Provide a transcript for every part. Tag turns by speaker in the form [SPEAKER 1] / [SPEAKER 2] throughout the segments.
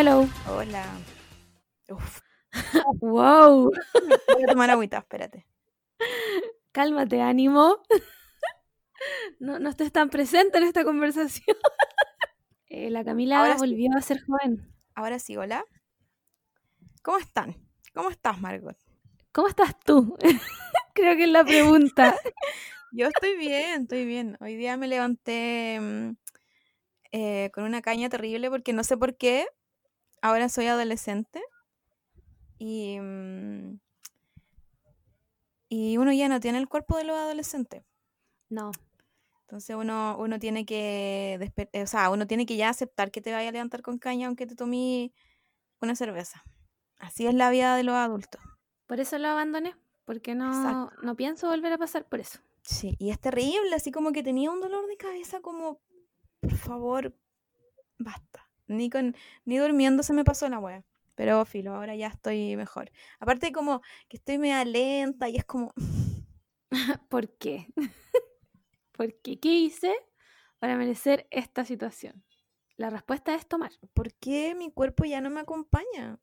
[SPEAKER 1] Hello.
[SPEAKER 2] Hola. Uf.
[SPEAKER 1] Wow.
[SPEAKER 2] Voy a tomar agüita, espérate.
[SPEAKER 1] Cálmate, ánimo. No, no estés tan presente en esta conversación. Eh, la Camila
[SPEAKER 2] Ahora sí.
[SPEAKER 1] volvió a ser joven.
[SPEAKER 2] Ahora sí, hola. ¿Cómo están? ¿Cómo estás, Margot?
[SPEAKER 1] ¿Cómo estás tú? Creo que es la pregunta.
[SPEAKER 2] Yo estoy bien, estoy bien. Hoy día me levanté mm, eh, con una caña terrible porque no sé por qué. Ahora soy adolescente. Y, mm, y uno ya no tiene el cuerpo de los adolescentes.
[SPEAKER 1] No.
[SPEAKER 2] Entonces uno, uno tiene que eh, o sea, uno tiene que ya aceptar que te vaya a levantar con caña aunque te tomé una cerveza. Así es la vida de los adultos.
[SPEAKER 1] Por eso lo abandoné. Porque no,
[SPEAKER 2] Exacto.
[SPEAKER 1] no pienso volver a pasar por eso.
[SPEAKER 2] Sí, y es terrible, así como que tenía un dolor de cabeza como, por favor, basta. Ni con, ni durmiendo se me pasó la wea. Pero filo, ahora ya estoy mejor. Aparte como que estoy media lenta y es como,
[SPEAKER 1] ¿Por qué? ¿Por qué? ¿Qué hice para merecer esta situación? La respuesta es tomar.
[SPEAKER 2] ¿por qué mi cuerpo ya no me acompaña?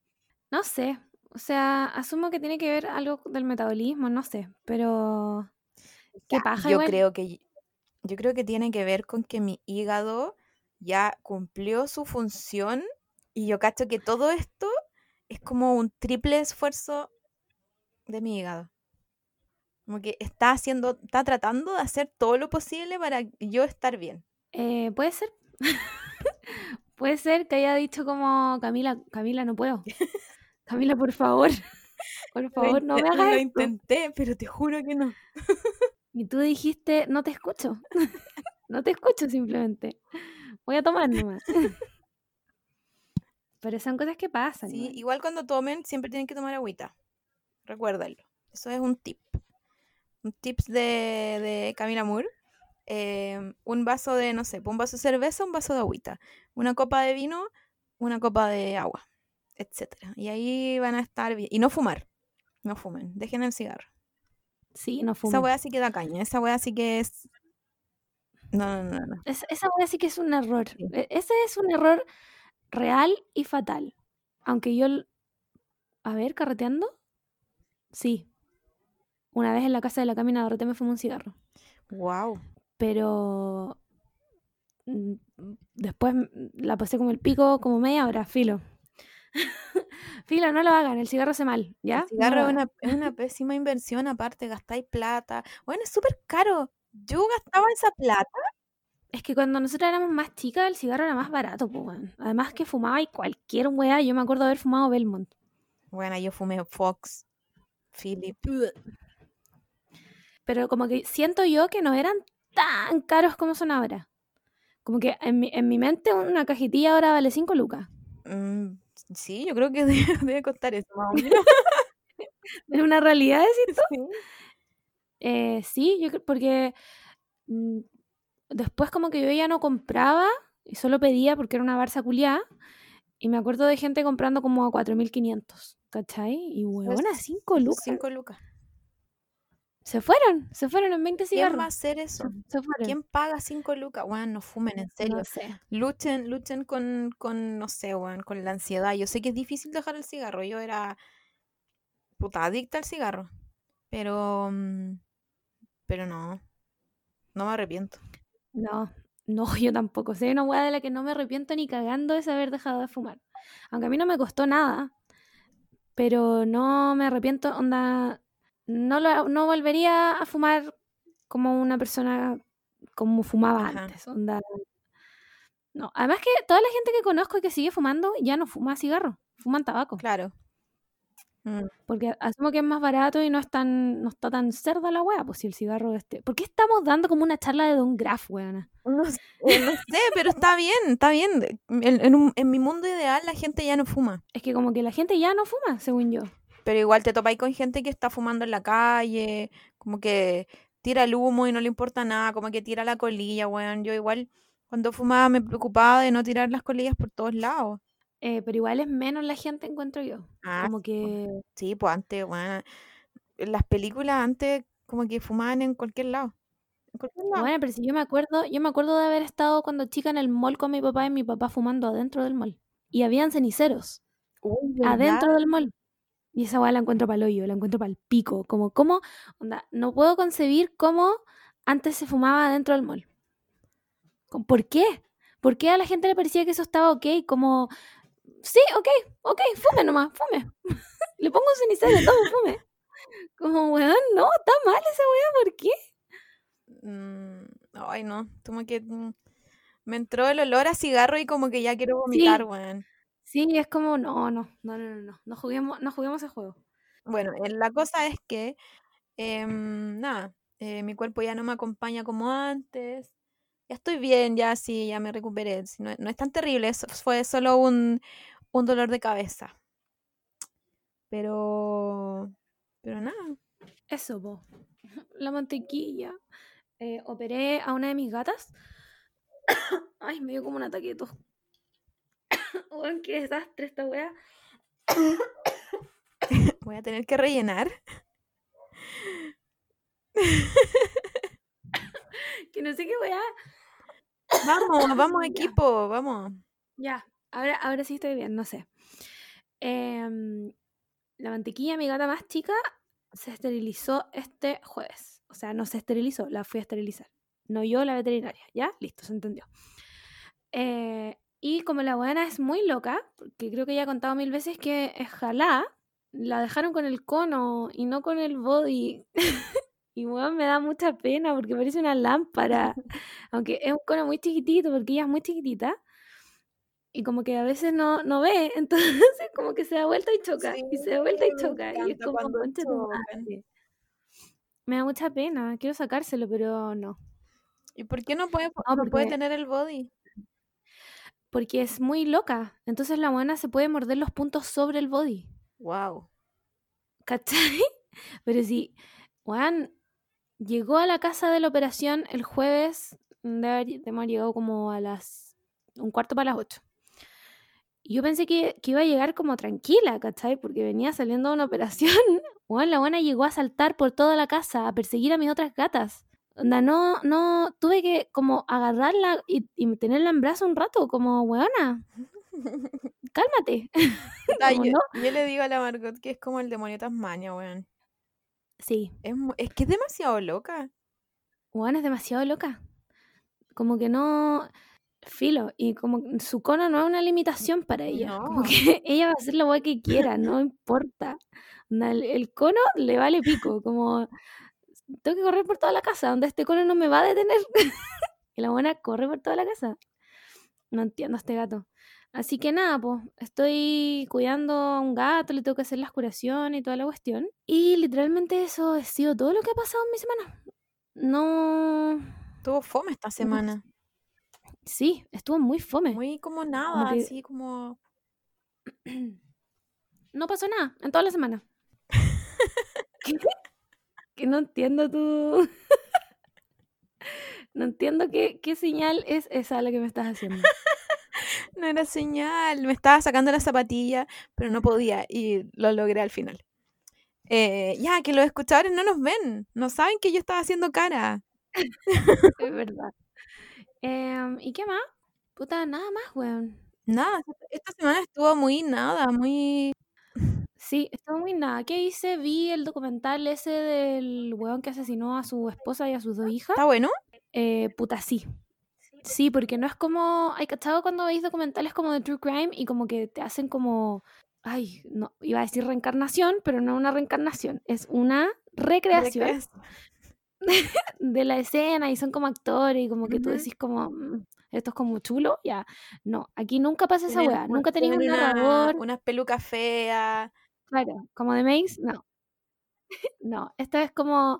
[SPEAKER 1] No sé. O sea, asumo que tiene que ver algo del metabolismo, no sé. Pero. ¿Qué paja
[SPEAKER 2] yo
[SPEAKER 1] igual?
[SPEAKER 2] creo que yo creo que tiene que ver con que mi hígado ya cumplió su función y yo cacho que todo esto es como un triple esfuerzo de mi hígado. Como que está haciendo, está tratando de hacer todo lo posible para yo estar bien.
[SPEAKER 1] Eh, puede ser. puede ser que haya dicho como Camila, Camila, no puedo. Camila, por favor. Por favor, no me hagas
[SPEAKER 2] Lo
[SPEAKER 1] esto.
[SPEAKER 2] intenté, pero te juro que no.
[SPEAKER 1] Y tú dijiste, no te escucho. no te escucho simplemente. Voy a tomar nomás. Pero son cosas que pasan.
[SPEAKER 2] Sí,
[SPEAKER 1] igual.
[SPEAKER 2] igual cuando tomen, siempre tienen que tomar agüita. Recuérdalo. Eso es un tip. Un tips de, de Camila Moore. Eh, un vaso de, no sé, un vaso de cerveza, un vaso de agüita. Una copa de vino, una copa de agua, etcétera. Y ahí van a estar bien. Y no fumar. No fumen. Dejen el cigarro.
[SPEAKER 1] Sí, no
[SPEAKER 2] Esa
[SPEAKER 1] fumen.
[SPEAKER 2] weá sí que da caña. Esa weá sí que es. No, no, no, no.
[SPEAKER 1] Es- esa wea sí que es un error.
[SPEAKER 2] Sí.
[SPEAKER 1] E- Ese es un error real y fatal. Aunque yo. A ver, carreteando. Sí. Una vez en la casa de la Camina Doroteo me fumé un cigarro.
[SPEAKER 2] Wow.
[SPEAKER 1] Pero. mm, Después mm, la pasé como el pico, como media hora, filo. filo, no lo hagan, el cigarro hace mal, ¿ya?
[SPEAKER 2] El cigarro
[SPEAKER 1] No
[SPEAKER 2] es una, es una pésima inversión, aparte gastáis plata. Bueno, es súper caro. Yo gastaba esa plata.
[SPEAKER 1] Es que cuando nosotros éramos más chicas, el cigarro era más barato, pues. Además que fumaba y cualquier weá. Yo me acuerdo haber fumado Belmont.
[SPEAKER 2] Bueno, yo fumé Fox, Philip.
[SPEAKER 1] Pero como que siento yo que no eran tan caros como son ahora. Como que en mi, en mi mente una cajetilla ahora vale 5 lucas.
[SPEAKER 2] Mm, sí, yo creo que debe, debe costar eso, más o menos.
[SPEAKER 1] ¿Es una realidad decir?
[SPEAKER 2] Sí.
[SPEAKER 1] Eh, sí, yo creo, porque mm, después como que yo ya no compraba y solo pedía porque era una barza culiada. Y me acuerdo de gente comprando como a 4.500, ¿cachai? Y huevona, 5 lucas.
[SPEAKER 2] Cinco lucas.
[SPEAKER 1] Se fueron, se fueron en 20
[SPEAKER 2] ¿Quién va a
[SPEAKER 1] cigarros.
[SPEAKER 2] hacer eso?
[SPEAKER 1] Se fueron.
[SPEAKER 2] ¿Quién paga cinco lucas? Bueno, no fumen, en serio.
[SPEAKER 1] No sé.
[SPEAKER 2] Luchen, luchen con, con, no sé, weón, con la ansiedad. Yo sé que es difícil dejar el cigarro. Yo era puta adicta al cigarro. Pero, mm, pero no, no me arrepiento.
[SPEAKER 1] No, no, yo tampoco. Soy una weá de la que no me arrepiento ni cagando de haber dejado de fumar. Aunque a mí no me costó nada, pero no me arrepiento, onda, no, lo, no volvería a fumar como una persona como fumaba
[SPEAKER 2] Ajá.
[SPEAKER 1] antes, onda. No, además que toda la gente que conozco y que sigue fumando ya no fuma cigarro, fuman tabaco.
[SPEAKER 2] Claro. Mm,
[SPEAKER 1] Porque asumo que es más barato y no es tan, no está tan cerda la wea, pues si el cigarro este. ¿Por qué estamos dando como una charla de Don Graf, weona?
[SPEAKER 2] No, sé, pero está bien, está bien. En, en un- en mi mundo ideal la gente ya no fuma.
[SPEAKER 1] Es que como que la gente ya no fuma, según yo.
[SPEAKER 2] Pero igual te topáis con gente que está fumando en la calle, como que tira el humo y no le importa nada, como que tira la colilla, weón. Yo igual cuando fumaba me preocupaba de no tirar las colillas por todos lados.
[SPEAKER 1] Eh, pero igual es menos la gente, encuentro yo.
[SPEAKER 2] Ah,
[SPEAKER 1] Como que...
[SPEAKER 2] Sí, pues antes, bueno, en las películas antes como que fumaban en cualquier lado. En cualquier lado.
[SPEAKER 1] Bueno, pero si yo me acuerdo, yo me acuerdo de haber estado cuando chica en el mall con mi papá y mi papá fumando adentro del mall. y habían ceniceros adentro del mall. Y esa weá la encuentro para el hoyo, la encuentro para el pico. Como, ¿cómo? Onda, no puedo concebir cómo antes se fumaba dentro del mall. ¿Por qué? ¿Por qué a la gente le parecía que eso estaba ok? Como, sí, ok, ok, fume nomás, fume. le pongo un cenicero, todo, fume. Como, weón, no, está mal esa weá, ¿por qué?
[SPEAKER 2] Mm, ay, no, como que mm, me entró el olor a cigarro y como que ya quiero vomitar, weón.
[SPEAKER 1] Sí, es como, no, no, no, no, no, no, juguemos, no juguemos ese juego.
[SPEAKER 2] Bueno, eh, la cosa es que, em, nada, eh, mi cuerpo ya no me acompaña como antes. Ya estoy bien, ya sí, ya me recuperé. No, no es tan terrible, fue solo un, un dolor de cabeza. Pero, pero nada.
[SPEAKER 1] Eso, po. La mantequilla. Eh, operé a una de mis gatas. Ay, me dio como un ataque de tos. qué desastre esta.
[SPEAKER 2] Voy a tener que rellenar.
[SPEAKER 1] que no sé qué wea.
[SPEAKER 2] Vamos, vamos equipo, vamos.
[SPEAKER 1] Ya, ahora, ahora sí estoy bien, no sé. Em, la mantequilla, mi gata más chica, se esterilizó este jueves. O sea, no se esterilizó, la fui a esterilizar. No yo, la veterinaria. ¿Ya? Listo, se entendió. Eh, y como la buena es muy loca, porque creo que ya he contado mil veces que es jalá, la dejaron con el cono y no con el body. y bueno, me da mucha pena porque parece una lámpara. Aunque es un cono muy chiquitito, porque ella es muy chiquitita. Y como que a veces no, no ve, entonces como que se da vuelta y choca, y se da vuelta y choca. Y es como, Me da mucha pena, quiero sacárselo, pero no.
[SPEAKER 2] ¿Y por qué no puede, no, puede tener el body?
[SPEAKER 1] Porque es muy loca. Entonces la buena se puede morder los puntos sobre el body.
[SPEAKER 2] Wow.
[SPEAKER 1] ¿Cachai? Pero si Juan llegó a la casa de la operación el jueves, de hemos llegado como a las un cuarto para las ocho. Yo pensé que, que, iba a llegar como tranquila, ¿cachai? Porque venía saliendo de una operación. Bueno, la buena llegó a saltar por toda la casa, a perseguir a mis otras gatas no, no, tuve que como agarrarla y, y tenerla en brazo un rato, como, weona, cálmate.
[SPEAKER 2] yo, le digo a la Margot que es como el demonio Tasmania, weón.
[SPEAKER 1] Sí.
[SPEAKER 2] Es, es que es demasiado loca.
[SPEAKER 1] Weón, es demasiado loca. Como que no filo y como su cono no es una limitación para ella como que ella va a hacer lo que quiera no importa el, el, cono le vale pico como tengo que correr por toda la casa, donde este cono no me va a detener. y la buena corre por toda la casa. No entiendo a este gato. Así que nada, pues estoy cuidando a un gato, le tengo que hacer las curaciones y toda la cuestión. Y literalmente eso ha sido todo lo que ha pasado en mi semana. No...
[SPEAKER 2] Tuvo fome esta semana.
[SPEAKER 1] Sí, estuvo muy fome.
[SPEAKER 2] Muy como nada, así como...
[SPEAKER 1] no pasó nada en toda la semana. Que no entiendo tú. no entiendo qué, qué señal es esa la que me estás haciendo.
[SPEAKER 2] no era señal, me estaba sacando la zapatilla, pero no podía y lo logré al final. Eh, ya, que los escuchadores no nos ven, no saben que yo estaba haciendo cara.
[SPEAKER 1] es verdad. Em, ¿Y qué más? Puta, nada más, weón.
[SPEAKER 2] Nada, esta semana estuvo muy nada, muy
[SPEAKER 1] Sí, estuvo muy nada. ¿Qué hice? Vi el documental ese del weón que asesinó a su esposa y a sus dos hijas.
[SPEAKER 2] ¿Está bueno?
[SPEAKER 1] Eh, puta, sí. Sí, porque no es como. Hay cachado cuando veis documentales como de True Crime y como que te hacen como. Ay, no, iba a decir reencarnación, pero no una reencarnación. Es una recreación de la escena y son como actores y como que tú decís como. Mm, esto es como chulo, ya. No, aquí nunca pasa esa weá. Nunca tenéis un narrador.
[SPEAKER 2] Unas pelucas feas
[SPEAKER 1] Claro, como de Maze, no. no, esto es como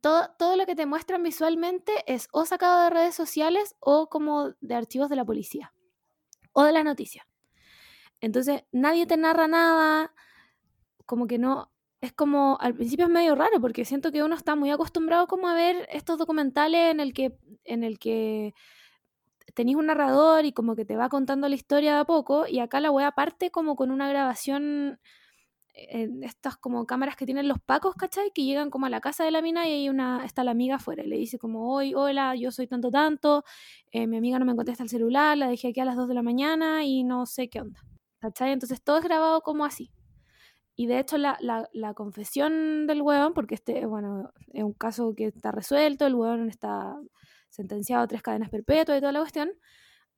[SPEAKER 1] todo, todo lo que te muestran visualmente es o sacado de redes sociales o como de archivos de la policía o de las noticias. Entonces, nadie te narra nada, como que no, es como, al principio es medio raro porque siento que uno está muy acostumbrado como a ver estos documentales en el que, en el que tenéis un narrador y como que te va contando la historia de a poco y acá la wea parte como con una grabación en estas como cámaras que tienen los pacos, ¿cachai? Que llegan como a la casa de la mina y hay una, está la amiga afuera y le dice como, hoy, hola, yo soy tanto tanto, eh, mi amiga no me contesta el celular, la dejé aquí a las 2 de la mañana y no sé qué onda, ¿cachai? Entonces todo es grabado como así. Y de hecho la, la, confesión del hueón, porque este, bueno, es un caso que está resuelto, el hueón está sentenciado a tres cadenas perpetuas y toda la cuestión,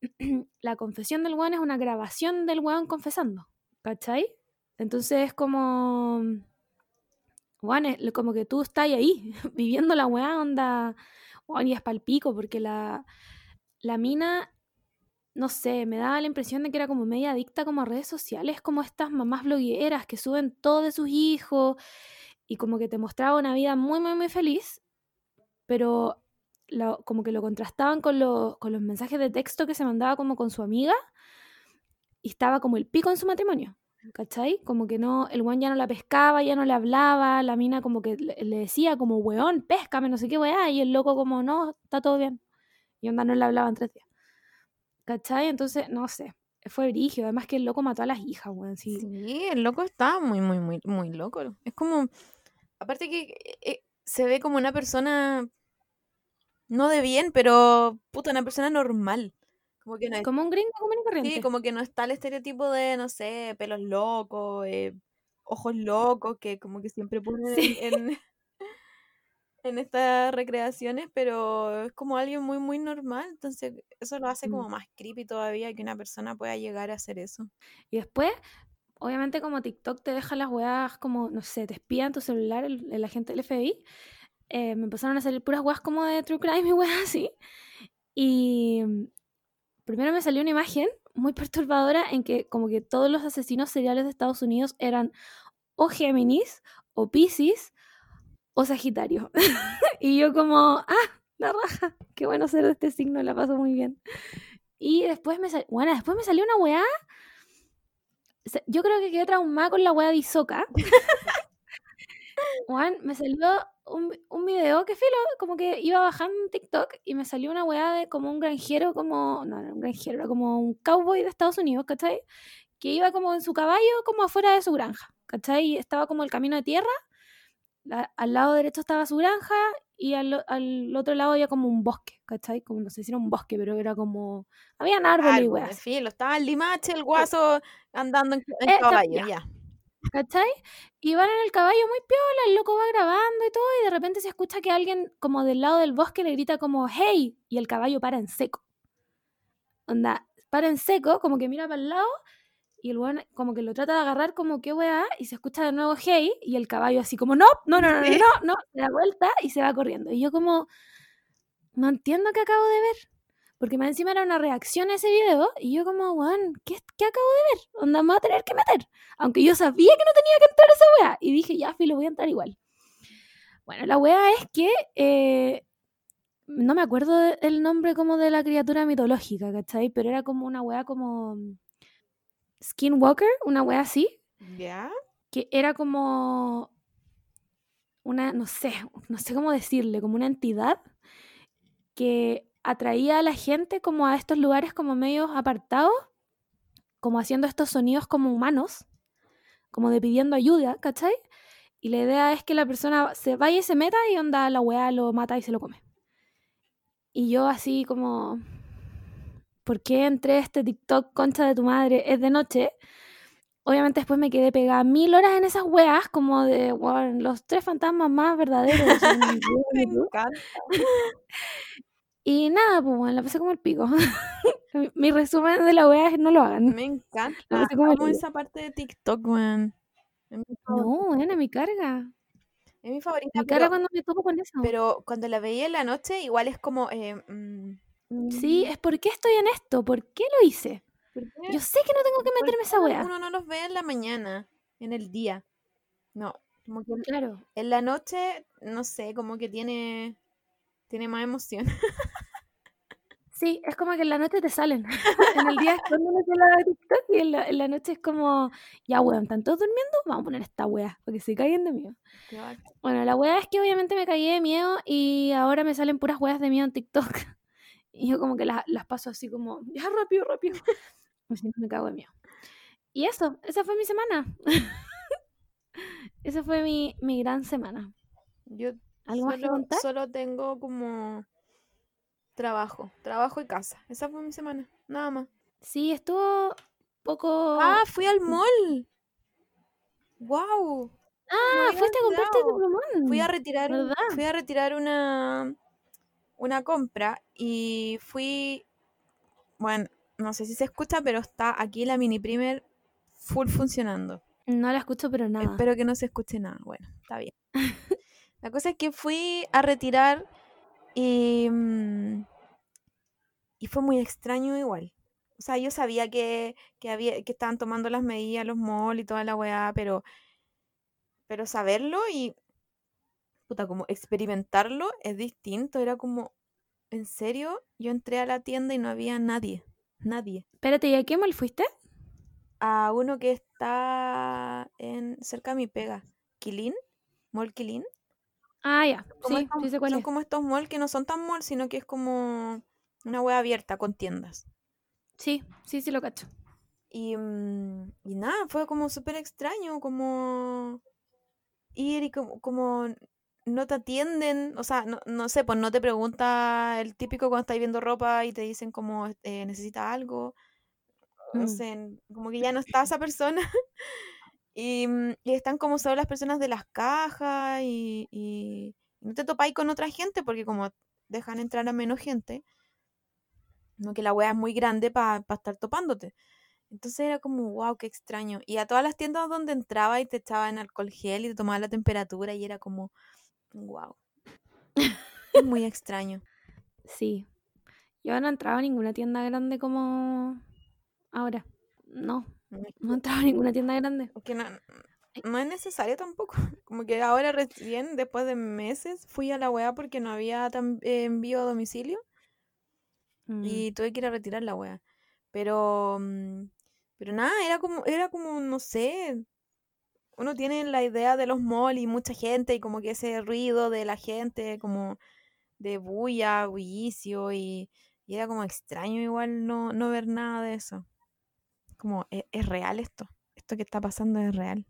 [SPEAKER 1] la confesión del hueón es una grabación del hueón confesando, ¿cachai? Entonces es como. Bueno, como que tú estás ahí, viviendo la weá, onda. Bueno, y es palpico, porque la, la mina, no sé, me daba la impresión de que era como media adicta como a redes sociales, como estas mamás blogueras que suben todo de sus hijos y como que te mostraba una vida muy, muy, muy feliz, pero como que lo contrastaban con, los mensajes de texto que se mandaba como con su amiga y estaba como el pico en su matrimonio. ¿Cachai? Como que no, el guan ya no la pescaba, ya no le hablaba, la mina como que le, decía como, weón, péscame, no sé qué weá, y el loco como, no, está todo bien. Y onda no le hablaban tres días. ¿Cachai? Entonces, no sé, fue brígido, además que el loco mató a las hijas, weón. Sí.
[SPEAKER 2] sí, el loco estaba muy, muy, muy, muy loco. Es como, aparte que eh, se ve como una persona, no de bien, pero, puta, una persona normal.
[SPEAKER 1] Como, un gringo común y corriente.
[SPEAKER 2] Sí, como que no está el estereotipo de, no sé, pelos locos, eh, ojos locos, que como que siempre ponen en, en estas recreaciones, pero es como alguien muy, muy normal, entonces eso lo hace como mm. más creepy todavía que una persona pueda llegar a hacer eso.
[SPEAKER 1] Y después, obviamente como TikTok te deja las weas como, no sé, te espían tu celular, el, agente del FBI, eh, me empezaron a salir puras weas como de True Crime y weas así. Y primero me salió una imagen muy perturbadora en que como que todos los asesinos seriales de Estados Unidos eran o Géminis, o Pisces, o Sagitario. y yo como, ah, la raja, qué bueno ser de este signo, la paso muy bien. Y después me salió, bueno, después me salió una weá. Yo creo que quedé traumada con la weá de Isoca. Juan, me salió un, un, video que filo, como que iba bajando en TikTok y me salió una weá de como un granjero, como, no, no un granjero, era como un cowboy de Estados Unidos, ¿cachai? Que iba como en su caballo, como afuera de su granja, ¿cachai? Y estaba como el camino de tierra, al lado derecho estaba su granja y al, al, otro lado había como un bosque, ¿cachai? Como no sé si era un bosque, pero era como. Habían árboles y weas.
[SPEAKER 2] Filo, estaba el limache, el guaso andando en, en caballo, ya.
[SPEAKER 1] ¿Cachai? Y van en el caballo muy piola, el loco va grabando y todo, y de repente se escucha que alguien como del lado del bosque le grita como ¡Hey! Y el caballo para en seco. Onda, para en seco, como que mira para el lado, y el weón como que lo trata de agarrar como que weá, y se escucha de nuevo Hey, y el caballo así como no, no, no, no, no, no, no, se da vuelta y se va corriendo. Y yo como, no entiendo qué acabo de ver. Porque más encima era una reacción a ese video y yo como, weón, ¿qué, ¿qué, acabo de ver? Onda, me voy a tener que meter. Aunque yo sabía que no tenía que entrar esa weá. Y dije, ya, lo voy a entrar igual. Bueno, la weá es que eh, no me acuerdo el nombre como de la criatura mitológica, ¿cachai? Pero era como una weá como Skinwalker, una weá así.
[SPEAKER 2] ¿Ya?
[SPEAKER 1] Que era como una, no sé, no sé cómo decirle, como una entidad que atraía a la gente como a estos lugares como medios apartados, como haciendo estos sonidos como humanos, como de pidiendo ayuda, ¿cachai? Y la idea es que la persona se vaya y se meta y onda la weá lo mata y se lo come. Y yo así como, ¿por qué entré este TikTok concha de tu madre? Es de noche. Obviamente después me quedé pegada mil horas en esas weas, como de los tres fantasmas más verdaderos. me encanta. Y nada, pues bueno, la pasé como el pico. Mi resumen de la wea es no lo hagan.
[SPEAKER 2] Me encanta. La como esa parte de TikTok, weón.
[SPEAKER 1] No, bueno, mi carga.
[SPEAKER 2] Es mi favorita.
[SPEAKER 1] Mi carga cuando me topo con eso.
[SPEAKER 2] Pero cuando la veía en la noche, igual es como. Eh, mm,
[SPEAKER 1] sí, es ¿por qué estoy en esto? ¿Por qué lo hice? Yo sé que no tengo que meterme esa wea.
[SPEAKER 2] Uno no los ve en la mañana, en el día. No, como que
[SPEAKER 1] claro.
[SPEAKER 2] en la noche, no sé, como que tiene tiene más emoción.
[SPEAKER 1] Sí, es como que en la noche te salen. en el día es cuando la TikTok y en la, en la, noche es como, ya weón, ¿están todos durmiendo? Vamos a poner esta wea, porque se caen de miedo. Bueno, la wea es que obviamente me caí de miedo y ahora me salen puras weas de miedo en TikTok. Y yo como que las, las paso así como, ya rápido, rápido. Así me cago de miedo. Y eso, esa fue mi semana. esa fue mi, mi gran semana.
[SPEAKER 2] Yo
[SPEAKER 1] ¿Algo más que
[SPEAKER 2] solo,
[SPEAKER 1] contar?
[SPEAKER 2] solo tengo como trabajo, trabajo y casa. Esa fue mi semana, nada más.
[SPEAKER 1] Sí, estuvo poco...
[SPEAKER 2] Ah, fui al mall. Wow.
[SPEAKER 1] Ah, fuiste a comprarte tu plumón.
[SPEAKER 2] Fui a retirar, fui a retirar una, una compra y fui, bueno, no sé si se escucha, pero está aquí la mini primer full funcionando.
[SPEAKER 1] No la escucho, pero nada.
[SPEAKER 2] Espero que no se escuche nada. Bueno, está bien. La cosa es que fui a retirar y, mm, y fue muy extraño igual. O sea, yo sabía que, que había, que estaban tomando las medidas los malls y toda la weá, pero, pero saberlo y puta, como experimentarlo es distinto. Era como, ¿en serio? Yo entré a la tienda y no había nadie. Nadie.
[SPEAKER 1] Espérate, ¿y a qué mall fuiste?
[SPEAKER 2] A uno que está en cerca de mi pega. Quilín, Mall Quilín.
[SPEAKER 1] Ah, ya.
[SPEAKER 2] como
[SPEAKER 1] Sí,
[SPEAKER 2] estos-
[SPEAKER 1] sí sé cuál
[SPEAKER 2] son
[SPEAKER 1] es.
[SPEAKER 2] como estos malls que no son tan malls, sino que es como una web abierta con tiendas.
[SPEAKER 1] Sí, sí, sí lo cacho.
[SPEAKER 2] Y, mm, y nada, fue como súper extraño, como ir y como, como no te atienden, o sea, no, no sé, pues no te pregunta el típico cuando estás viendo ropa y te dicen como eh, necesita algo, no
[SPEAKER 1] Mm.
[SPEAKER 2] sé, como que ya no está esa persona. Y, mm, y están como solo las personas de las cajas y, y no te topáis con otra gente porque como dejan entrar a menos gente, no que la wea es muy grande para estar topándote. Entonces era como, wow, qué extraño. Y a todas las tiendas donde entraba y te echaban alcohol gel y te tomaban la temperatura y era como, wow. Muy extraño.
[SPEAKER 1] Sí. Yo no entraba a ninguna tienda grande como ahora. No, no entraba a ninguna tienda grande.
[SPEAKER 2] Porque no, no es necesario tampoco. Como que ahora recién, después de meses, fui a la weá porque no había tam- eh, envío a domicilio
[SPEAKER 1] Mm.
[SPEAKER 2] y tuve que ir a retirar la weá. Pero, mm, pero nada, era como, era como, no sé, uno tiene la idea de los malls y mucha gente y como que ese ruido de la gente, como de bulla, bullicio y, era como extraño igual no, no ver nada de eso. Como, ¿es, es real esto? Esto que está pasando es real.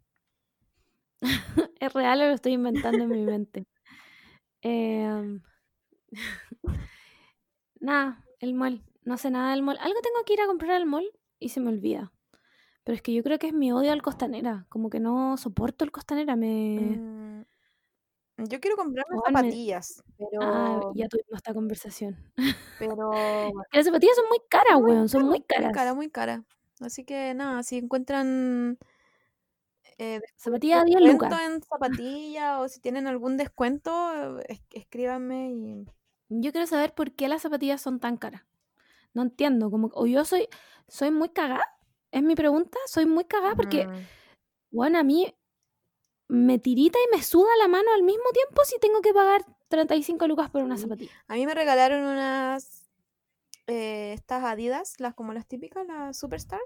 [SPEAKER 1] ¿Es real o lo estoy inventando en mi mente? Em, nada, el mall. No sé nada del mall. Algo tengo que ir a comprar al mall y se me olvida. Pero es que yo creo que es mi odio al costanera. Como que no soporto el costanera. Me...
[SPEAKER 2] Mm, Yo quiero comprarme
[SPEAKER 1] me-
[SPEAKER 2] zapatillas, pero,
[SPEAKER 1] Ah, ya tuvimos esta conversación.
[SPEAKER 2] pero
[SPEAKER 1] las zapatillas son muy caras,
[SPEAKER 2] Muy
[SPEAKER 1] weón. Son muy
[SPEAKER 2] muy
[SPEAKER 1] caras.
[SPEAKER 2] cara, muy cara. Así que nada, si encuentran eh,
[SPEAKER 1] Zapatillas a 10
[SPEAKER 2] descuento en zapatillas o si tienen algún descuento, es- escríbanme y
[SPEAKER 1] Yo quiero saber por qué las zapatillas son tan caras. No entiendo. Como, o yo soy, soy muy cagada. Es mi pregunta. Soy muy cagada porque,
[SPEAKER 2] Mm,
[SPEAKER 1] bueno, a mí me tirita y me suda la mano al mismo tiempo si tengo que pagar 35 lucas por una
[SPEAKER 2] Sí.
[SPEAKER 1] zapatilla.
[SPEAKER 2] a mí me regalaron unas eh, estas Adidas, las como las típicas, las Superstar.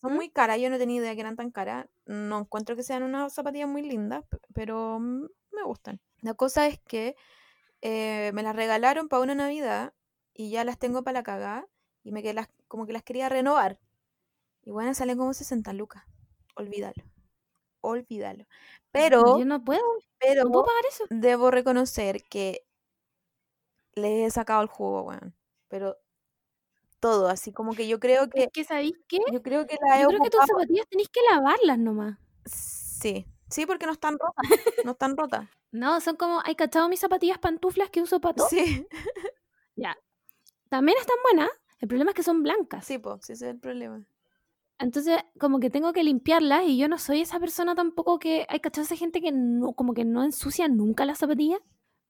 [SPEAKER 2] Son
[SPEAKER 1] ¿Mm?
[SPEAKER 2] muy caras, yo no tenía idea que eran tan caras. No encuentro que sean unas zapatillas muy lindas, pero mm, me gustan. La cosa es que eh, me las regalaron para una Navidad y ya las tengo para la cagada y me que las, como que las quería renovar. Y bueno, salen como 60 lucas. Olvídalo. Olvídalo. Pero,
[SPEAKER 1] Yo no puedo,
[SPEAKER 2] pero
[SPEAKER 1] no puedo pagar eso.
[SPEAKER 2] debo reconocer que le he sacado el jugo, weón. Pero todo, así como que yo creo que
[SPEAKER 1] Es que, ¿sabéis qué?
[SPEAKER 2] yo creo que la he
[SPEAKER 1] Yo creo que tus zapatillas tenéis que lavarlas nomás.
[SPEAKER 2] Sí, sí, porque no están rotas, no están rotas.
[SPEAKER 1] No, son como, ¿hay cachado mis zapatillas pantuflas que uso para todo?
[SPEAKER 2] Sí,
[SPEAKER 1] Ya. También están buenas. El problema es que son blancas.
[SPEAKER 2] sí, pues, sí, ese es el problema.
[SPEAKER 1] Entonces, como que tengo que limpiarlas y yo no soy esa persona tampoco que hay cachado esa gente que no, como que no ensucia nunca las zapatillas.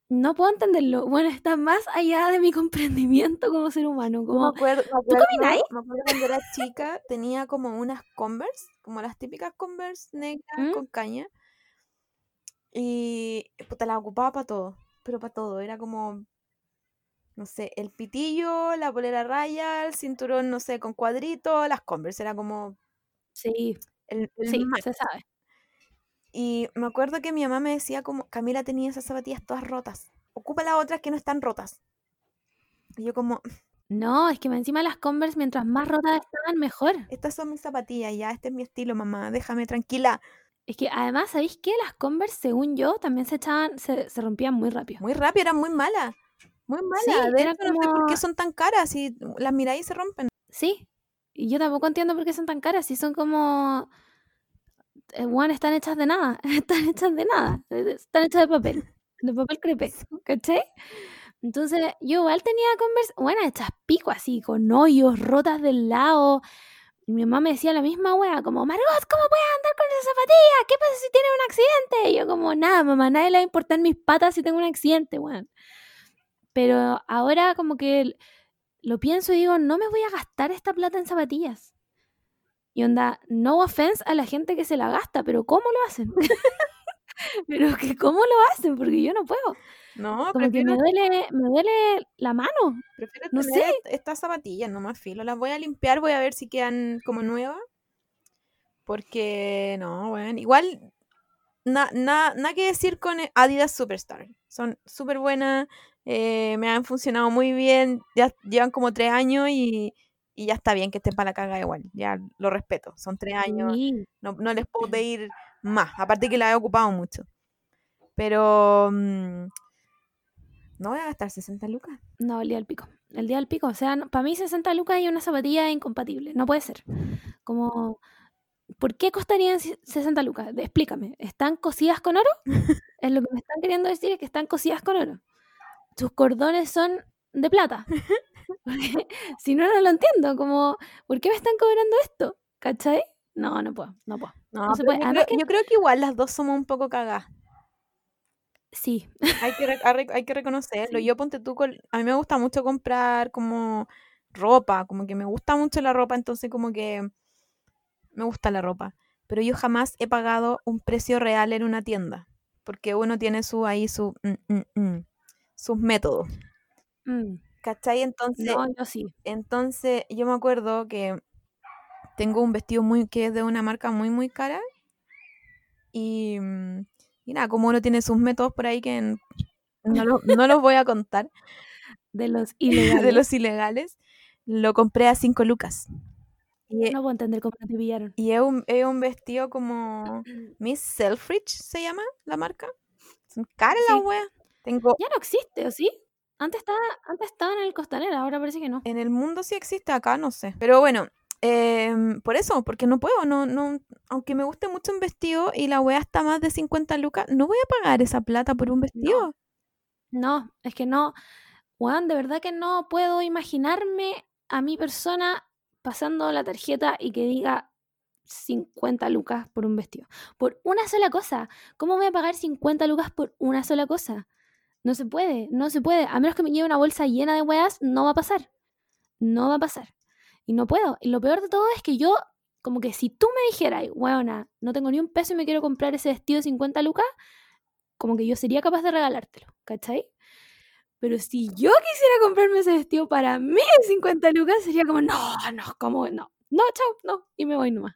[SPEAKER 1] No puedo entenderlo. Bueno, está más allá de mi comprendimiento como ser humano.
[SPEAKER 2] Yo me
[SPEAKER 1] Como,
[SPEAKER 2] acuerdo, me
[SPEAKER 1] ¿tú camináis?
[SPEAKER 2] me acuerdo cuando era chica, tenía como unas Converse, como las típicas Converse negras
[SPEAKER 1] ¿Mm?
[SPEAKER 2] con caña. Y puta, las ocupaba para todo, pero para todo. Era como, no sé, el pitillo, la polera raya, el cinturón, no sé, con cuadrito, las Converse. Era como
[SPEAKER 1] Sí,
[SPEAKER 2] el, el
[SPEAKER 1] sí, se sabe.
[SPEAKER 2] Y me acuerdo que mi mamá me decía como, Camila tenía esas zapatillas todas rotas. Ocupa las otras que no están rotas. Y yo como,
[SPEAKER 1] No, es que encima las Converse, mientras más rotas estaban, mejor.
[SPEAKER 2] estas son mis zapatillas, ya, este es mi estilo, mamá, déjame tranquila.
[SPEAKER 1] Es que además, ¿sabéis qué? Las Converse, según yo, también se echaban, se, se rompían muy rápido.
[SPEAKER 2] Muy rápido, eran muy malas. Muy malas.
[SPEAKER 1] Sí,
[SPEAKER 2] hecho, no sé por
[SPEAKER 1] como-
[SPEAKER 2] qué son tan caras y las miráis y se rompen.
[SPEAKER 1] Sí. Y yo tampoco entiendo por qué son tan caras. Si son como. Eh, bueno, están hechas de nada. Están hechas de nada. eh, Están hechas de papel. De papel crepé. ¿Cachai? Entonces, yo igual tenía Converse, bueno, hechas pico así, con hoyos, rotas del lado. Y mi mamá me decía la misma wea, como, Margot, ¿cómo puedes andar con esas zapatillas? ¿Qué pasa si tienes un accidente? Y yo como, nada, mamá, nadie le va a importar mis patas si tengo un accidente, weón. Pero ahora como que lo pienso y digo, no me voy a gastar esta plata en zapatillas. Y onda, no offense a la gente que se la gasta, pero ¿cómo lo hacen? pero que ¿cómo lo hacen? Porque yo no puedo.
[SPEAKER 2] No,
[SPEAKER 1] Como que me duele, me duele la mano.
[SPEAKER 2] prefiero
[SPEAKER 1] no
[SPEAKER 2] tener est- estas zapatillas, no más filo. Las voy a limpiar, voy a ver si quedan como nuevas. Porque, no, bueno, igual, nada na, nada que decir con Adidas Superstar. Son súper buenas, eh, me han funcionado muy bien, ya llevan como tres años y, y ya está bien que estén para la caga igual. Ya lo respeto, son tres años,
[SPEAKER 1] Sí.
[SPEAKER 2] no, no les puedo pedir más, aparte que la he ocupado mucho. Pero mm, no voy a gastar 60 lucas.
[SPEAKER 1] No, el día del pico. El día del pico. O sea, para mí 60 lucas y una zapatilla incompatible. No puede ser. Como, ¿por qué costarían si- 60 lucas? Explícame. ¿Están cosidas con oro? es lo que me están queriendo decir es que están cosidas con oro. Sus cordones son de plata. Porque si no, no lo entiendo. Como, ¿por qué me están cobrando esto? ¿Cachai? No, no puedo. No puedo.
[SPEAKER 2] No,
[SPEAKER 1] No se puede.
[SPEAKER 2] yo, creo, yo creo que igual las dos somos un poco cagadas.
[SPEAKER 1] Sí.
[SPEAKER 2] Hay que, hay reconocerlo.
[SPEAKER 1] Sí.
[SPEAKER 2] Yo ponte tú, con- a mí me gusta mucho comprar como ropa, como que me gusta mucho la ropa, entonces como que me gusta la ropa. Pero yo jamás he pagado un precio real en una tienda, porque uno tiene su ahí su mm, mm, mm, sus métodos.
[SPEAKER 1] Mm,
[SPEAKER 2] ¿Cachai? Entonces,
[SPEAKER 1] No, yo sí.
[SPEAKER 2] entonces yo me acuerdo que tengo un vestido muy que es de una marca muy muy cara y, mm, y nada, como uno tiene sus métodos por ahí que no, lo- no los voy a contar
[SPEAKER 1] De los
[SPEAKER 2] de
[SPEAKER 1] ilegales.
[SPEAKER 2] los ilegales, lo compré a 5 lucas. Y,
[SPEAKER 1] No puedo entender cómo te pillaron.
[SPEAKER 2] y es, un, es un vestido como Miss Selfridge se llama la marca. Son caras las weas. Tengo
[SPEAKER 1] Ya no existe, ¿o sí? Antes estaba, antes estaba en el costanera, ahora parece que no.
[SPEAKER 2] En el mundo sí existe, acá no sé. Pero bueno, em, por eso, porque no puedo, no, no, aunque me guste mucho un vestido y la wea está más de 50 lucas, no voy a pagar esa plata por un vestido.
[SPEAKER 1] No, es que no. Juan, de verdad que no puedo imaginarme a mi persona pasando la tarjeta y que diga 50 lucas por un vestido. Por una sola cosa. ¿Cómo voy a pagar 50 lucas por una sola cosa? No se puede, no se puede. A menos que me lleve una bolsa llena de weas, no va a pasar. No va a pasar. Y no puedo. Y lo peor de todo es que yo, como que si tú me dijeras, weona, no tengo ni un peso y me quiero comprar ese vestido de 50 lucas, como que yo sería capaz de regalártelo, ¿cachai? Pero si yo quisiera comprarme ese vestido para mí de 50 lucas, sería como, no, no, como, no, no, chao, no, y me voy nomás.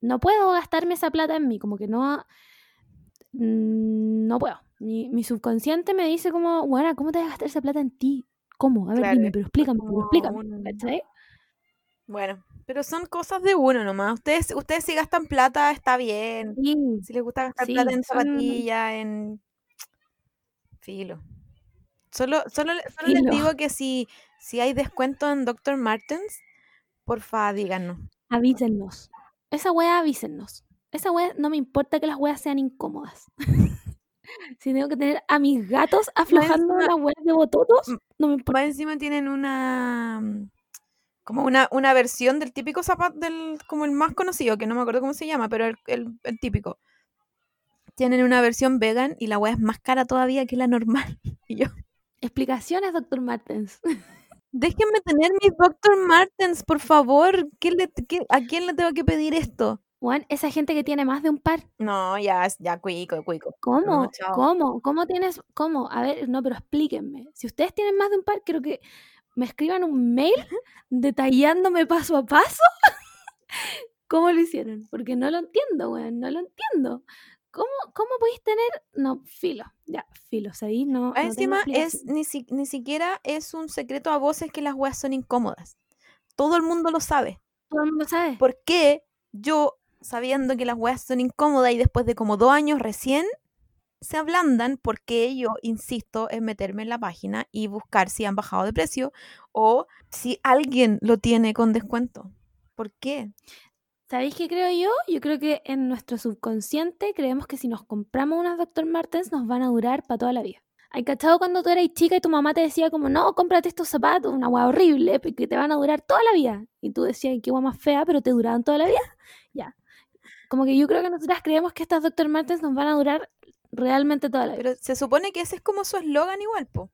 [SPEAKER 1] No puedo gastarme esa plata en mí, como que no, mm, no puedo. Mi, mi subconsciente me dice como, bueno, ¿cómo te vas a gastar esa plata en ti? ¿Cómo? A ver,
[SPEAKER 2] Claro,
[SPEAKER 1] dime, pero explícame, pero explícame.
[SPEAKER 2] Bueno, pero son cosas de uno nomás. Ustedes, ustedes si gastan plata, está bien.
[SPEAKER 1] Sí,
[SPEAKER 2] Si les gusta gastar
[SPEAKER 1] Sí,
[SPEAKER 2] plata en
[SPEAKER 1] son-
[SPEAKER 2] zapatillas, en filo. Solo, solo, solo les digo que si, si hay descuento en Dr. Martens, porfa, díganos.
[SPEAKER 1] avísennos. Esa wea avísennos. Esa wea, no me importa que las weas sean incómodas. si tengo que tener a mis gatos aflojando
[SPEAKER 2] encima-
[SPEAKER 1] las de bototos, no me importa.
[SPEAKER 2] Más encima tienen una mm, como una, una versión del típico zapato del como el más conocido, que no me acuerdo cómo se llama, pero el, el- el típico. Tienen una versión vegan y la weá es más cara todavía que la normal. Y yo,
[SPEAKER 1] Explicaciones, doctor Martens.
[SPEAKER 2] déjenme tener mis Dr. Martens, por favor. ¿Qué le- qué- ¿A quién le tengo que pedir esto?
[SPEAKER 1] Juan, esa gente que tiene más de un par.
[SPEAKER 2] No, ya, ya, cuico, cuico.
[SPEAKER 1] ¿Cómo?
[SPEAKER 2] No.
[SPEAKER 1] ¿Cómo? ¿Cómo tienes? ¿Cómo? A ver, no, pero explíquenme. Si ustedes tienen más de un par, quiero que me escriban un mail detallándome paso a paso cómo lo hicieron. Porque no lo entiendo, weón, no lo entiendo. ¿Cómo, cómo podéis tener? No, filo, ya, filo, ¿sabéis? No,
[SPEAKER 2] Encima es ni, si- ni siquiera es un secreto a voces que las weas son incómodas. Todo el mundo lo sabe.
[SPEAKER 1] Todo el mundo sabe.
[SPEAKER 2] ¿Por qué yo sabiendo que las weas son incómodas y después de como dos años recién se ablandan porque yo insisto en meterme en la página y buscar si han bajado de precio o si alguien lo tiene con descuento. ¿Por qué?
[SPEAKER 1] ¿Sabéis qué creo yo? Yo creo que en nuestro subconsciente creemos que si nos compramos unas Dr. Martens nos van a durar para toda la vida. ¿Hay cachado cuando tú eras chica y tu mamá te decía como, no, cómprate estos zapatos, una hueá horrible, que te van a durar toda la vida? Y tú decías, qué hueá más fea, pero te duraban toda la vida. Ya. Como que yo creo que nosotras creemos que estas Dr. Martens nos van a durar realmente toda la vida.
[SPEAKER 2] Pero se supone que ese es como su eslogan igual, po.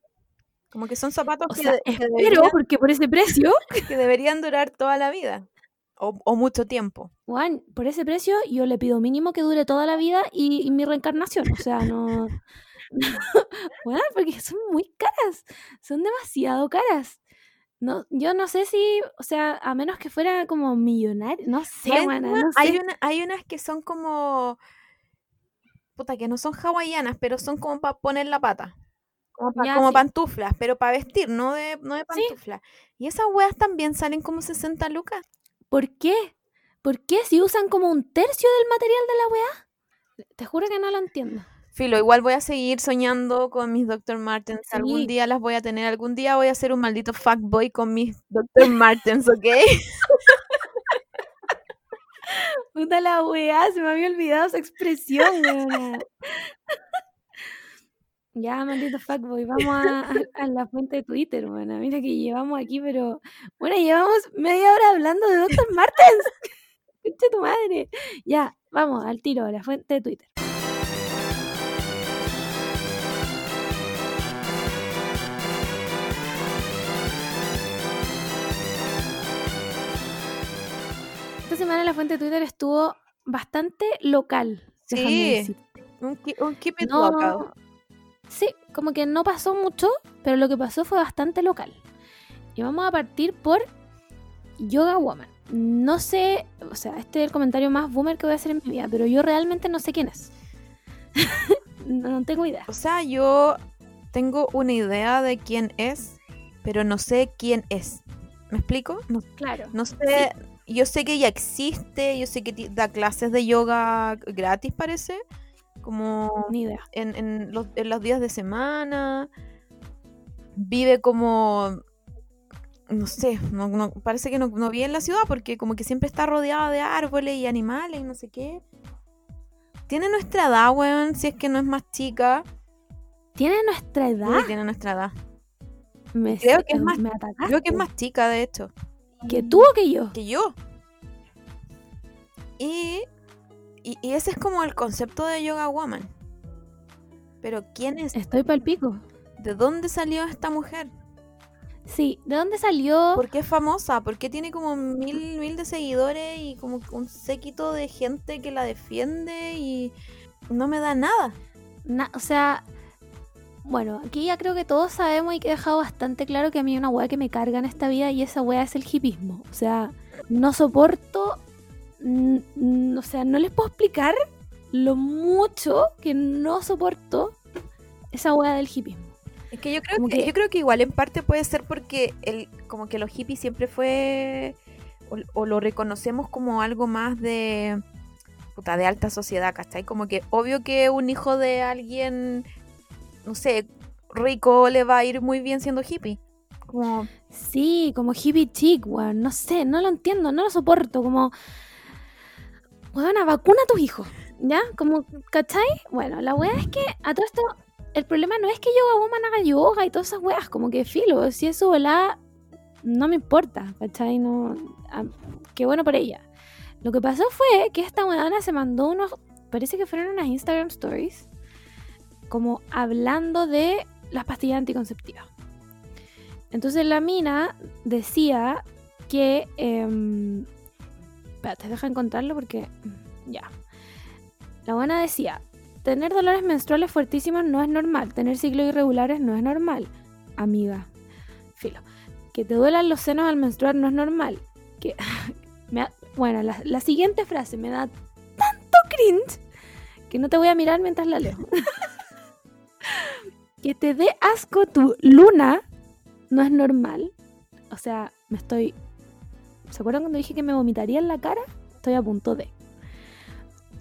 [SPEAKER 2] Como que son zapatos
[SPEAKER 1] O
[SPEAKER 2] que,
[SPEAKER 1] sea,
[SPEAKER 2] de- que
[SPEAKER 1] espero,
[SPEAKER 2] deberían,
[SPEAKER 1] porque por ese precio,
[SPEAKER 2] que deberían durar toda la vida. O, o mucho tiempo.
[SPEAKER 1] Juan, por ese precio yo le pido mínimo que dure toda la vida y, y mi reencarnación. O sea, no... Bueno, porque son muy caras, son demasiado caras. No, yo no sé si, o sea, a menos que fuera como millonario, no sé, buena, no
[SPEAKER 2] hay,
[SPEAKER 1] sé.
[SPEAKER 2] una- hay unas que son como. Puta, que no son hawaianas, pero son como para poner la pata. Como, pa-
[SPEAKER 1] Ya,
[SPEAKER 2] como
[SPEAKER 1] sí.
[SPEAKER 2] pantuflas, pero para vestir, no de, no de
[SPEAKER 1] Sí.
[SPEAKER 2] pantuflas. Y esas weas también salen como 60 lucas.
[SPEAKER 1] ¿Por qué? ¿Por qué si usan como un tercio del material de la weá? Te juro que no lo entiendo.
[SPEAKER 2] Filo, igual voy a seguir soñando con mis Dr. Martens. Algún día las voy a tener. Algún día voy a ser un maldito fuckboy con mis Dr. Martens, ¿ok?
[SPEAKER 1] Puta la weá, se me había olvidado esa expresión. Ya, maldito fuckboy, vamos a, a- a la fuente de Twitter, weona. Mira que llevamos aquí, pero... Bueno, llevamos media hora hablando de Dr. Martens. Concha tu madre. Ya, vamos, al tiro, a la fuente de Twitter. Semana la fuente de Twitter estuvo bastante local.
[SPEAKER 2] Sí. Un, un keep it
[SPEAKER 1] No,
[SPEAKER 2] local.
[SPEAKER 1] sí, como que no pasó mucho, pero lo que pasó fue bastante local. Y vamos a partir por Yoga Woman. No sé, o sea, este es el comentario más boomer que voy a hacer en mi vida, pero yo realmente no sé quién es. no, no tengo idea.
[SPEAKER 2] O sea, yo tengo una idea de quién es, pero no sé quién es. ¿Me explico? No,
[SPEAKER 1] Claro.
[SPEAKER 2] no sé. Yo sé que ella existe, yo sé que da clases de yoga gratis, parece. Como
[SPEAKER 1] Ni idea.
[SPEAKER 2] en, en los, en los días de semana. Vive como. No sé, no, no- parece que no, no vive en la ciudad porque como que siempre está rodeada de árboles y animales y no sé qué. Tiene nuestra edad, weón, si es que no es más chica.
[SPEAKER 1] ¿Tiene nuestra
[SPEAKER 2] Sí,
[SPEAKER 1] edad?
[SPEAKER 2] tiene nuestra edad.
[SPEAKER 1] Me,
[SPEAKER 2] creo que es más-
[SPEAKER 1] me.
[SPEAKER 2] Creo que es más chica, de hecho,
[SPEAKER 1] ¿Que tú o que yo?
[SPEAKER 2] que yo. Y, y, y ese es como el concepto de Yoga Woman. Pero ¿quién es?
[SPEAKER 1] Estoy pal pico.
[SPEAKER 2] ¿De dónde salió esta mujer?
[SPEAKER 1] Sí, ¿de dónde salió?
[SPEAKER 2] ¿Por qué es famosa? ¿Por qué tiene como mil, mil de seguidores y como un séquito de gente que la defiende y no me da nada?
[SPEAKER 1] Na- o sea, bueno, aquí ya creo que todos sabemos y que he dejado bastante claro que a mí hay una weá que me carga en esta vida y esa weá es el hipismo. O sea, no soporto, o sea, no les puedo explicar lo mucho que no soporto esa weá del hipismo.
[SPEAKER 2] Es que yo creo que- yo creo que igual en parte puede ser porque el, como que los hippies siempre fue o, o lo reconocemos como algo más de puta, de alta sociedad, ¿cachai? Como que obvio que un hijo de alguien, no sé, rico le va a ir muy bien siendo hippie. Como,
[SPEAKER 1] Sí, como hippie chic, weón. No sé, no lo entiendo, no lo soporto. Como, weón, vacuna a tus hijos. ¿Ya? Como, ¿cachai? Bueno, la weá es que a todo esto, el problema no es que Yoga Woman haga yoga y todas esas weas, como que filo, si eso volá, no me importa, ¿cachai? No, ah, qué bueno por ella. Lo que pasó fue que esta weona se mandó unos, parece que fueron unas Instagram stories, como hablando de las pastillas anticonceptivas. Entonces la mina decía que... Eh, espérate, deja encontrarlo porque... mm, Ya. La buena decía, tener dolores menstruales fuertísimos no es normal, tener ciclos irregulares no es normal, amiga. Filo. Que te duelan los senos al menstruar no es normal. Que... bueno, la siguiente frase me da tanto cringe que no te voy a mirar mientras la leo. que te dé asco tu luna no es normal. O sea, me estoy. ¿Se acuerdan cuando dije que me vomitaría en la cara? Estoy a punto de.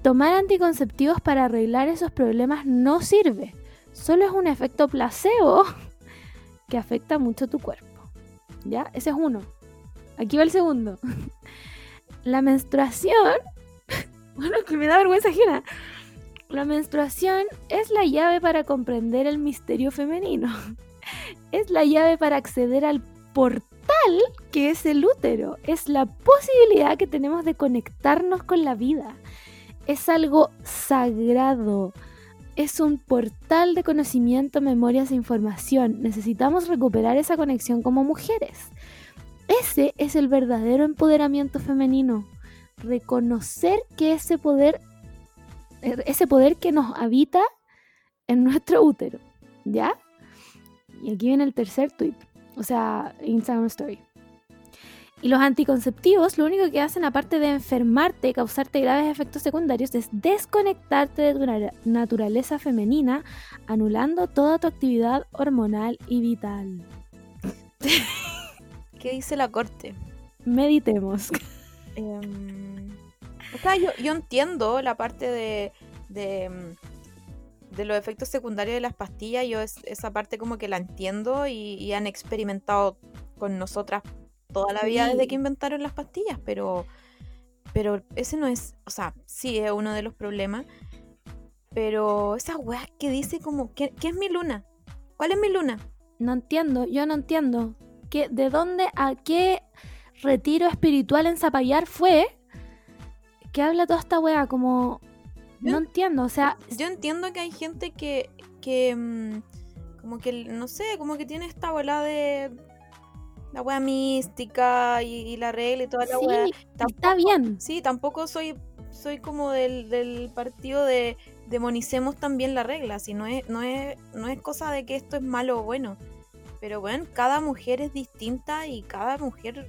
[SPEAKER 1] tomar anticonceptivos para arreglar esos problemas no sirve. Solo es un efecto placebo que afecta mucho tu cuerpo. ¿Ya? Ese es uno. Aquí va el segundo. La menstruación. Bueno, que me da vergüenza ajena. La menstruación es la llave para comprender el misterio femenino. Es la llave para acceder al portal que es el útero. Es la posibilidad que tenemos de conectarnos con la vida. Es algo sagrado. Es un portal de conocimiento, memorias e información. Necesitamos recuperar esa conexión como mujeres. Ese es el verdadero empoderamiento femenino. Reconocer que ese poder, er, ese poder que nos habita en nuestro útero. ¿Ya? Y aquí viene el tercer tweet. O sea, Instagram Story. Y los anticonceptivos lo único que hacen, aparte de enfermarte y causarte graves efectos secundarios, es desconectarte de tu naturaleza femenina, anulando toda tu actividad hormonal y vital.
[SPEAKER 2] ¿Qué dice la corte?
[SPEAKER 1] Meditemos.
[SPEAKER 2] Em, o sea, yo, yo, entiendo la parte de, de, de, los efectos secundarios de las pastillas. Yo esa parte como que la entiendo y, y han experimentado con nosotras toda la vida desde que inventaron las pastillas, pero, pero ese no es, o sea, sí es uno de los problemas, pero esas weas que dice como, ¿qué, es mi luna? ¿Cuál es mi luna?
[SPEAKER 1] No entiendo, yo no entiendo. ¿Qué, ¿De dónde, a qué retiro espiritual en Zapallar fue que habla toda esta wea? Como, no entiendo, o sea...
[SPEAKER 2] Yo entiendo que hay gente que, que mm, como que, no sé, como que tiene esta bola de, la wea mística y, la regla y toda la
[SPEAKER 1] sí, está bien.
[SPEAKER 2] Sí, tampoco soy, soy como del, partido de demonicemos también la regla, si no es, no es, no es cosa de que esto es malo o bueno. Pero bueno, cada mujer es distinta y cada mujer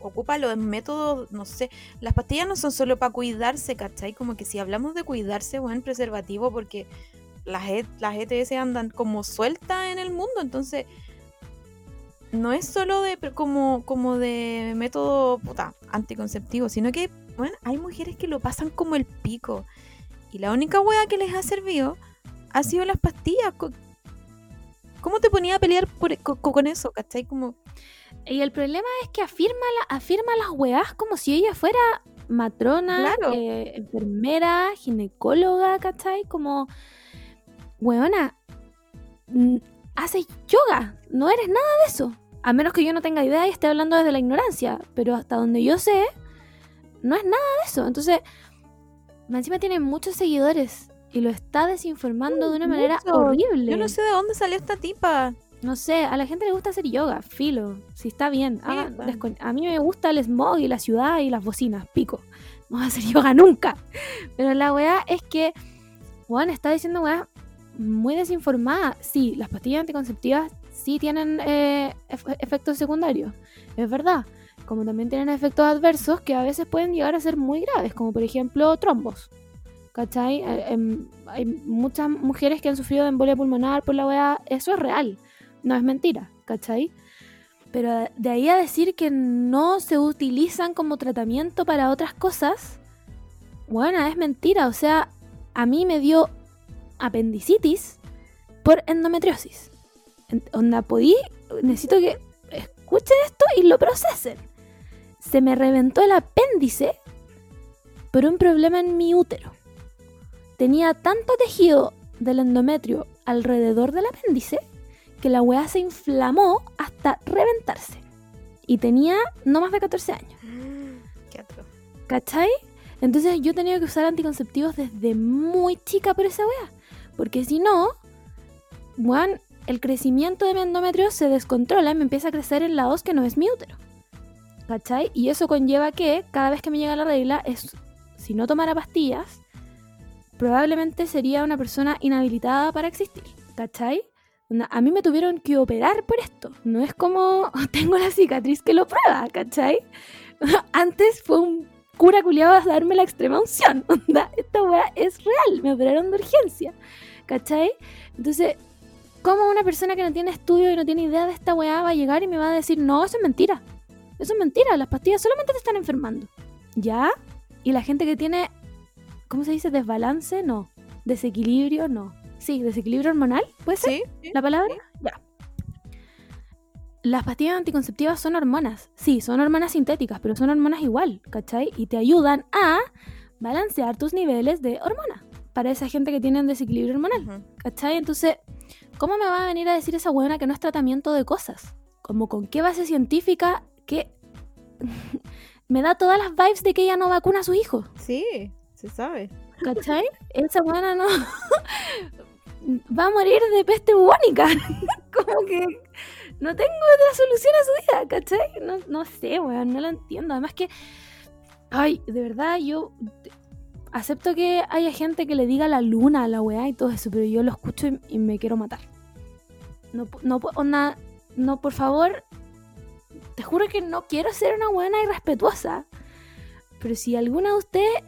[SPEAKER 2] ocupa los métodos, no sé, las pastillas no son solo para cuidarse, ¿cachai? Como que si hablamos de cuidarse, buen preservativo, porque las, e, las ETS andan como sueltas en el mundo, entonces no es solo de como, como de método puta, anticonceptivo, sino que bueno, hay mujeres que lo pasan como el pico. Y la única wea que les ha servido ha sido las pastillas. ¿Cómo te ponía a pelear con, eso? ¿Cachai? Como...
[SPEAKER 1] Y el problema es que afirma, la, afirma las weas como si ella fuera matrona, eh, enfermera, ginecóloga, ¿cachai? Como, weona, haces yoga, no eres nada de eso. A menos que yo no tenga idea y esté hablando desde la ignorancia, pero hasta donde yo sé, no es nada de eso. Entonces, encima tiene muchos seguidores y lo está desinformando de una manera horrible.
[SPEAKER 2] Yo no sé de dónde salió esta tipa.
[SPEAKER 1] No sé, a la gente le gusta hacer yoga, filo, si está bien. Ah, a mí me gusta el smog y la ciudad y las bocinas, pico. No voy a hacer yoga nunca. Pero la weá es que Juan está diciendo weá muy desinformada. Sí, las pastillas anticonceptivas sí tienen eh, efectos secundarios, es verdad. Como también tienen efectos adversos que a veces pueden llegar a ser muy graves, como por ejemplo trombos. ¿Cachai? Eh, em, hay muchas mujeres que han sufrido de embolia pulmonar por la OEA, eso es real, no es mentira, ¿cachai? Pero de ahí a decir que no se utilizan como tratamiento para otras cosas, bueno, es mentira. O sea, a mí me dio apendicitis por endometriosis. Onda, podí, necesito que escuchen esto y lo procesen. Se me reventó el apéndice por un problema en mi útero. Tenía tanto tejido del endometrio alrededor del apéndice que la weá se inflamó hasta reventarse. Y tenía no más de 14 años.
[SPEAKER 2] Qué
[SPEAKER 1] ¿Cachai? Entonces yo tenía que usar anticonceptivos desde muy chica por esa weá. Porque si no, weón, el crecimiento de mi endometrio se descontrola y me empieza a crecer en la os que no es mi útero. ¿Cachai? Y eso conlleva que cada vez que me llega la regla, es, si no tomara pastillas, probablemente sería una persona inhabilitada para existir. ¿Cachai? A mí me tuvieron que operar por esto. No es como tengo la cicatriz que lo prueba, ¿cachai? Antes fue un cura culiado a darme la extrema unción. esta weá es real. Me operaron de urgencia. ¿Cachai? Entonces, ¿Cómo una persona que no tiene estudio y no tiene idea de esta weá va a llegar y me va a decir, no, eso es mentira? Eso es mentira, las pastillas solamente te están enfermando. ¿Ya? Y la gente que tiene ¿cómo se dice? Desbalance, no. Desequilibrio, no. Sí, desequilibrio hormonal, ¿puede ser
[SPEAKER 2] ¿Sí? sí.
[SPEAKER 1] la palabra? Ya. Las pastillas anticonceptivas son hormonas. Sí, son hormonas sintéticas, pero son hormonas igual, ¿cachai? Y te ayudan a balancear tus niveles de hormonas para esa gente que tiene un desequilibrio hormonal,
[SPEAKER 2] Ujú.
[SPEAKER 1] ¿cachai? Entonces, ¿cómo me va a venir a decir esa buena que no es tratamiento de cosas? Como con qué base científica que me da todas las vibes de que ella no vacuna a sus hijos.
[SPEAKER 2] Sí, se sabe.
[SPEAKER 1] ¿Cachai? Esa buena no. Va a morir de peste bubónica. Como que no tengo otra solución a su vida, ¿cachai? No, no sé, weón, no lo entiendo. Además que. Ay, de verdad, yo acepto que haya gente que le diga la luna a la weá y todo eso, pero yo lo escucho y, y me quiero matar. No, no, no, por favor. Te juro que no quiero ser una buena irrespetuosa. Pero si alguna de ustedes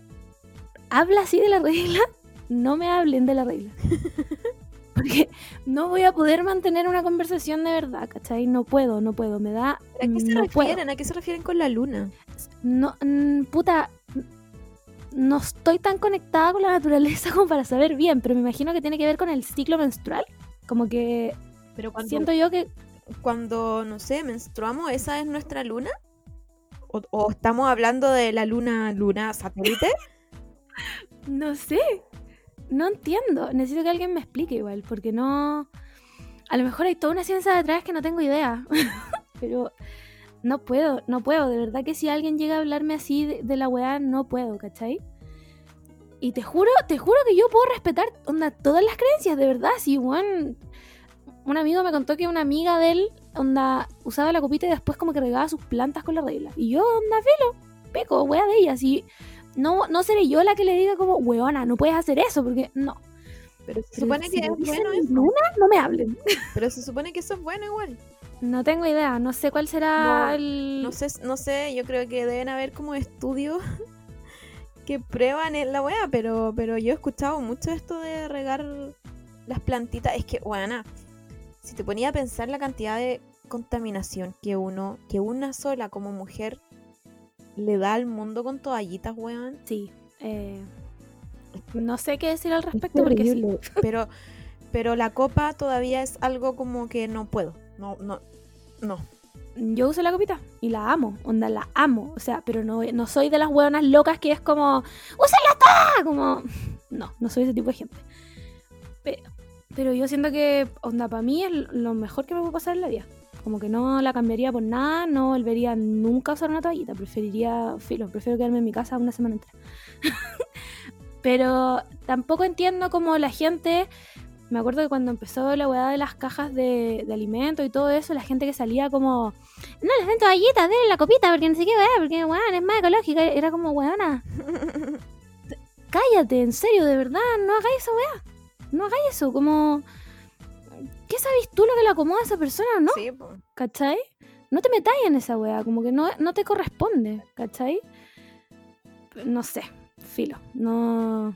[SPEAKER 1] habla así de la regla, no me hablen de la regla. Porque no voy a poder mantener una conversación de verdad, ¿cachai? No puedo, no puedo, me da...
[SPEAKER 2] ¿A qué se
[SPEAKER 1] no puedo.
[SPEAKER 2] refieren? ¿A qué se refieren con la luna?
[SPEAKER 1] No, mm, puta, no estoy tan conectada con la naturaleza como para saber bien, pero me imagino que tiene que ver con el ciclo menstrual. Como que
[SPEAKER 2] Pero cuando,
[SPEAKER 1] siento yo que...
[SPEAKER 2] cuando, no sé, menstruamos, ¿esa es nuestra luna? ¿O, o estamos hablando de la luna, luna satélite?
[SPEAKER 1] No sé, no entiendo. Necesito que alguien me explique igual, porque no... A lo mejor hay toda una ciencia detrás que no tengo idea, pero no puedo, no puedo. De verdad que si alguien llega a hablarme así de, la weá, no puedo, ¿cachai? Y te juro, te juro que yo puedo respetar onda, todas las creencias, de verdad. Si weón, un amigo me contó que una amiga de él onda, usaba la copita y después como que regaba sus plantas con la regla. Y yo, onda, filo, peco, weá de ella. Si no, no seré yo la que le diga como, weona, no puedes hacer eso, porque no.
[SPEAKER 2] Pero se
[SPEAKER 1] Pero
[SPEAKER 2] supone
[SPEAKER 1] si
[SPEAKER 2] que es bueno
[SPEAKER 1] en
[SPEAKER 2] eso.
[SPEAKER 1] luna, no me hablen.
[SPEAKER 2] Pero se supone que eso es bueno igual.
[SPEAKER 1] No tengo idea, no sé cuál será
[SPEAKER 2] No,
[SPEAKER 1] el...
[SPEAKER 2] No sé, no sé, yo creo que deben haber como estudios que prueban la wea, pero, pero yo he escuchado mucho esto de regar las plantitas. Es que, bueno, si te ponía a pensar la cantidad de contaminación que uno, que una sola como mujer le da al mundo con toallitas, weón.
[SPEAKER 1] Sí. eh, no sé qué decir al respecto porque sí.
[SPEAKER 2] Pero, pero la copa todavía es algo como que no puedo. No, no, no.
[SPEAKER 1] Yo uso la copita y la amo, onda, la amo. O sea, pero no, no soy de las hueonas locas que es como, ¡úsenla toda! Como, no, no soy ese tipo de gente. Pero, pero yo siento que, onda, para mí es lo mejor que me puede pasar en la vida. Como que no la cambiaría por nada, no volvería nunca a usar una toallita. Preferiría, filo, prefiero quedarme en mi casa una semana entera. pero tampoco entiendo cómo la gente me acuerdo que cuando empezó la weá de las cajas de, de alimentos y todo eso, la gente que salía como, no les den toallitas, denle la copita, porque no sé qué weá, porque weón, es más ecológica. Era como, weona, cállate, en serio, de verdad, no hagáis esa weá. No hagáis eso, como, ¿qué sabes tú lo que le acomoda a esa persona o no?
[SPEAKER 2] Sí, po.
[SPEAKER 1] ¿Cachai? No te metáis en esa weá, como que no, no te corresponde, ¿cachai? No sé, filo, no...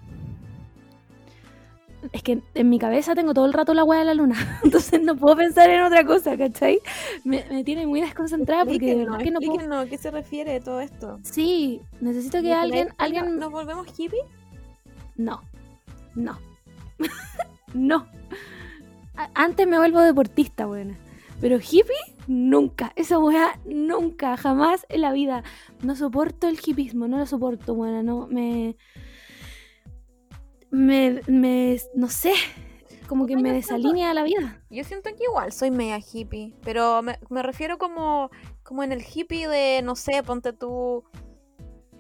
[SPEAKER 1] Es que en mi cabeza tengo todo el rato la weá de la luna, entonces no puedo pensar en otra cosa, ¿cachai? Me, me tiene muy desconcentrada porque de verdad que no puedo...
[SPEAKER 2] a qué se refiere todo esto.
[SPEAKER 1] Sí, necesito que
[SPEAKER 2] ¿Y
[SPEAKER 1] alguien,
[SPEAKER 2] ¿Nos-
[SPEAKER 1] alguien...
[SPEAKER 2] ¿Nos volvemos hippie?
[SPEAKER 1] No, no, no. Antes me vuelvo deportista, buena. Pero hippie, nunca. Esa weá, nunca, jamás en la vida. No soporto el hippismo, no lo soporto, buena. No, me. Me. me no sé. Como que me
[SPEAKER 2] siento-
[SPEAKER 1] desalinea la vida.
[SPEAKER 2] Yo siento que igual soy media hippie, pero me, me refiero como, como en el hippie de, no sé, ponte tú,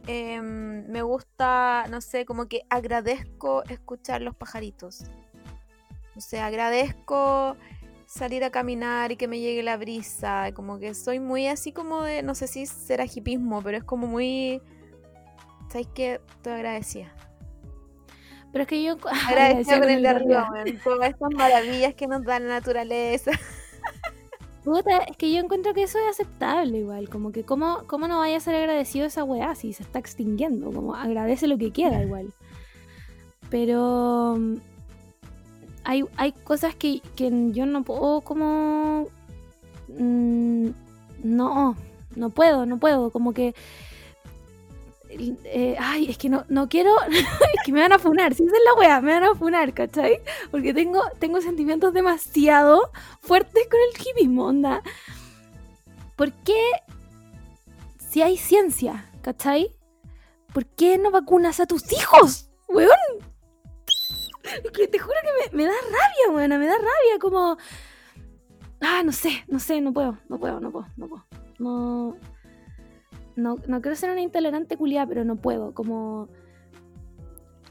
[SPEAKER 2] em, me gusta, no sé, como que agradezco escuchar los pajaritos. O sea, agradezco salir a caminar y que me llegue la brisa, como que soy muy así como de, no sé si será hipismo, pero es como muy, ¿sabes qué? Estoy agradecida.
[SPEAKER 1] Pero es que yo.
[SPEAKER 2] Agradecida con el de arriba, todas estas maravillas que nos da la naturaleza.
[SPEAKER 1] Puta, es que yo encuentro que eso es aceptable igual, como que cómo, cómo no vaya a ser agradecido esa weá si se está extinguiendo, como agradece lo que quiera igual. Pero hay, hay cosas que, que yo no puedo como... mm, no, no puedo, no puedo, como que eh, ay, es que no, no quiero, es que me van a funar, si esa es la wea, me van a funar, ¿cachai? Porque tengo, tengo sentimientos demasiado fuertes con el hipismo, onda. ¿Por qué, si hay ciencia, ¿cachai? ¿Por qué no vacunas a tus hijos, weón? Es que te juro que me, da rabia, weón, me da rabia, como... Ah, no sé, no sé, no puedo, no puedo, no puedo, no puedo. No no, no quiero ser una intolerante culiada, pero no puedo. Como.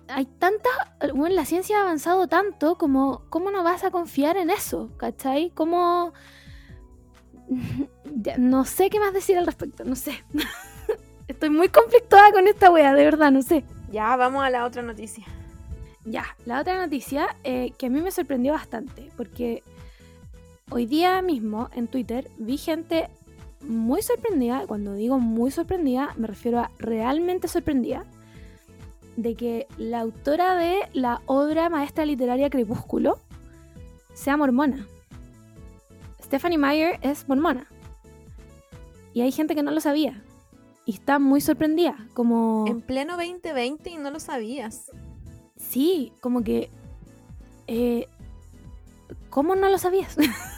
[SPEAKER 1] Hay tanta. Bueno, la ciencia ha avanzado tanto, como. ¿Cómo no vas a confiar en eso? ¿Cachai? ¿Cómo.? no sé qué más decir al respecto, no sé. Estoy muy conflictuada con esta wea, de verdad, no sé.
[SPEAKER 2] Ya, vamos a la otra noticia.
[SPEAKER 1] Ya, la otra noticia eh, que a mí me sorprendió bastante, porque hoy día mismo en Twitter vi gente muy sorprendida, cuando digo muy sorprendida, me refiero a realmente sorprendida, de que la autora de la obra maestra literaria Crepúsculo sea mormona. Stephanie Meyer es mormona. Y hay gente que no lo sabía. Y está muy sorprendida, como...
[SPEAKER 2] En pleno 2020 y no lo sabías.
[SPEAKER 1] Sí, como que... Eh, ¿Cómo no lo sabías?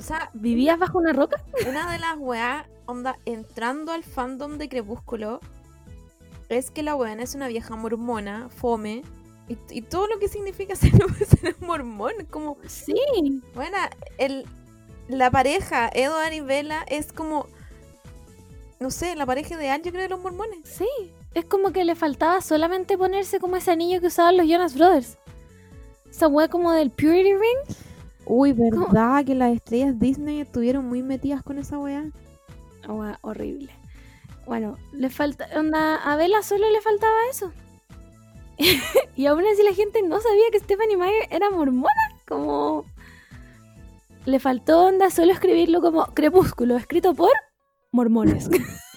[SPEAKER 2] O sea,
[SPEAKER 1] ¿vivías bajo una roca?
[SPEAKER 2] Una de las weas, onda, entrando al fandom de Crepúsculo, es que la wea es una vieja mormona, fome, y, todo lo que significa ser, ser mormón, como...
[SPEAKER 1] Sí.
[SPEAKER 2] Bueno, el, la pareja, Edward y Bella, es como... No sé, la pareja ideal yo creo de los mormones.
[SPEAKER 1] Sí, es como que le faltaba solamente ponerse como ese anillo que usaban los Jonas Brothers. Esa wea como del Purity Ring
[SPEAKER 2] Uy, ¿verdad que las estrellas Disney estuvieron muy metidas con esa weá?
[SPEAKER 1] Weá, horrible. Bueno, le falta. Onda, a Bella solo le faltaba eso. y aún así la gente no sabía que Stephanie Meyer era mormona. Como. Le faltó onda solo escribirlo como crepúsculo, escrito por mormones.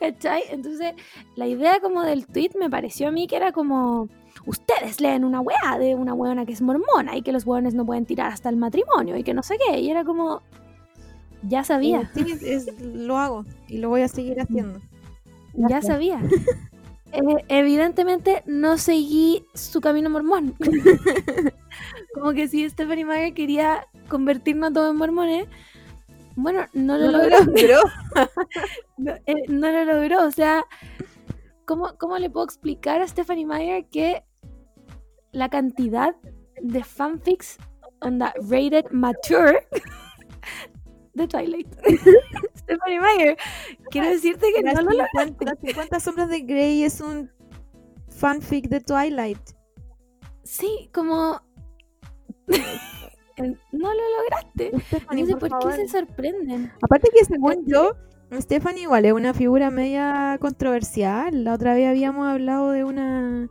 [SPEAKER 1] ¿Cachai? Entonces, la idea como del tweet me pareció a mí que era como ustedes leen una weá de una weona que es mormona y que los weones no pueden tirar hasta el matrimonio y que no sé qué. Y era como, ya sabía.
[SPEAKER 2] lo hago y lo voy a seguir haciendo.
[SPEAKER 1] Ya sabía. Eh, evidentemente no seguí su camino mormón. como que si Stephanie Meyer quería convertirnos todos en mormones, bueno, no lo logró. Eh, no, lo logró. O sea, ¿cómo, ¿cómo le puedo explicar a Stephanie Meyer que la cantidad de fanfics onda rated mature de Twilight. Stephanie Meyer, quiero decirte que no lo
[SPEAKER 2] lograste. Las 50 sombras de Grey es un fanfic de Twilight.
[SPEAKER 1] Sí, como no lo lograste. no por, qué se sorprenden.
[SPEAKER 2] Aparte que según yo, Stephanie igual es una figura media controversial. La otra vez habíamos hablado de una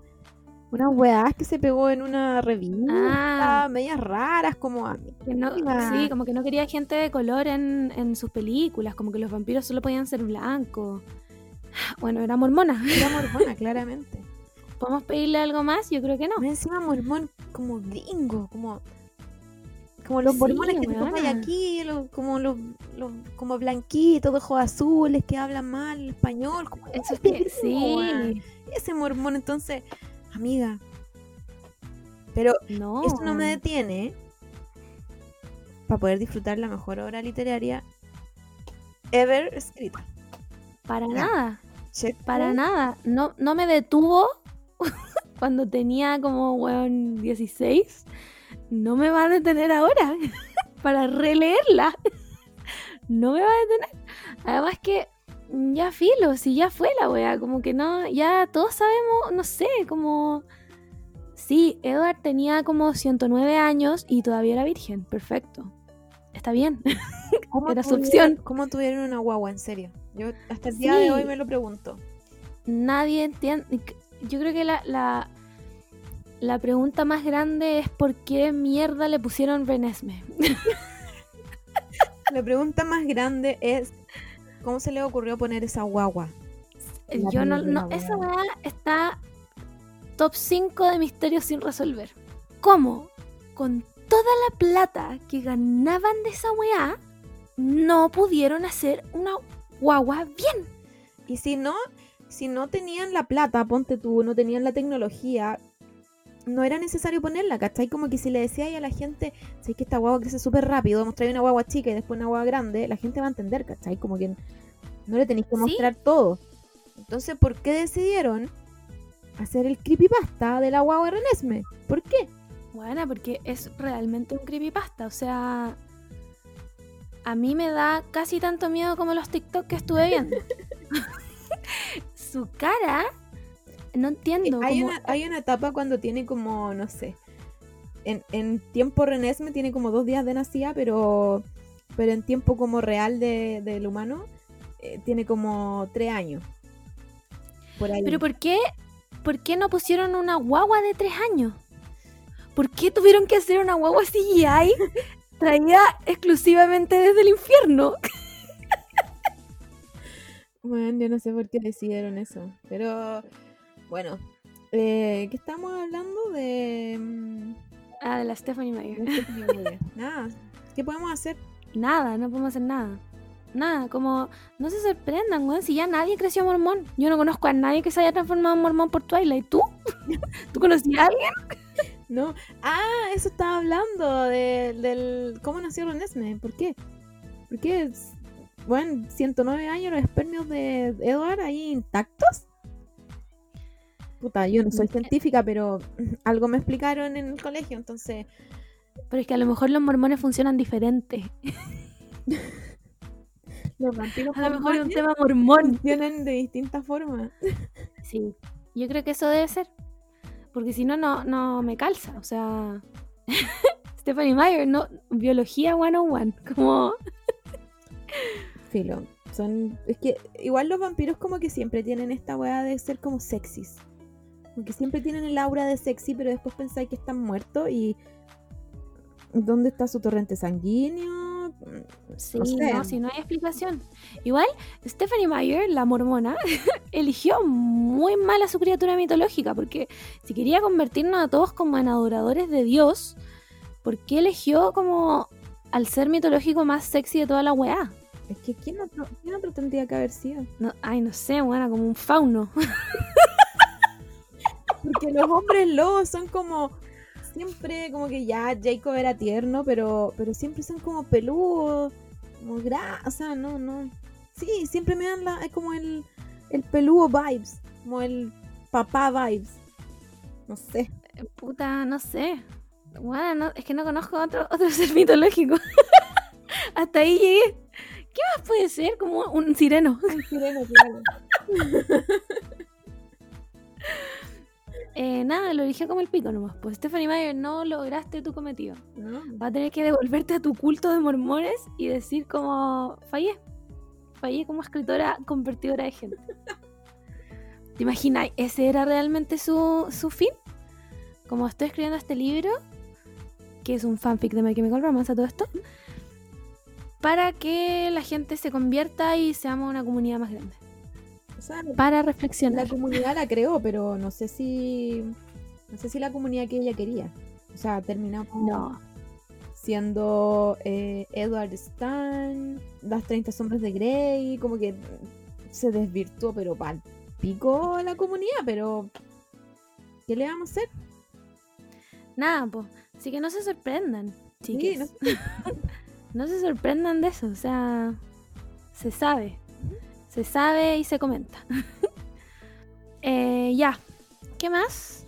[SPEAKER 2] unas weas que se pegó en una revista, ah. medias raras, como
[SPEAKER 1] Sí, como que no quería gente de color en, sus películas, como que los vampiros solo podían ser blancos. Bueno, era mormona.
[SPEAKER 2] Era mormona, claramente.
[SPEAKER 1] ¿Podemos pedirle algo más? Yo creo que no.
[SPEAKER 2] encima mormón como gringo, como como los mormones que hay aquí, como los, como blanquitos, ojos azules, que hablan mal español. Como
[SPEAKER 1] Eso es que, sí.
[SPEAKER 2] Ese mormón, entonces, amiga. Pero no. eso no me detiene para poder disfrutar la mejor obra literaria ever escrita.
[SPEAKER 1] Para nada. Para nada. No, no me detuvo cuando tenía como, weón, 16. No me va a detener ahora para releerla. no me va a detener. Además que ya filo, si ya fue la wea, como que no, ya todos sabemos, no sé, como... Sí, Edward tenía como 109 años y todavía era virgen, perfecto. Está bien, era su opción.
[SPEAKER 2] ¿Cómo tuvieron una guagua, en serio? Yo hasta el día de hoy me lo pregunto.
[SPEAKER 1] Nadie entiende, yo creo que la, la, la pregunta más grande es por qué mierda le pusieron Renesme.
[SPEAKER 2] la pregunta más grande es ¿Cómo se le ocurrió poner esa guagua?
[SPEAKER 1] Yo no, no esa weá está top 5 de misterios sin resolver. ¿Cómo? Con toda la plata que ganaban de esa weá, no pudieron hacer una guagua bien.
[SPEAKER 2] Y si no, si no tenían la plata, ponte tú, no tenían la tecnología, no era necesario ponerla, ¿cachai? Como que si le decía a la gente, sé que esta guagua crece súper rápido, mostrar una guagua chica y después una guagua grande, la gente va a entender, ¿cachai? Como que no le tenéis que
[SPEAKER 1] Sí.
[SPEAKER 2] mostrar todo. Entonces, ¿por qué decidieron hacer el creepypasta de la guagua Renesme? ¿Por qué?
[SPEAKER 1] Bueno, porque es realmente un creepypasta. O sea, a mí me da casi tanto miedo como los TikTok que estuve viendo. Su cara, no entiendo.
[SPEAKER 2] hay,
[SPEAKER 1] como-
[SPEAKER 2] una, hay una etapa cuando tiene como, no sé, en, en tiempo Renesme tiene como dos días de nacida, pero, pero en tiempo como real de- del humano eh, tiene como tres años. Por ahí.
[SPEAKER 1] Pero ¿por qué, ¿por qué no pusieron una guagua de tres años? ¿Por qué tuvieron que hacer una guagua CGI traída exclusivamente desde el infierno?
[SPEAKER 2] Bueno, yo no sé por qué decidieron eso. Pero bueno, eh, ¿qué estamos hablando de... mm,
[SPEAKER 1] Ah, de la Stephanie Meyer.
[SPEAKER 2] Nada, ¿qué podemos hacer?
[SPEAKER 1] Nada, no podemos hacer nada. Nada, como no se sorprendan, weón, si ya nadie creció mormón. Yo no conozco a nadie que se haya transformado en mormón por Twilight. ¿Tú? ¿Tú conocías a alguien?
[SPEAKER 2] No. Ah, eso estaba hablando de, del... ¿Cómo nació Renesme? ¿Por qué? ¿Por qué? Bueno, 109 años los espermios de Edward ahí intactos. Puta, yo no soy científica, pero algo me explicaron en el colegio, entonces...
[SPEAKER 1] Pero es que a lo mejor los mormones funcionan diferente.
[SPEAKER 2] Los vampiros
[SPEAKER 1] A lo mejor es un tema mormón.
[SPEAKER 2] funcionan de distintas formas.
[SPEAKER 1] Sí, yo creo que eso debe ser. Porque si no, no, no me calza. O sea, Stephanie Meyer, no, biología 101. Como,
[SPEAKER 2] Filo. Son. Es que igual los vampiros como que siempre tienen esta weá de ser como sexys. Como que siempre tienen el aura de sexy, pero después pensáis que están muertos y. ¿Dónde está su torrente sanguíneo?
[SPEAKER 1] sí,
[SPEAKER 2] No sé.
[SPEAKER 1] no, si no hay explicación. Igual, Stephanie Meyer, la mormona, eligió muy mal a su criatura mitológica. Porque si quería convertirnos a todos como en adoradores de Dios, ¿por qué eligió como al ser mitológico más sexy de toda la weá?
[SPEAKER 2] Es que ¿quién otro, quién otro tendría que haber sido?
[SPEAKER 1] No, ay, no sé, bueno, como un fauno.
[SPEAKER 2] Porque los hombres lobos son como. Siempre como que ya Jacob era tierno, pero, pero siempre son como peludos, como gra... O sea, no, no. Sí, siempre me dan la, es como el, el peludo vibes, como el papá vibes. No sé.
[SPEAKER 1] Eh, Puta, no sé. Bueno, no- es que no conozco otro, otro ser mitológico. Hasta ahí llegué. ¿Qué más puede ser? Como un sireno.
[SPEAKER 2] Un sireno, claro.
[SPEAKER 1] Eh, nada, lo eligió como el pico nomás. Pues Stephanie Meyer, no lograste tu cometido.
[SPEAKER 2] ¿No?
[SPEAKER 1] Vas a tener que devolverte a tu culto de mormones y decir como fallé. Fallé como escritora convertidora de gente. ¿Te imaginas? ¿Ese era realmente su, su fin? Como estoy escribiendo este libro, que es un fanfic de My Chemical Romance a todo esto, para que la gente se convierta y seamos una comunidad más grande.
[SPEAKER 2] O sea,
[SPEAKER 1] Para
[SPEAKER 2] la
[SPEAKER 1] reflexionar.
[SPEAKER 2] comunidad la creó, pero no sé si. No sé si la comunidad que ella quería. O sea, terminamos
[SPEAKER 1] No.
[SPEAKER 2] siendo eh, Edward Stan, las 30 sombras de Grey, como que se desvirtuó, pero pal pico la comunidad, pero ¿qué le vamos a hacer?
[SPEAKER 1] Nada, pues. Así que no se sorprendan,
[SPEAKER 2] Sí,
[SPEAKER 1] chiques.
[SPEAKER 2] no
[SPEAKER 1] no se sorprendan de eso, o sea, se sabe. Se sabe y se comenta. Eh, ya, ¿qué más?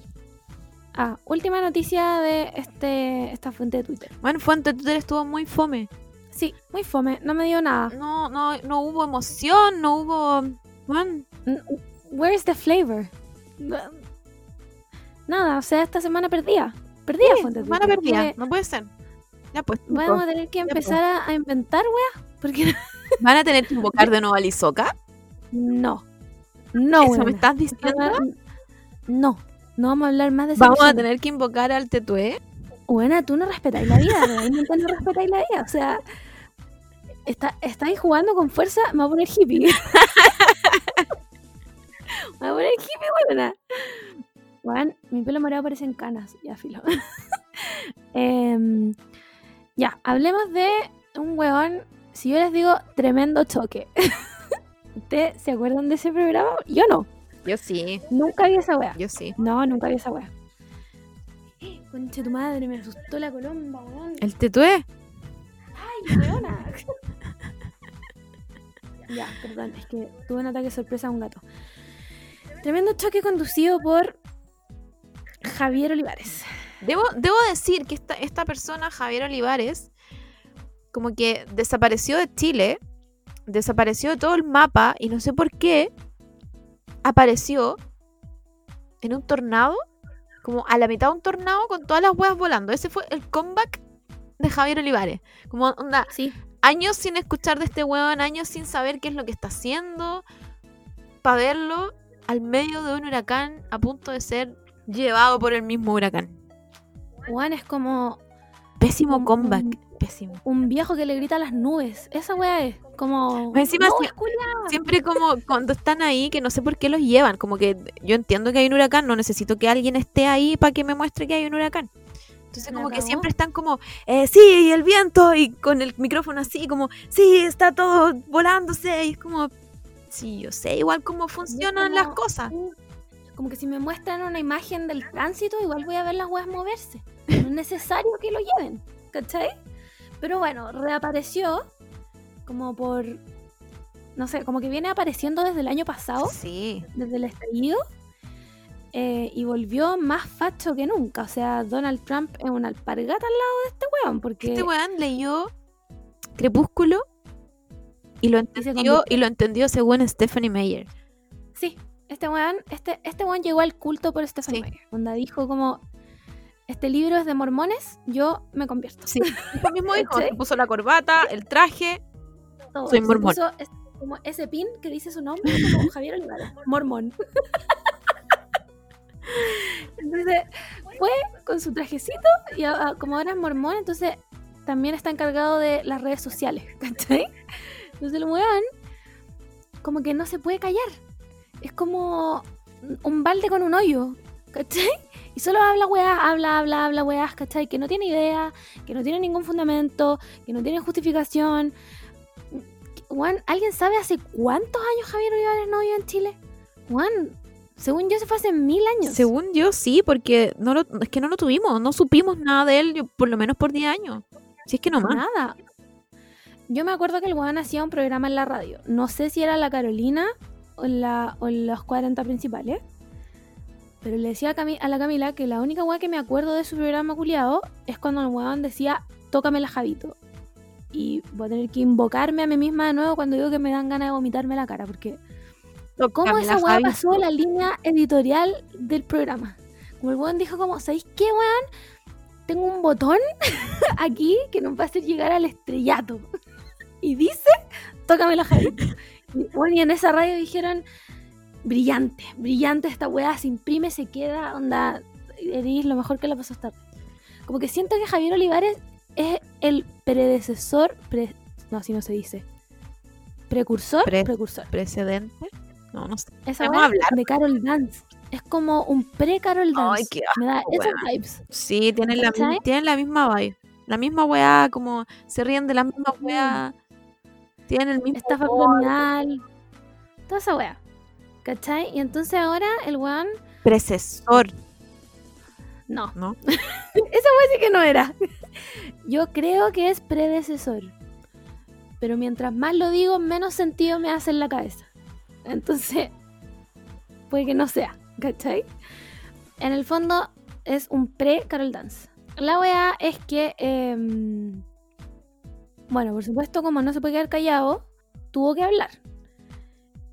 [SPEAKER 1] Ah, última noticia de este esta fuente de Twitter.
[SPEAKER 2] Bueno, Fuente Twitter estuvo muy fome.
[SPEAKER 1] Sí, muy fome, no me dio nada.
[SPEAKER 2] No, no, no hubo emoción, no hubo. Juan,
[SPEAKER 1] Where's the flavor? Nada, o sea, esta semana perdía. Perdía fuente de
[SPEAKER 2] semana
[SPEAKER 1] Twitter.
[SPEAKER 2] perdida,
[SPEAKER 1] que
[SPEAKER 2] no puede ser. Ya pues,
[SPEAKER 1] Vamos a tener que
[SPEAKER 2] pues.
[SPEAKER 1] empezar a, a inventar, wea, porque
[SPEAKER 2] ¿van a tener que invocar de nuevo a Lizoka?
[SPEAKER 1] no. No,
[SPEAKER 2] ¿Eso me
[SPEAKER 1] weona.
[SPEAKER 2] estás diciendo?
[SPEAKER 1] No, no vamos a hablar más de esa
[SPEAKER 2] Vamos a tener que invocar al Tetué.
[SPEAKER 1] Buena, tú no respetáis la vida, realmente no respetáis la vida. O sea, está, estáis jugando con fuerza, me voy a poner hippie. me voy a poner hippie, buena. Bueno, mi pelo morado parece en canas, ya filo. Em, ya, hablemos de un huevón, si yo les digo tremendo choque. ¿Ustedes se acuerdan de ese programa? Yo no.
[SPEAKER 2] Yo sí.
[SPEAKER 1] Nunca vi esa wea.
[SPEAKER 2] Yo sí.
[SPEAKER 1] No, nunca vi esa wea. Conche tu madre, me asustó la colomba, weón.
[SPEAKER 2] ¿El tetué?
[SPEAKER 1] ¡Ay, weona! ya, perdón, es que tuve un ataque sorpresa a un gato. Tremendo choque conducido por Javier Olivares.
[SPEAKER 2] Debo, debo decir que esta, esta persona, Javier Olivares, como que desapareció de Chile, desapareció de todo el mapa y no sé por qué apareció en un tornado, como a la mitad de un tornado con todas las huevas volando. Ese fue el comeback de Javier Olivares. Como onda,
[SPEAKER 1] Sí,
[SPEAKER 2] años sin escuchar de este huevón, años sin saber qué es lo que está haciendo, para verlo al medio de un huracán a punto de ser llevado por el mismo huracán.
[SPEAKER 1] Juan es como
[SPEAKER 2] Pésimo comeback, pésimo.
[SPEAKER 1] un viejo que le grita a las nubes. Esa wea es como.
[SPEAKER 2] Encima
[SPEAKER 1] "No,
[SPEAKER 2] sí-
[SPEAKER 1] es culiao".
[SPEAKER 2] Siempre como cuando están ahí, que no sé por qué los llevan, como que yo entiendo que hay un huracán, no necesito que alguien esté ahí para que me muestre que hay un huracán. Entonces
[SPEAKER 1] ¿La
[SPEAKER 2] como que siempre están como, eh, sí, y el viento, y con el micrófono así, como, sí, está todo volándose, y es como, sí, yo sé igual cómo funcionan las
[SPEAKER 1] como-
[SPEAKER 2] cosas.
[SPEAKER 1] Como que si me muestran una imagen del tránsito, igual voy a ver las weas moverse. No es necesario que lo lleven, ¿cachai? Pero bueno, reapareció como por. No sé, como que viene apareciendo desde el año pasado,
[SPEAKER 2] Sí,
[SPEAKER 1] desde el estallido, eh, y volvió más facho que nunca. O sea, Donald Trump es una alpargata al lado de este weón, porque.
[SPEAKER 2] este weón leyó Crepúsculo y lo entendió, y lo entendió según Stephanie Meyer.
[SPEAKER 1] Sí, este weón, este, este weón llegó al culto por Stephen
[SPEAKER 2] Sí.
[SPEAKER 1] Meyer. Donde dijo como. Este libro es de mormones, yo me convierto.
[SPEAKER 2] Sí, eso mismo dijo,
[SPEAKER 1] ¿Cachai?
[SPEAKER 2] se puso la corbata, el traje,
[SPEAKER 1] todo.
[SPEAKER 2] Soy
[SPEAKER 1] Se
[SPEAKER 2] mormón.
[SPEAKER 1] puso es- como ese pin que dice su nombre, como Javier Olivares, mormón. Entonces, fue con su trajecito y a- a- como ahora es mormón, entonces también está encargado de las redes sociales, ¿cachai? Entonces el weón como que no se puede callar. Es como un balde con un hoyo, ¿cachai? Y solo habla weás, habla, habla, habla weás, ¿cachai? Que no tiene idea, que no tiene ningún fundamento, que no tiene justificación. Juan, ¿alguien sabe hace cuántos años Javier Olivares no vive en Chile? Juan, según yo se fue hace mil años.
[SPEAKER 2] Según yo sí, porque no lo, es que no lo tuvimos, no supimos nada de él, por lo menos por 10 años. Si es que no más.
[SPEAKER 1] Nada. Yo me acuerdo que el Juan hacía un programa en la radio. No sé si era la Carolina o la, o los 40 principales. Pero le decía a, la Camila que la única weá que me acuerdo de su programa culiado es cuando el weón decía, tócame la Javito. Y voy a tener que invocarme a mí misma de nuevo cuando digo que me dan ganas de vomitarme la cara. Porque ¿Cómo esa weá pasó la línea editorial del programa? Como el weón dijo como, ¿sabéis qué weón? Tengo un botón aquí que nos va a hacer llegar al estrellato. y dice, tócame la Javito. y, bueno, y en esa radio dijeron, brillante, brillante esta weá, se imprime, se queda, onda, eres lo mejor que la pasó esta Como que siento que Javier Olivares es el predecesor, pre- no, así no se dice. Precursor,
[SPEAKER 2] Pre-
[SPEAKER 1] precursor.
[SPEAKER 2] ¿Precedente? No, no sé.
[SPEAKER 1] Esa
[SPEAKER 2] ¿Podemos
[SPEAKER 1] weá
[SPEAKER 2] hablar?
[SPEAKER 1] de Carol Dance. Es como un pre-Carol Dance.
[SPEAKER 2] Ay, qué
[SPEAKER 1] Me da
[SPEAKER 2] weón.
[SPEAKER 1] vibes.
[SPEAKER 2] Sí, tienen la, tienen la misma vibe. La misma weá, como se ríen de la misma weá. Tienen el mismo
[SPEAKER 1] Estafa criminal. Toda esa weá. ¿Cachai? Y entonces ahora el weón.
[SPEAKER 2] Precesor,
[SPEAKER 1] No.
[SPEAKER 2] ¿no?
[SPEAKER 1] Esa weá sí que no era. Yo creo que es predecesor. Pero mientras más lo digo, menos sentido me hace en la cabeza. Entonces, puede que no sea. ¿Cachai? En el fondo es un pre-Carol Dance. La weá es que. em, bueno, por supuesto, como no se puede quedar callado, tuvo que hablar.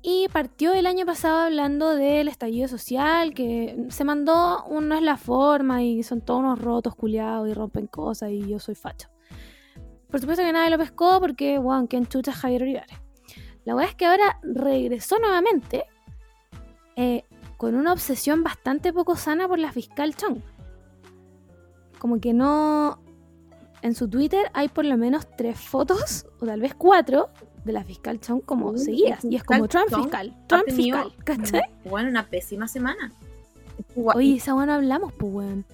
[SPEAKER 1] Y partió el año pasado hablando del estallido social, que se mandó no es la forma y son todos unos rotos culiados y rompen cosas y yo soy facho. Por supuesto que nadie lo pescó porque, wow, qué enchucha Javier Olivares. La verdad es que ahora regresó nuevamente eh, con una obsesión bastante poco sana por la fiscal Chong. Como que no... En su Twitter hay por lo menos tres fotos, o tal vez cuatro, de la fiscal Chong como
[SPEAKER 3] Uy,
[SPEAKER 1] seguidas. Y es como Trump fiscal, Trump fiscal, ¿cachai?
[SPEAKER 3] Bueno, una pésima semana.
[SPEAKER 1] Oye, esa no hablamos, pues weón.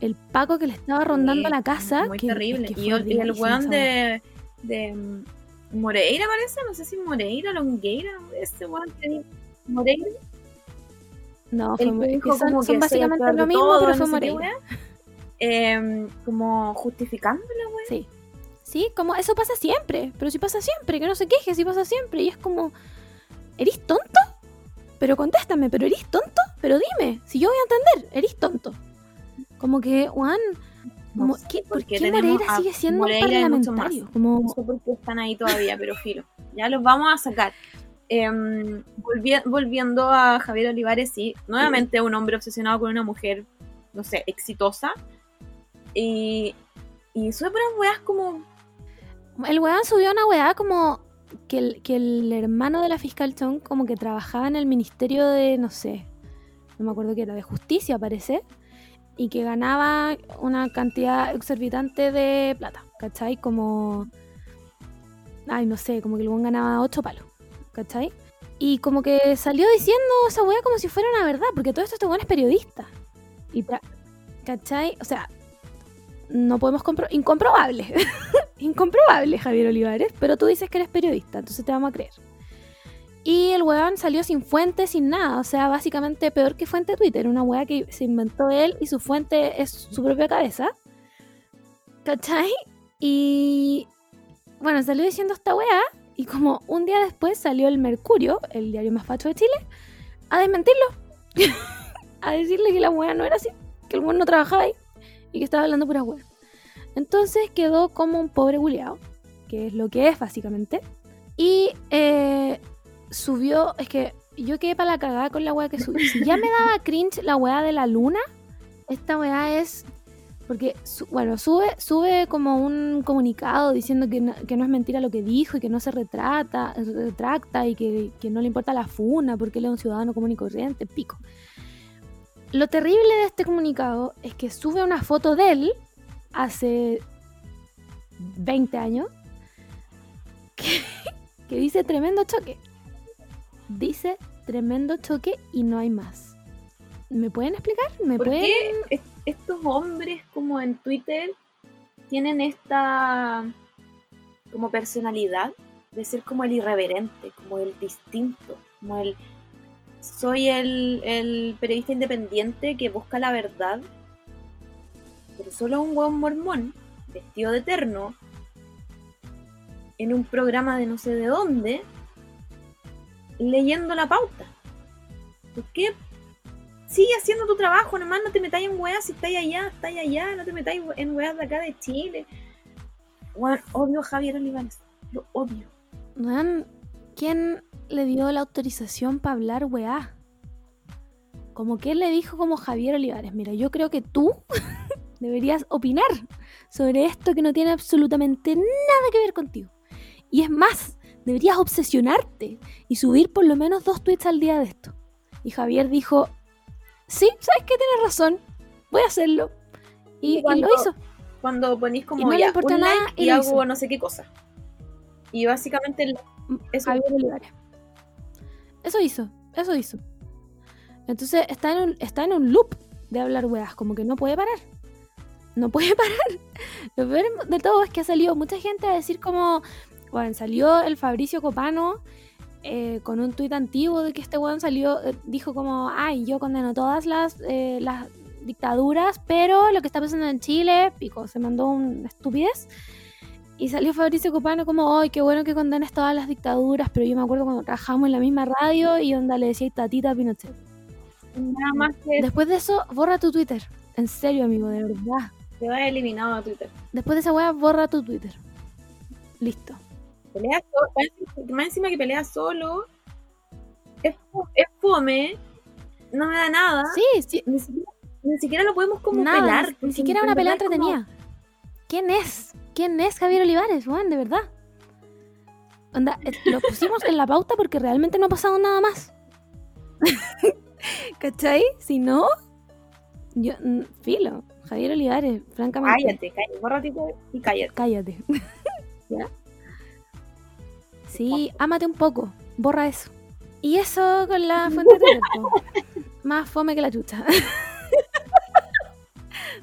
[SPEAKER 1] El Paco que le estaba rondando
[SPEAKER 3] Sí,
[SPEAKER 1] la casa.
[SPEAKER 3] Muy
[SPEAKER 1] que-
[SPEAKER 3] terrible.
[SPEAKER 1] que
[SPEAKER 3] y, el- y el weón de, de, mm,
[SPEAKER 2] Moreira parece, no sé si Moreira, Longueira, ese weón que Moreira.
[SPEAKER 1] No, fue,
[SPEAKER 2] dijo
[SPEAKER 1] son, son básicamente lo mismo,
[SPEAKER 2] todo,
[SPEAKER 1] pero fue Moreira.
[SPEAKER 2] Em, como justificándola, weón.
[SPEAKER 1] Sí. Sí, como eso pasa siempre, pero si pasa siempre, que no se queje, si pasa siempre. Y es como, ¿eres tonto? Pero contéstame, ¿pero eres tonto? Pero dime, si yo voy a entender, ¿eres tonto? Como que, Juan,
[SPEAKER 2] No
[SPEAKER 1] Mo-
[SPEAKER 2] sé
[SPEAKER 1] ¿qué-
[SPEAKER 2] por
[SPEAKER 1] ¿por
[SPEAKER 2] qué
[SPEAKER 1] Moreira sigue siendo
[SPEAKER 2] Moreira
[SPEAKER 1] un parlamentario? Como,
[SPEAKER 2] No sé por qué están ahí todavía, pero filo. Ya los vamos a sacar. Volvi- volviendo a Javier Olivares, sí, nuevamente un hombre obsesionado con una mujer, no sé, exitosa. Y, y sube puras weas como.
[SPEAKER 1] El weón subió una weá como que el, hermano de la fiscal Chong como que trabajaba en el ministerio de, no sé, no me acuerdo qué era, de justicia parece, y que ganaba una cantidad exorbitante de plata, ¿cachai? Como, ay, no sé, como que el weón ganaba ocho palos, ¿cachai? Y como que salió diciendo esa weá como si fuera una verdad, porque todo esto este weón es periodista. Y ¿Cachai? O sea, no podemos compro incomprobable. incomprobable, Javier Olivares, pero tú dices que eres periodista, entonces te vamos a creer. Y el weón salió sin fuente, sin nada, o sea, básicamente peor que fuente Twitter, una weá que se inventó él y su fuente es su propia cabeza. ¿Cachai? Y bueno, salió diciendo esta weá y como un día después salió el Mercurio, el diario más facho de Chile, a desmentirlo. a decirle que la weá no era así, que el weón no trabajaba ahí y que estaba hablando pura weá. Entonces quedó como un pobre buleado, que es lo que es básicamente. Y eh, subió, es que yo quedé para la cagada con la weá que subió. Si ya me daba cringe la weá de la luna, esta weá es... Porque, su- bueno, sube, sube como un comunicado diciendo que no, que no es mentira lo que dijo y que no se retrata, retracta y que, que no le importa la funa porque él es un ciudadano común y corriente, pico. Lo terrible de este comunicado es que sube una foto de él hace 20 años que, que dice tremendo choque. Dice tremendo choque y no hay más. ¿Me pueden explicar? ¿Me
[SPEAKER 2] ¿Por
[SPEAKER 1] pueden...?
[SPEAKER 2] qué es- estos hombres como en Twitter tienen esta como personalidad de ser como el irreverente, como el distinto, como el soy el, el periodista independiente que busca la verdad, pero solo un hueón mormón vestido de eterno en un programa de no sé de dónde leyendo la pauta. ¿Por qué sigue haciendo tu trabajo, nomás no te metáis en weas si estáis allá, estáis allá, no te metáis en weas de acá de Chile. Weón, odio a Javier Olivares, lo odio.
[SPEAKER 1] ¿quién le dio la autorización para hablar weá? Como que él le dijo como Javier Olivares, mira, yo creo que tú deberías opinar sobre esto que no tiene absolutamente nada que ver contigo. Y es más, deberías obsesionarte y subir por lo menos dos tweets al día de esto. Y Javier dijo, sí, ¿sabes qué? Tienes razón, voy a hacerlo. Y, y
[SPEAKER 2] Cuando-
[SPEAKER 1] lo hizo.
[SPEAKER 2] Cuando ponís como
[SPEAKER 1] Y no
[SPEAKER 2] ya, un
[SPEAKER 1] nada,
[SPEAKER 2] like
[SPEAKER 1] y
[SPEAKER 2] hago
[SPEAKER 1] hizo.
[SPEAKER 2] no sé qué cosa. Y básicamente eso
[SPEAKER 1] Javier Olivares. Eso hizo, eso hizo. Entonces está en un, está en un loop de hablar weas, como que no puede parar. No puede parar. Lo peor de todo es que ha salido mucha gente a decir como, bueno, salió el Fabricio Copano eh, con un tuit antiguo de que este weón salió, eh, dijo como, ay, yo condeno todas las, eh, las dictaduras, pero lo que está pasando en Chile, pico, se mandó una estupidez. Y salió Fabricio Copano como, ay, qué bueno que condenes todas las dictaduras, pero yo me acuerdo cuando trabajamos en la misma radio y onda le decía tatita a Pinochet.
[SPEAKER 2] nada más que
[SPEAKER 1] Después de eso, borra tu Twitter. En serio, amigo, de verdad.
[SPEAKER 2] te va eliminado a Twitter.
[SPEAKER 1] Después de esa wea, borra tu Twitter. Listo.
[SPEAKER 2] Pelea solo, más encima- que pelea solo, es, es fome, no me da nada.
[SPEAKER 1] Sí, sí.
[SPEAKER 2] Ni siquiera, ni siquiera lo podemos como
[SPEAKER 1] Nada,
[SPEAKER 2] pelar.
[SPEAKER 1] ni- siquiera una pelea
[SPEAKER 2] como-
[SPEAKER 1] entretenida. ¿Quién es? ¿Quién es Javier Olivares, weón? De verdad. Onda, lo pusimos en la pauta porque realmente no ha pasado nada más. ¿Cachai? Si no, yo, mm, filo. Javier Olivares, francamente.
[SPEAKER 2] Cállate, cállate, borra Twitter y cállate.
[SPEAKER 1] Cállate. ¿Ya? Sí, ámate un poco. Borra eso. Y eso con la fuente de Twitter, po. Más fome que la chucha.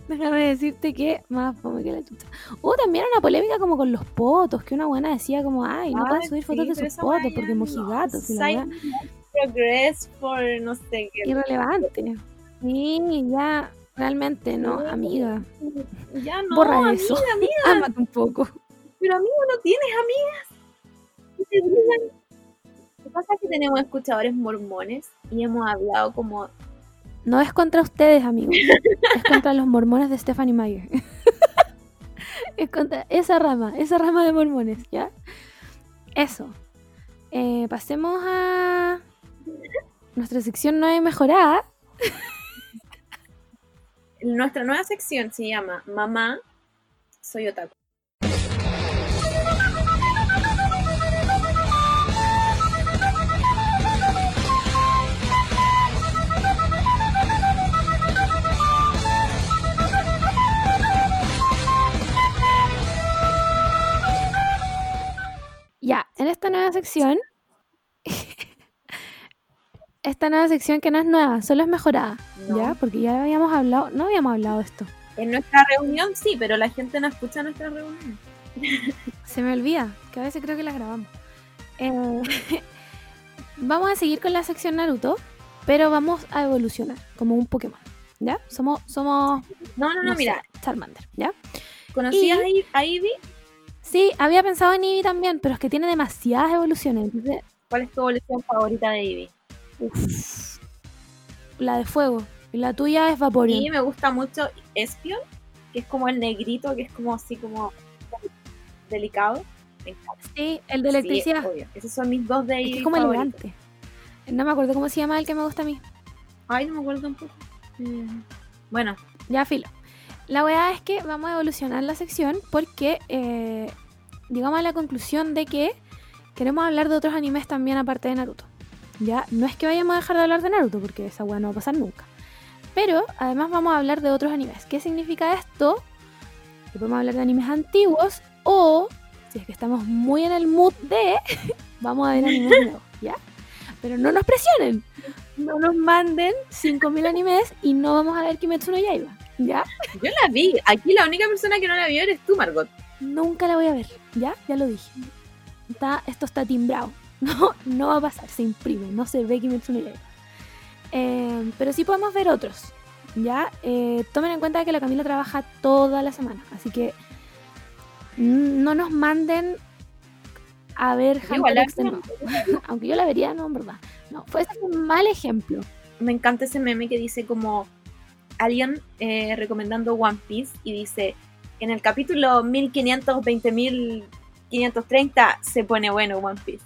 [SPEAKER 1] Déjame decirte que más fome que la chucha. Puta, también una polémica como con los potos, que una buena decía como, ay, no
[SPEAKER 2] Ay,
[SPEAKER 1] pueden subir
[SPEAKER 2] sí,
[SPEAKER 1] fotos de sus potos porque
[SPEAKER 2] no,
[SPEAKER 1] mojigatos y la
[SPEAKER 2] side
[SPEAKER 1] weá.
[SPEAKER 2] Progress for no sé qué.
[SPEAKER 1] Irrelevante. Sí, ya, realmente, no, amiga.
[SPEAKER 2] Ya no,
[SPEAKER 1] Borra
[SPEAKER 2] amiga,
[SPEAKER 1] eso.
[SPEAKER 2] amiga,
[SPEAKER 1] Ámate un poco.
[SPEAKER 2] pero amigo, no tienes amigas. Lo que pasa es que tenemos escuchadores mormones y hemos hablado como
[SPEAKER 1] No es contra ustedes, amigos. es contra los mormones de Stephanie Meyer. es contra esa rama, esa rama de mormones, ¿ya? Eso. Eh, pasemos a nuestra sección nueva y mejorada.
[SPEAKER 2] Nuestra nueva sección se llama Mamá, soy otaku.
[SPEAKER 1] En esta nueva sección. esta nueva sección que no es nueva, solo es mejorada.
[SPEAKER 2] No.
[SPEAKER 1] ¿Ya? Porque ya habíamos hablado, no habíamos hablado de esto.
[SPEAKER 2] En nuestra reunión sí, pero la gente no escucha nuestra reunión.
[SPEAKER 1] Se me olvida, que a veces creo que las grabamos. Eh, vamos a seguir con la sección Naruto, pero vamos a evolucionar como un Pokémon. ¿Ya? Somos, somos
[SPEAKER 2] No, no, no,
[SPEAKER 1] no sé,
[SPEAKER 2] mira,
[SPEAKER 1] Charmander, ¿ya?
[SPEAKER 2] ¿conocías
[SPEAKER 1] Y-
[SPEAKER 2] a Ivy?
[SPEAKER 1] Sí, había pensado en Eevee también, pero es que tiene demasiadas evoluciones. Entonces,
[SPEAKER 2] ¿Cuál es tu evolución favorita de Ivy?
[SPEAKER 1] uf, la de fuego. Y la tuya es Vaporeon.
[SPEAKER 2] Y me gusta mucho Espion, que es como el negrito, que es como así como delicado.
[SPEAKER 1] Sí, el de
[SPEAKER 2] Sí,
[SPEAKER 1] electricidad.
[SPEAKER 2] obvio. Esos son mis dos de
[SPEAKER 1] es
[SPEAKER 2] Ivy
[SPEAKER 1] que es como
[SPEAKER 2] favoritos.
[SPEAKER 1] elegante. No me acuerdo cómo se llama el que me gusta a mí.
[SPEAKER 2] Ay, no me acuerdo tampoco. Mm, Bueno,
[SPEAKER 1] Ya, filo. La weá es que vamos a evolucionar la sección porque eh, llegamos a la conclusión de que queremos hablar de otros animes también aparte de Naruto. Ya, no es que vayamos a dejar de hablar de Naruto porque esa weá no va a pasar nunca. Pero además vamos a hablar de otros animes. ¿Qué significa esto? Que podemos hablar de animes antiguos o, si es que estamos muy en el mood de, vamos a ver animes nuevos, ¿ya? Pero no nos presionen. No nos manden 5.000 animes y no vamos a ver Kimetsu no Yaiba, ¿ya?
[SPEAKER 2] yo la vi. Aquí la única persona que no la vio eres tú, Margot.
[SPEAKER 1] Nunca la voy a ver, ¿ya? Ya lo dije. Está, esto está timbrado. No, no va a pasar, se imprime, no se ve Kimetsu no Yaiba. Eh, pero sí podemos ver otros, ¿ya? Eh, tomen en cuenta que la Camila trabaja toda la semana, así que no nos manden a ver Hunter x de nuevo. Aunque yo la vería, no, en verdad. No, fue un mal ejemplo.
[SPEAKER 2] Me encanta ese meme que dice como alguien eh, recomendando One Piece y dice en el capítulo 1520.530 se pone bueno One Piece.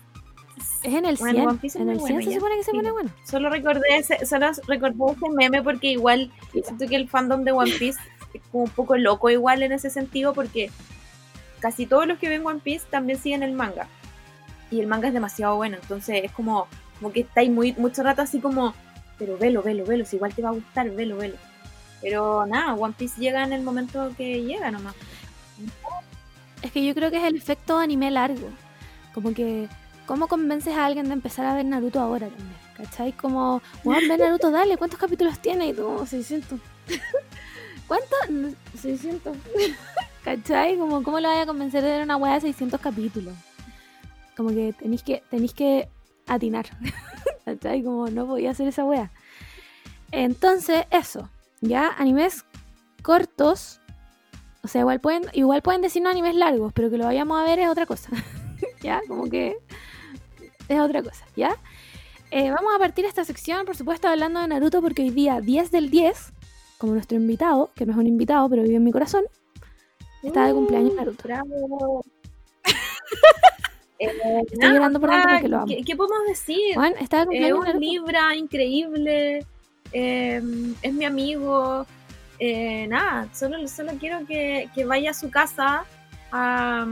[SPEAKER 1] Es en el 100.
[SPEAKER 2] Bueno, One Piece es
[SPEAKER 1] en el 100
[SPEAKER 2] bueno,
[SPEAKER 1] se supone que se
[SPEAKER 2] Sí.
[SPEAKER 1] pone bueno.
[SPEAKER 2] Solo recordé ese, solo recordé ese meme porque igual siento que el fandom de One Piece es como un poco loco igual en ese sentido porque casi todos los que ven One Piece también siguen el manga. Y el manga es demasiado bueno, entonces es como, como que estáis muy, mucho rato así como, pero velo, velo, velo, si igual te va a gustar, velo, velo. Pero nada, One Piece llega en el momento que llega nomás.
[SPEAKER 1] Es que yo creo que es el efecto anime largo. Como que, ¿cómo convences a alguien de empezar a ver Naruto ahora también? ¿Cachai? Como, bueno, ve Naruto, dale, ¿cuántos capítulos tiene? Y tú, como, 600. ¿Cuántos? No, 600. ¿Cachai? Como, ¿cómo le vaya a convencer de ver una weá de 600 capítulos? Como que tenéis que, tenéis que atinar. ¿Cachai? Como no podía hacer esa weá. Entonces, eso. Ya, animes cortos. O sea, igual pueden, igual pueden decirnos animes largos, pero que lo vayamos a ver es otra cosa. ¿Ya? Como que es otra cosa, ¿ya? Eh, vamos a partir esta sección, por supuesto, hablando de Naruto, porque hoy día 10 del 10, como nuestro invitado, que no es un invitado, pero vive en mi corazón, está de cumpleaños Naruto.
[SPEAKER 2] Bravo. Eh,
[SPEAKER 1] Estoy
[SPEAKER 2] nada,
[SPEAKER 1] llorando por dentro
[SPEAKER 2] ah,
[SPEAKER 1] porque lo amo.
[SPEAKER 2] ¿qué, qué podemos decir?
[SPEAKER 1] Juan, está de
[SPEAKER 2] Es
[SPEAKER 1] cumpleaños
[SPEAKER 2] un
[SPEAKER 1] Naruto.
[SPEAKER 2] Libra increíble. Eh, es mi amigo. eh, nada, solo, solo quiero que, que vaya a su casa a,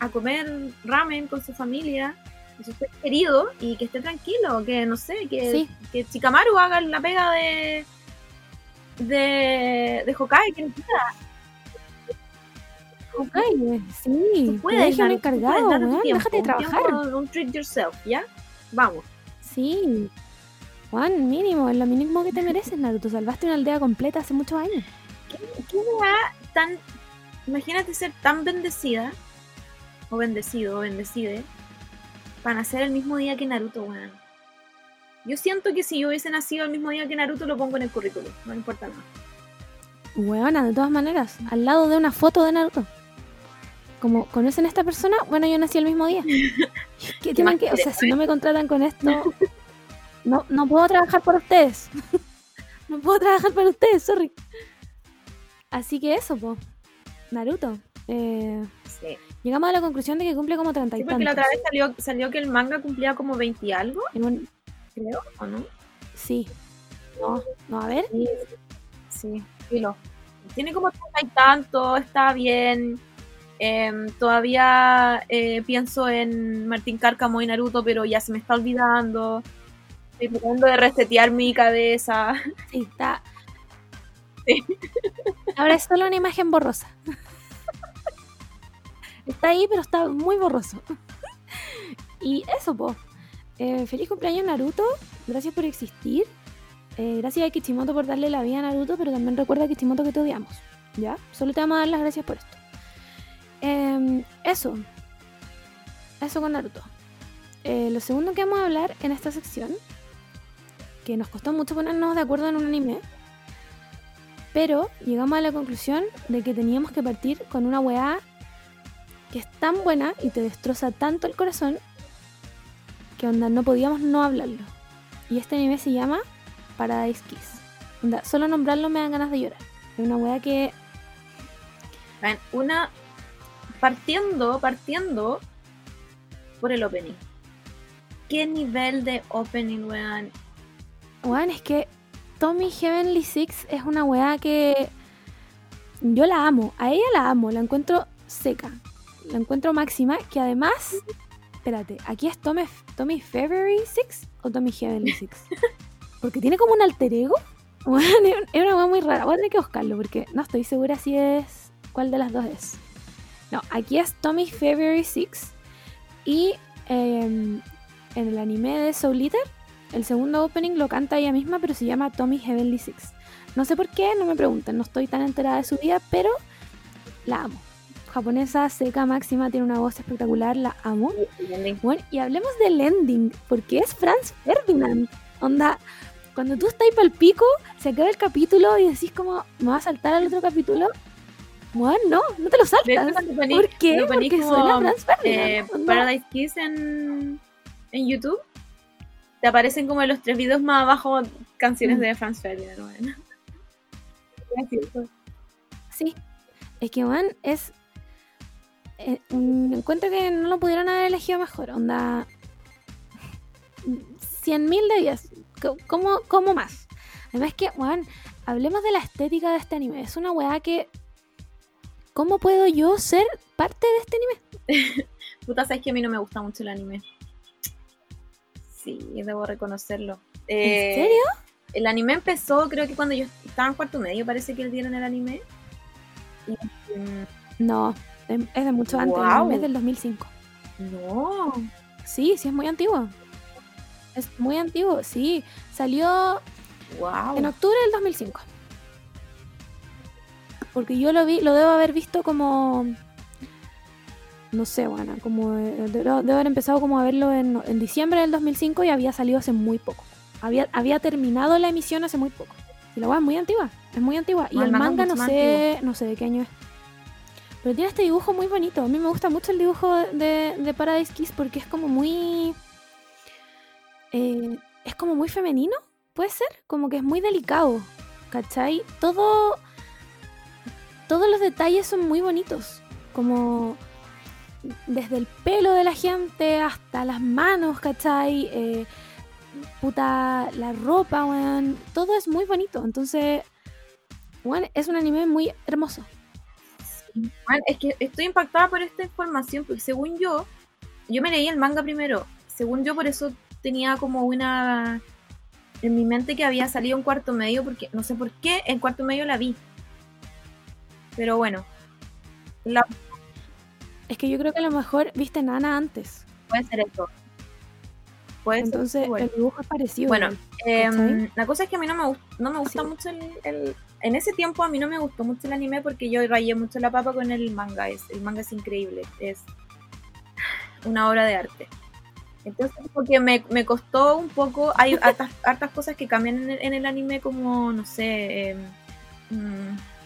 [SPEAKER 2] a comer ramen con su familia, con su querido y que esté tranquilo. Que no sé, que,
[SPEAKER 1] Sí.
[SPEAKER 2] que Chikamaru haga la pega de. de, de Hokage. Que no quiera.
[SPEAKER 1] Ay, sí,
[SPEAKER 2] Tú puedes, tú
[SPEAKER 1] encargado,
[SPEAKER 2] puedes, date tu tiempo,
[SPEAKER 1] déjate de trabajar.
[SPEAKER 2] tiempo, Un treat yourself, ¿ya? Vamos.
[SPEAKER 1] Sí. Juan, mínimo, es lo mínimo que te mereces, Naruto. Salvaste una aldea completa hace muchos años.
[SPEAKER 2] ¿Qué weá tan imagínate ser tan bendecida, o bendecido, o bendecide, para nacer el mismo día que Naruto, weón. Yo siento que si yo hubiese nacido el mismo día que Naruto, lo pongo en el currículum, no importa nada.
[SPEAKER 1] Huevona, de todas maneras, al lado de una foto de Naruto. Como conocen a esta persona, bueno, yo nací el mismo día. ¿Qué tienen que, o sea, si no me contratan con esto, no, no puedo trabajar por ustedes. no puedo trabajar para ustedes, sorry. Así que eso, po. Naruto. Eh,
[SPEAKER 2] Sí.
[SPEAKER 1] llegamos a la conclusión de que cumple como 30 y
[SPEAKER 2] Sí, porque la
[SPEAKER 1] tantos.
[SPEAKER 2] otra vez salió, salió que el manga cumplía como 20 y algo,
[SPEAKER 1] un-
[SPEAKER 2] creo, ¿o no?
[SPEAKER 1] sí. No, no, a ver.
[SPEAKER 2] Sí, sí, filo. Tiene como treinta y tanto, está bien. Em, todavía eh, pienso en Martín Cárcamo y Naruto, pero ya se me está olvidando. Estoy tratando de resetear mi cabeza.
[SPEAKER 1] Sí, está.
[SPEAKER 2] Sí.
[SPEAKER 1] Ahora es solo una imagen borrosa. Está ahí, pero está muy borroso. Y eso, po. Eh, feliz cumpleaños, Naruto. Gracias por existir. Eh, gracias a Kishimoto por darle la vida a Naruto, pero también recuerda, Kishimoto, que te odiamos. ¿Ya? Solo te vamos a dar las gracias por esto. Em, eso. Eso con Naruto. Eh, lo segundo que vamos a hablar en esta sección, que nos costó mucho ponernos de acuerdo en un anime, pero llegamos a la conclusión de que teníamos que partir con una weá que es tan buena y te destroza tanto el corazón que onda, no podíamos no hablarlo. Y este anime se llama Paradise Kiss. Onda, solo nombrarlo me dan ganas de llorar. Es una weá que
[SPEAKER 2] Una. Partiendo, partiendo por el opening. ¿Qué nivel de opening, weón?
[SPEAKER 1] Weón, es que Tommy Heavenly Six es una weá que yo la amo, a ella la amo, la encuentro seca, la encuentro máxima, que además, espérate, aquí es Tommy, Tommy February Six o Tommy Heavenly Six, porque tiene como un alter ego, Weón, es una weá muy rara, voy a tener que buscarlo porque no estoy segura si es cuál de las dos es. No, aquí es Tommy February Six y em, en el anime de Soul Eater el segundo opening lo canta ella misma, pero se llama Tommy Heavenly Six. No sé por qué, no me pregunten, no estoy tan enterada de su vida, pero la amo. Japonesa, seca, máxima, tiene una voz espectacular, la amo. Bueno, y hablemos del ending, porque es Franz Ferdinand. Onda, cuando tú estás para el pico, se acaba el capítulo y decís como, me va a saltar al otro capítulo. Bueno, no, no te lo
[SPEAKER 2] hecho,
[SPEAKER 1] saltas.
[SPEAKER 2] poní-
[SPEAKER 1] ¿Por qué? Porque
[SPEAKER 2] como,
[SPEAKER 1] suena Franz Ferdinand.
[SPEAKER 2] eh. Paradise Kiss en, en YouTube, te aparecen como en los tres videos más abajo canciones
[SPEAKER 1] Mm.
[SPEAKER 2] de Franz Ferdinand. Bueno.
[SPEAKER 1] Sí, es que Juan es. eh, mm, encuentro que no lo pudieron haber elegido mejor. Onda. 100.000 de 10. Co- ¿Cómo, cómo más? Además que, Juan, hablemos de la estética de este anime. Es una weá que. ¿Cómo puedo yo ser parte de este anime?
[SPEAKER 2] Puta, sabes que a mí no me gusta mucho el anime. Sí, debo reconocerlo.
[SPEAKER 1] ¿En
[SPEAKER 2] Eh,
[SPEAKER 1] serio?
[SPEAKER 2] El anime empezó, creo que cuando yo estaba en cuarto medio, parece que dieron el anime. Y, mm,
[SPEAKER 1] No, es de mucho antes. Es del 2005.
[SPEAKER 2] no,
[SPEAKER 1] Sí, sí, es muy antiguo. Es muy antiguo, sí. Salió
[SPEAKER 2] wow.
[SPEAKER 1] En octubre del 2005. Porque yo lo vi, lo debo haber visto como. No sé, bueno, como. Debo, debo haber empezado como a verlo en, en diciembre del 2005 y había salido hace muy poco. Había, había terminado la emisión hace muy poco. Y la weá es muy antigua, es muy antigua. Y el
[SPEAKER 2] manga
[SPEAKER 1] no sé, no sé de qué año es. Pero tiene este dibujo muy bonito. A mí me gusta mucho el dibujo de, de Paradise Kiss porque es como muy. eh, es como muy femenino, puede ser. Como que es muy delicado. ¿Cachai? Todo. Todos los detalles son muy bonitos. Como. Desde el pelo de la gente hasta las manos, ¿cachai? Eh, puta, la ropa, weón. Todo es muy bonito. Entonces. Weón, es un anime muy hermoso.
[SPEAKER 2] Es que estoy impactada por esta información, porque según yo, yo me leí el manga primero. Según yo, por eso tenía como una. En mi mente que había salido en cuarto medio, porque no sé por qué en cuarto medio la vi. Pero bueno,
[SPEAKER 1] Es que yo creo que a lo mejor viste Nana antes.
[SPEAKER 2] puede ser eso. Puede ser
[SPEAKER 1] Entonces
[SPEAKER 2] igual.
[SPEAKER 1] el dibujo es parecido.
[SPEAKER 2] Bueno. Em, la cosa es que a mí no me, no me gusta
[SPEAKER 1] Sí.
[SPEAKER 2] mucho el, el- en ese tiempo a mí no me gustó mucho el anime porque yo rayé mucho la papa con el manga. Es, el manga es increíble, es una obra de arte. Entonces, porque me, me costó un poco, hay hartas, hartas cosas que cambian en el, en el anime como, no sé, eh,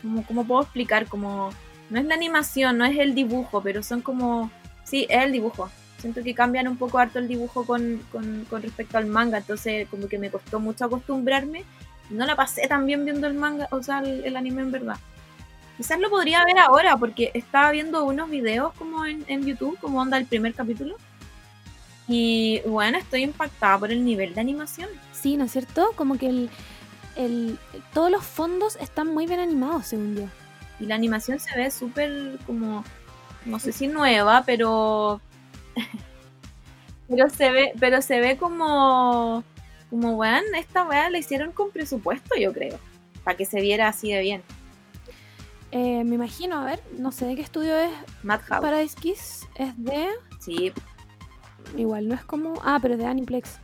[SPEAKER 2] como, ¿cómo puedo explicar? Como, no es la animación, no es el dibujo, pero son como, sí, es el dibujo. Siento que cambian un poco harto el dibujo con, con, respecto al manga, entonces como que me costó mucho acostumbrarme. No la pasé tan bien viendo el manga, o sea, el, el anime en verdad. Quizás lo podría ver ahora porque estaba viendo unos videos como en, en YouTube, como onda el primer capítulo. Y bueno, estoy impactada por el nivel de animación.
[SPEAKER 1] Sí, ¿no es cierto? Como que el, el, todos los fondos están muy bien animados, según yo.
[SPEAKER 2] Y la animación se ve súper como, no sé si nueva, pero... pero se ve, pero se ve como, como, weón, esta weá la hicieron con presupuesto, yo creo, para que se viera así de bien.
[SPEAKER 1] Eh, me imagino, a ver, no sé de qué estudio es
[SPEAKER 2] Madhouse.
[SPEAKER 1] Paradise Kiss. Es de.
[SPEAKER 2] Sí,
[SPEAKER 1] Igual no es como. Ah, pero es de Aniplex.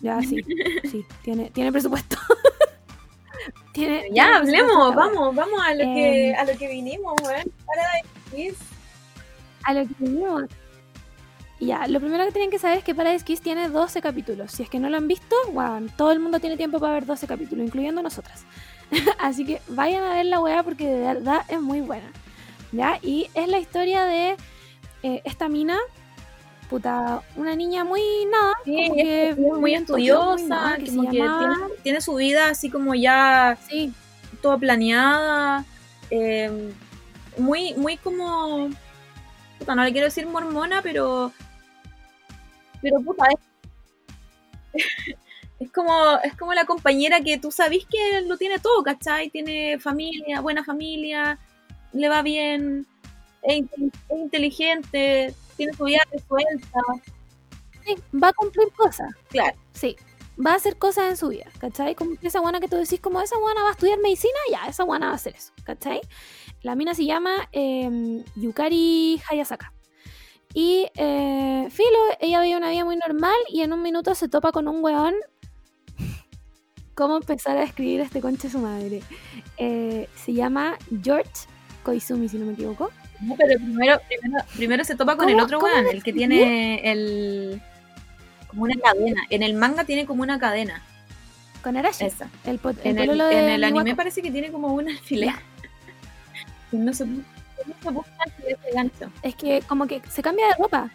[SPEAKER 1] Ya, sí. sí, tiene, tiene presupuesto. tiene, tiene
[SPEAKER 2] ya,
[SPEAKER 1] presupuesto
[SPEAKER 2] hablemos, vamos, vamos a lo, que,
[SPEAKER 1] Em.
[SPEAKER 2] a lo que vinimos, weón. Paradise Kiss.
[SPEAKER 1] A lo que venimos. Y Ya, lo primero que tienen que saber es que Paradise Kiss tiene 12 capítulos. Si es que no lo han visto, wow, todo el mundo tiene tiempo para ver 12 capítulos, incluyendo nosotras. Así que vayan a ver la weá porque de verdad es muy buena. ¿Ya? Y es la historia de eh, esta mina, puta, una niña muy nada,
[SPEAKER 2] Sí,
[SPEAKER 1] como
[SPEAKER 2] es,
[SPEAKER 1] que
[SPEAKER 2] es muy
[SPEAKER 1] muy
[SPEAKER 2] estudiosa,
[SPEAKER 1] nada, que
[SPEAKER 2] como tiene, tiene su vida así como ya
[SPEAKER 1] Sí,
[SPEAKER 2] toda planeada, eh, muy, muy como, puta, no le quiero decir mormona, pero, pero puta, es, es como, es como la compañera que tú sabes que lo tiene todo, ¿cachai? Tiene familia, buena familia, le va bien, es inteligente, tiene su vida resuelta,
[SPEAKER 1] sí, va a cumplir cosas.
[SPEAKER 2] claro.
[SPEAKER 1] Sí, va a hacer cosas en su vida, ¿cachai? Como esa guana que tú decís, como esa guana va a estudiar medicina, ya, esa guana va a hacer eso, ¿cachai? La mina se llama eh, Yukari Hayasaka. Y eh, Filo, ella veía una vida muy normal y en un minuto se topa con un weón. ¿Cómo empezar a escribir este conche su madre? Eh, se llama George Koizumi, si no me equivoco.
[SPEAKER 2] No, pero primero, primero, primero se topa con el
[SPEAKER 1] ¿Cómo-
[SPEAKER 2] otro weón, el que tiene el. como una cadena. En el manga tiene como una cadena.
[SPEAKER 1] Con Arashi.
[SPEAKER 2] Esa.
[SPEAKER 1] El, pot- el
[SPEAKER 2] En el,
[SPEAKER 1] pololo de
[SPEAKER 2] en el anime parece que tiene como un alfiler. No se, no se busca ese gancho.
[SPEAKER 1] Es que como que se cambia de ropa.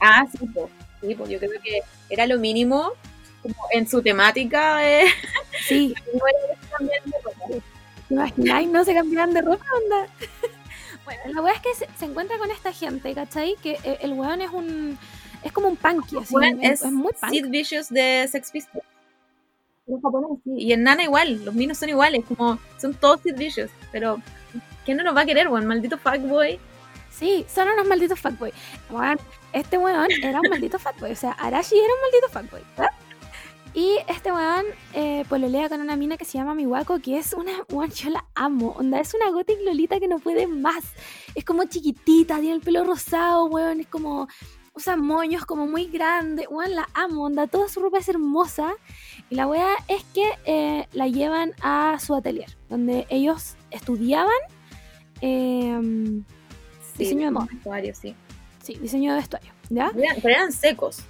[SPEAKER 2] Ah, sí, pues. Sí, pues yo creo que era lo mínimo como en su temática. Eh,
[SPEAKER 1] Sí,
[SPEAKER 2] ropa.
[SPEAKER 1] ¿Te imagináis? No se cambiaban de ropa, onda. Bueno, la weá es que se, se encuentra con esta gente, ¿cachai? Que eh, el weón es un. Es como un punky, así.
[SPEAKER 2] Weón,
[SPEAKER 1] es, muy punk.
[SPEAKER 2] Sid Vicious de Sex Pistols. Los japoneses, sí. Y en Nana igual, los minos son iguales, como son todos Sid Vicious, pero ¿quién no nos va a querer, weón? Maldito fuckboy.
[SPEAKER 1] Sí, son unos malditos fuckboy. Weón, este weón era un maldito fuckboy. O sea, Arashi era un maldito fuckboy. ¿verdad? Y este weón eh, pololea con una mina que se llama Miwako, que es una, weón, yo la amo. Onda, es una gothic lolita que no puede más. Es como chiquitita, tiene el pelo rosado, weón. Es como, usa moños como muy grandes. Weón, la amo, onda, toda su ropa es hermosa. Y la weá es que eh, la llevan a su atelier, donde ellos estudiaban. em, Diseño de moda.
[SPEAKER 2] vestuario, sí.
[SPEAKER 1] Sí, diseño de vestuario, ¿ya?
[SPEAKER 2] Pero eran secos.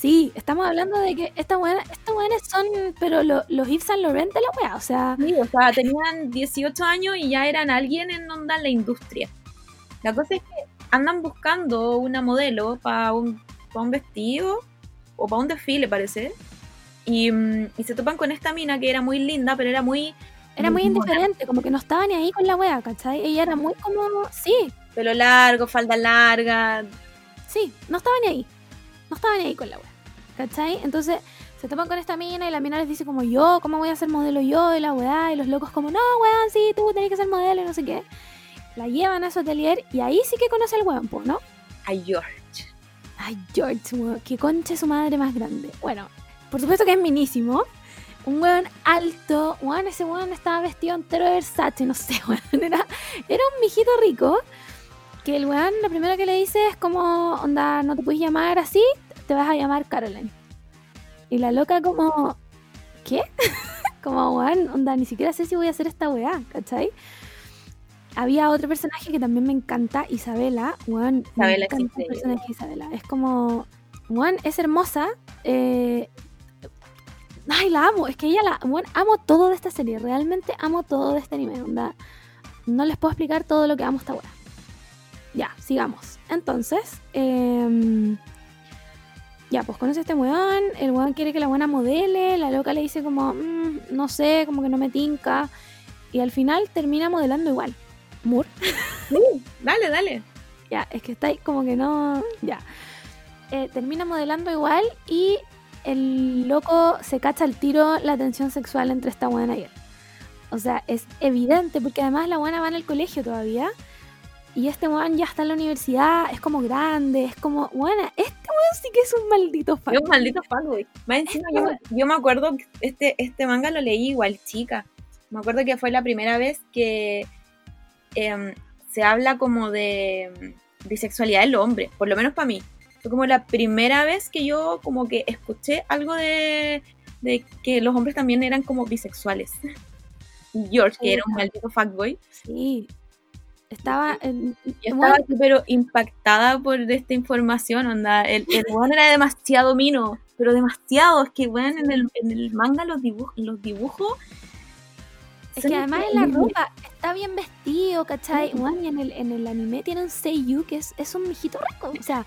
[SPEAKER 1] Sí, estamos hablando de que estas buenas, estas buenas son, pero lo- los Yves Saint Laurent de la wea, o sea,
[SPEAKER 2] Sí, o sea, tenían 18 años y ya eran alguien en onda en la industria. La cosa es que andan buscando una modelo para un, pa' un vestido o para un desfile, parece. Y, mm, y se topan con esta mina que era muy linda, pero era muy
[SPEAKER 1] era muy
[SPEAKER 2] mona.
[SPEAKER 1] indiferente, como que no estaba ni ahí con la wea, ¿cachai? Ella era muy como, sí,
[SPEAKER 2] Pelo largo, falda larga.
[SPEAKER 1] sí, no estaba ni ahí, no estaba ni ahí con la wea, ¿cachai? Entonces se topan con esta mina y la mina les dice como yo, ¿cómo voy a ser modelo yo? Y la weá, y los locos como, no, weón, sí, tú tenés que ser modelo y no sé qué. La llevan a su atelier y ahí sí que conoce al weón, pues, ¿no?
[SPEAKER 2] A George.
[SPEAKER 1] Ay, George, weón, qué concha su madre más grande. Bueno, por supuesto que es minísimo. Un weón alto, weón, ese weón estaba vestido entero de Versace, no sé, weón. Era, era un mijito rico. Que el weón, lo primero que le dice es como, onda, no te puedes llamar así, te vas a llamar Caroline. Y la loca como, ¿qué? Como, weón, onda, ni siquiera sé si voy a hacer esta weá, ¿cachai? Había otro personaje que también me encanta, Isabela, weón. me
[SPEAKER 2] Isabela es
[SPEAKER 1] encanta el
[SPEAKER 2] increíble.
[SPEAKER 1] personaje de Isabela. Es como, weón, es hermosa. eh, Ay, la amo. Es que ella la. Weón, amo todo de esta serie. Realmente amo todo de este anime. Onda. No les puedo explicar todo lo que amo esta weá. Ya, sigamos. Entonces, em, ya, pues conoce a este weón. El weón quiere que la buena modele. La loca le dice como, "Mm, no sé, como que no me tinca. Y al final termina modelando igual. Moore.
[SPEAKER 2] Dale, dale.
[SPEAKER 1] Ya, es que está ahí como que no. Ya. Eh, termina modelando igual y el loco se cacha al tiro la tensión sexual entre esta buena y él. O sea, es evidente porque además la buena va en el colegio todavía. Y este weón ya está en la universidad, es como grande, es como, buena, este weón sí que es un maldito fan.
[SPEAKER 2] Yo un maldito fanboy. Más encima, yo, me- yo me acuerdo que este, este manga lo leí igual chica. Me acuerdo que fue la primera vez que em, se habla como de bisexualidad del hombre, por lo menos para mí. Fue como la primera vez que yo como que escuché algo de, de que los hombres también eran como bisexuales. George, que era un maldito fuckboy,
[SPEAKER 1] Sí. Estaba en.
[SPEAKER 2] yo estaba pero impactada por esta información, onda. El, el weón era demasiado mino, pero demasiado. Es que, weón, en el, en el manga los dibujos, los dibujos.
[SPEAKER 1] Es que además en la ropa está bien vestido, ¿cachai? Weón, y en el, en el anime tiene un Seiyu que es, es un mijito rico. O sea,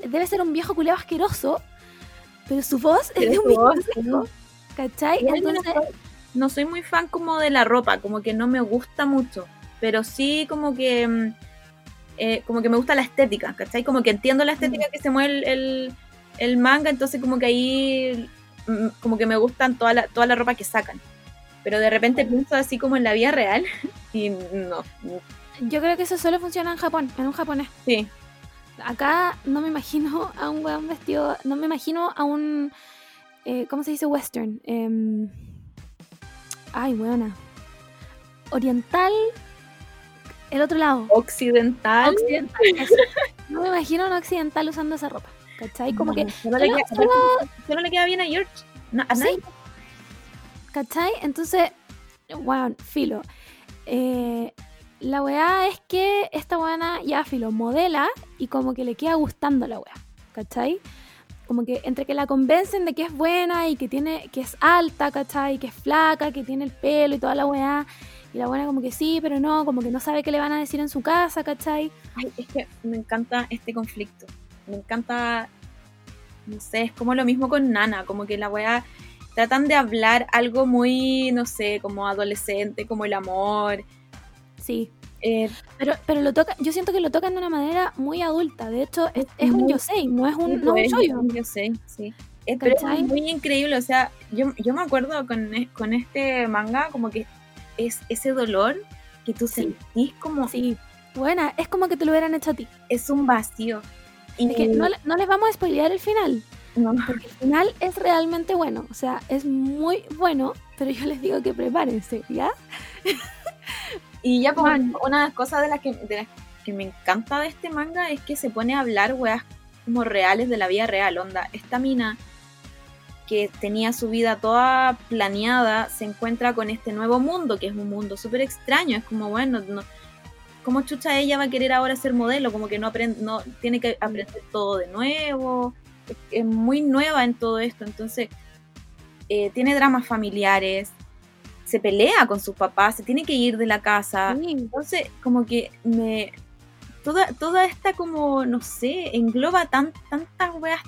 [SPEAKER 1] debe ser un viejo culeo asqueroso, pero su voz es de un mijito rico, ¿cachai? Entonces,
[SPEAKER 2] no soy muy fan como de la ropa, como que no me gusta mucho, pero sí como que mm, eh, como que me gusta la estética, ¿cachai? Como que entiendo la estética que se mueve el, el, el manga, entonces como que ahí mm, como que me gustan toda la, toda la ropa que sacan. Pero de repente pienso así como en la vida real y no,
[SPEAKER 1] yo creo que eso solo funciona en Japón, en un japonés.
[SPEAKER 2] sí,
[SPEAKER 1] Acá no me imagino a un weón vestido, no me imagino a un, eh, ¿cómo se dice western? Em, ay, weona. Oriental, el otro lado.
[SPEAKER 2] occidental.
[SPEAKER 1] Occidental. No me imagino a un occidental usando esa ropa. ¿Cachai? Como que.
[SPEAKER 2] No, solo, le
[SPEAKER 1] solo-
[SPEAKER 2] queda,
[SPEAKER 1] solo-
[SPEAKER 2] solo le queda bien a George. No, a
[SPEAKER 1] sí.
[SPEAKER 2] nadie.
[SPEAKER 1] ¿Cachai? Entonces, bueno, filo. Eh, la weá es que esta weana ya filo modela y como que le queda gustando la weá. ¿Cachai? Como que entre que la convencen de que es buena y que tiene, que es alta, ¿cachai? Que es flaca, que tiene el pelo y toda la weá. Y la buena como que sí, pero no, como que no sabe qué le van a decir en su casa, ¿cachai?
[SPEAKER 2] Ay, es que me encanta este conflicto. Me encanta, no sé, es como lo mismo con Nana, como que la weá tratan de hablar algo muy, no sé, como adolescente, como el amor.
[SPEAKER 1] Sí.
[SPEAKER 2] Eh,
[SPEAKER 1] Pero, pero lo toca, yo siento que lo tocan de una manera muy adulta. De hecho, es, es un
[SPEAKER 2] Muy-
[SPEAKER 1] yosei, no es un, no es un.
[SPEAKER 2] Yo sé, sí. Es, pero es
[SPEAKER 1] ¿Cachai?
[SPEAKER 2] muy increíble, o sea, yo, yo me acuerdo con, con este manga como que es ese dolor que tú
[SPEAKER 1] Sí.
[SPEAKER 2] sentís como
[SPEAKER 1] Sí, buena, es como que te lo hubieran hecho a ti.
[SPEAKER 2] es un vacío. Y
[SPEAKER 1] Es que no, le- no les vamos a spoilear el final,
[SPEAKER 2] no,
[SPEAKER 1] porque el final es realmente bueno. O sea, es muy bueno, pero yo les digo que prepárense, ¿ya?
[SPEAKER 2] Y ya, pues, una de las cosas de las que, de las que me encanta de este manga es que se pone a hablar weas como reales de la vida real. Onda, esta mina que tenía su vida toda planeada se encuentra con este nuevo mundo, que es un mundo súper extraño. Es como, bueno, no, ¿cómo chucha ella va a querer ahora ser modelo? Como que no aprende, no tiene que aprender todo de nuevo. Es, es muy nueva en todo esto. Entonces, eh, tiene dramas familiares. Se pelea con sus papás, se tiene que ir de la casa.
[SPEAKER 1] Sí.
[SPEAKER 2] Entonces, como que me. Toda, toda esta, como, no sé, engloba tan, tantas weas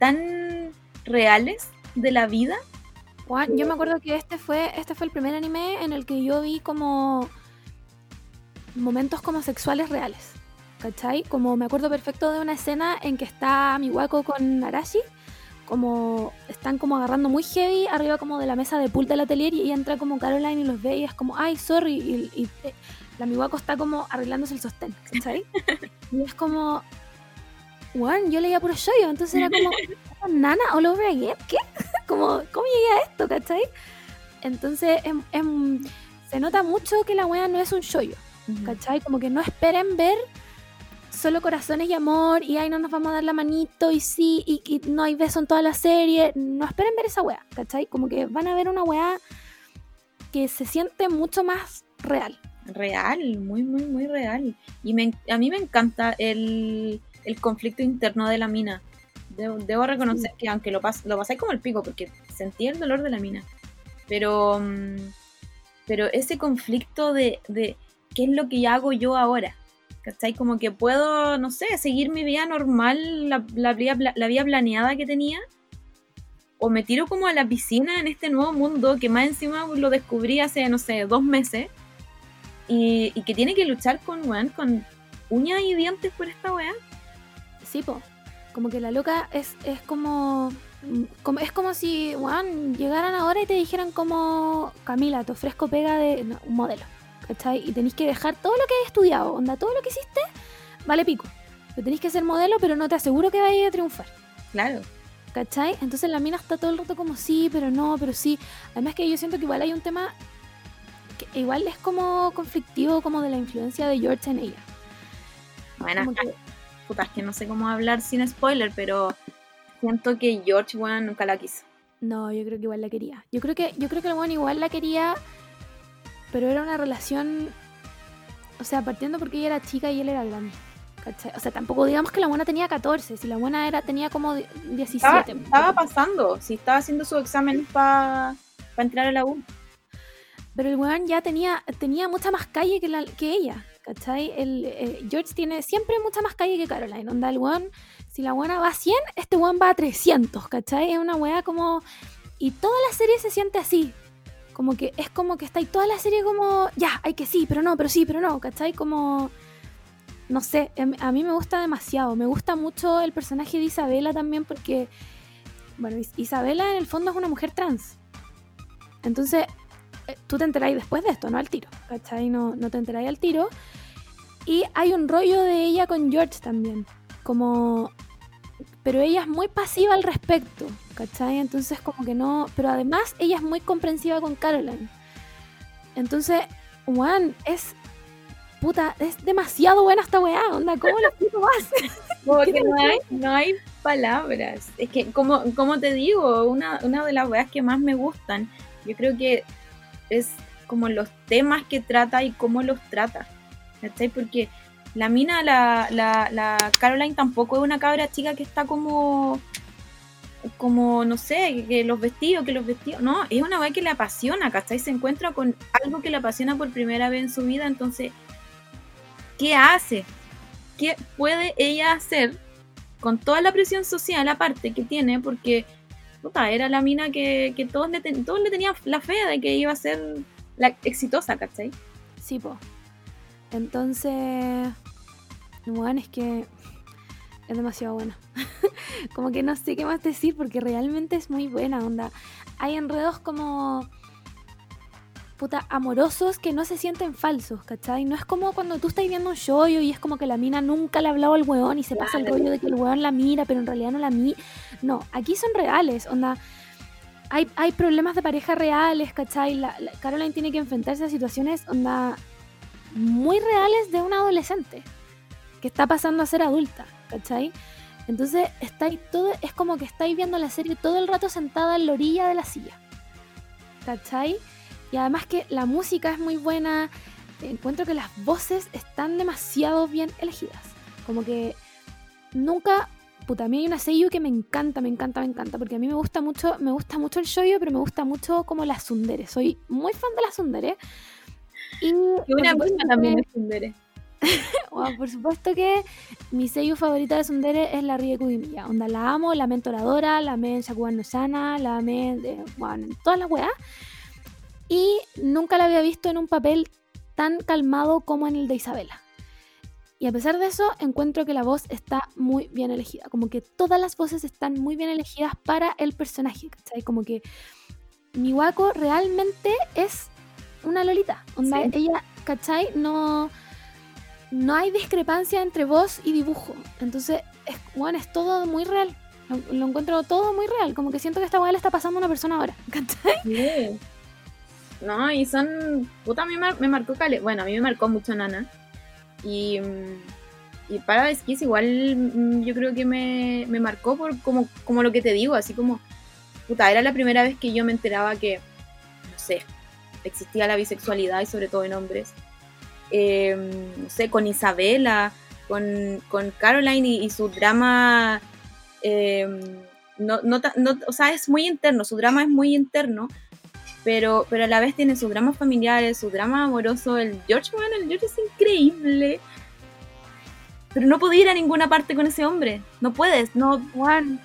[SPEAKER 2] tan reales de la vida.
[SPEAKER 1] Juan, yo me acuerdo que este fue, este fue el primer anime en el que yo vi como momentos como sexuales reales. ¿Cachai? Como me acuerdo perfecto de una escena en que está Miwako con Arashi, como están como agarrando muy heavy arriba como de la mesa de pool del atelier y entra como Caroline y los ve y es como, ay, sorry, y, y, eh, la Miwako está como arreglándose el sostén, ¿cachai? y es como, Juan, yo leía puro shoyo, entonces era como, nana all over again, ¿qué? como, ¿cómo llegué a esto, cachai? Entonces, em- em, se nota mucho que la wea no es un shoyo, ¿cachai? Como que no esperen ver solo corazones y amor, y ahí no nos vamos a dar la manito, y sí, y, y no hay beso en toda la serie. No esperen ver esa weá, ¿cachai? Como que van a ver una weá que se siente mucho más real.
[SPEAKER 2] Real, muy, muy, muy real. Y me, a mí me encanta el, el conflicto interno de la mina. Debo, debo reconocer que aunque lo, pas, lo pasé como el pico, porque sentí el dolor de la mina. Pero, mm, pero ese conflicto de, de qué es lo que hago yo ahora. ¿Cachai? Como que puedo, no sé, seguir mi vida normal, la, la, vida, la vida planeada que tenía. O me tiro como a la piscina en este nuevo mundo que más encima lo descubrí hace, no sé, dos meses. Y, y que tiene que luchar con, weón, con uñas y dientes por esta weá.
[SPEAKER 1] Sí, po. Como que la loca es, es como, como- Es como si, weón, llegaran ahora y te dijeran como... Camila, te ofrezco pega de no, un modelo. ¿Cachai? Y tenéis que dejar todo lo que has estudiado. Onda, todo lo que hiciste, vale pico. Pero tenéis que ser modelo, pero no te aseguro que vayas a triunfar.
[SPEAKER 2] Claro.
[SPEAKER 1] ¿Cachai? Entonces la mina está todo el rato como sí, pero no, pero sí. Además que yo siento que igual hay un tema que igual es como conflictivo como de la influencia de George en ella.
[SPEAKER 2] Bueno,
[SPEAKER 1] que-
[SPEAKER 2] puta, es que no sé cómo hablar sin spoiler, pero siento que George, weón, nunca la quiso.
[SPEAKER 1] No, yo creo que igual la quería. Yo creo que, yo creo que el weón igual la quería, pero era una relación. O sea, partiendo porque ella era chica y él era grande. ¿cachai? O sea, tampoco digamos que la buena tenía 14, si la buena era, tenía como di- 17.
[SPEAKER 2] Estaba, estaba pasando, si estaba haciendo su examen para entrar a la U.
[SPEAKER 1] Pero el weón ya tenía, tenía mucha más calle que, la, que ella, ¿cachai? Eh, George tiene siempre mucha más calle que Caroline. Onda, el weón, si la buena va a 100, este weón va a 300, ¿cachai? Es una weá como... Y toda la serie se siente así. Como que es como que está ahí toda la serie como... Ya, hay que sí, pero no, pero sí, pero no, ¿cachai? Como... No sé, em- a mí me gusta demasiado. Me gusta mucho el personaje de Isabela también porque... Bueno, Is- Isabela en el fondo es una mujer trans. Entonces, tú te enteráis después de esto, no al tiro, ¿cachai? No, no te enteráis al tiro. Y hay un rollo de ella con George también, como... Pero ella es muy pasiva al respecto, ¿cachai? Entonces como que no... Pero además ella es muy comprensiva con Caroline. Entonces, Juan, es... Puta, es demasiado buena esta weá, onda, ¿cómo la explico más?
[SPEAKER 2] Como
[SPEAKER 1] ¿Qué
[SPEAKER 2] que no hay, no hay palabras. Es que, como, como te digo, una, una de las weas que más me gustan, yo creo que es como los temas que trata y cómo los trata. ¿Cachai? Porque la mina, la, la, Caroline tampoco es una cabra chica que está como como, no sé, que los vestidos, que los vestidos, no, es una wea que le apasiona, ¿cachai? Se encuentra con algo que le apasiona por primera vez en su vida, entonces, ¿qué hace? ¿Qué puede ella hacer con toda la presión social aparte que tiene? Porque, puta, era la mina que, que todos, le ten- todos le tenían la fe de que iba a ser la exitosa, ¿cachai?
[SPEAKER 1] Sí, po. Entonces, bueno, es que es demasiado buena. como que no sé qué más decir porque realmente es muy buena, onda. Hay enredos como puta amorosos que no se sienten falsos, ¿cachai? No es como cuando tú estás viendo un show y es como que la mina nunca le ha hablado al weón y se pasa el rollo de que el weón la mira, pero en realidad no la mira. No, aquí son reales, onda. Hay, hay problemas de pareja reales, ¿cachai? La, la- Caroline tiene que enfrentarse a situaciones, onda, muy reales de una adolescente que está pasando a ser adulta, ¿cachai? Entonces estáis todo, es como que estáis viendo la serie todo el rato sentada en la orilla de la silla, ¿cachai? Y además que la música es muy buena, encuentro que las voces están demasiado bien elegidas, como que nunca, puta, a mí hay una seiyuu que me encanta, me encanta, me encanta, porque a mí me gusta mucho, me gusta mucho el shoyo, pero me gusta mucho como las tsundere, soy muy fan de las tsundere. Y
[SPEAKER 2] Y una cosa también es Tsundere.
[SPEAKER 1] bueno, por supuesto que mi seiyuu favorita de Sundere es la Rie Kugimiya. Onda, la amo, la amé en Toradora, la amé en Shakugan no la amé de, bueno, en todas las weas. Y nunca la había visto en un papel tan calmado como en el de Isabela. Y a pesar de eso, encuentro que la voz está muy bien elegida. Como que todas las voces están muy bien elegidas para el personaje, ¿cachai? Como que Miwako realmente es una Lolita. Onda,
[SPEAKER 2] Sí.
[SPEAKER 1] ella, ¿cachai? No no hay discrepancia entre voz y dibujo. Entonces, es, bueno, es todo muy real. Lo, lo encuentro todo muy real. Como que siento que esta weá le está pasando a una persona ahora. ¿cachai?
[SPEAKER 2] No, y son. Puta, a mí me, marcó Cale. Bueno, a mí me marcó mucho Nana. Y. y Paradise Kiss igual mm, yo creo que me, me marcó por como, como lo que te digo, así como, puta, era la primera vez que yo me enteraba que, no sé, existía la bisexualidad y sobre todo en hombres. Eh, no sé, con Isabela, con, con Caroline y, y su drama, eh, no, no, no- o sea, es muy interno, su drama es muy interno, pero, pero a la vez tiene sus dramas familiares, su drama amoroso, el George, man, el George es increíble. Pero no podía ir a ninguna parte con ese hombre, no puedes, no,
[SPEAKER 1] Juan,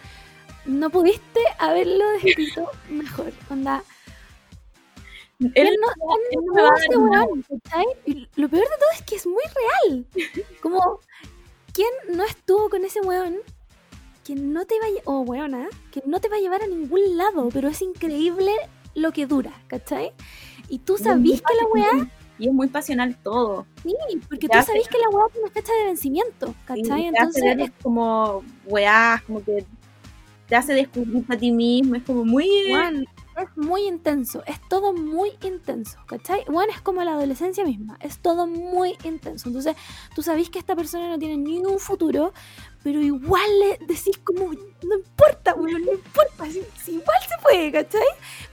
[SPEAKER 1] no pudiste haberlo descrito mejor. Onda,
[SPEAKER 2] él,
[SPEAKER 1] ¿quién no,
[SPEAKER 2] él no
[SPEAKER 1] no weón? Y lo peor de todo es que es muy real. Como, ¿quién no estuvo con ese weón? Que no te va a lle- o weona, que no te va a llevar a ningún lado, pero es increíble lo que dura, ¿cachai? Y tú sabís que la weá,
[SPEAKER 2] Y es muy pasional todo.
[SPEAKER 1] sí, porque tú sabís que la weá tiene fecha de vencimiento, ¿cachai?
[SPEAKER 2] hace
[SPEAKER 1] Entonces, es
[SPEAKER 2] como weás, como que te hace descubrirte a ti mismo, es como muy...
[SPEAKER 1] Juan, es muy intenso, es todo muy intenso, ¿cachai? Juan es como la adolescencia misma, es todo muy intenso. Entonces, tú sabés que esta persona no tiene ni un futuro, pero igual le decís como, no importa, weón, no importa, si, si igual se puede, ¿cachai?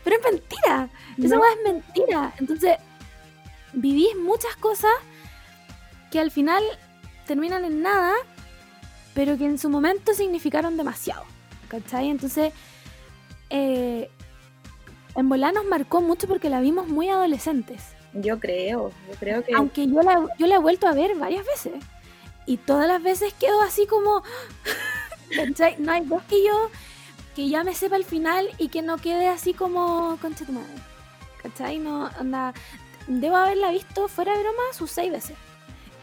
[SPEAKER 1] Pero es mentira, esa
[SPEAKER 2] No.
[SPEAKER 1] weá es mentira. Entonces, vivís muchas cosas que al final terminan en nada, pero que en su momento significaron demasiado, ¿cachai? Entonces, eh, en Volá nos marcó mucho porque la vimos muy adolescentes.
[SPEAKER 2] Yo creo, yo creo que...
[SPEAKER 1] Aunque yo la, yo la he vuelto a ver varias veces. Y todas las veces quedo así como. ¿cachai? No hay dos que yo que ya me sepa el final y que no quede así como concha tu madre. ¿Cachai? No, anda. Debo haberla visto fuera de broma sus seis veces.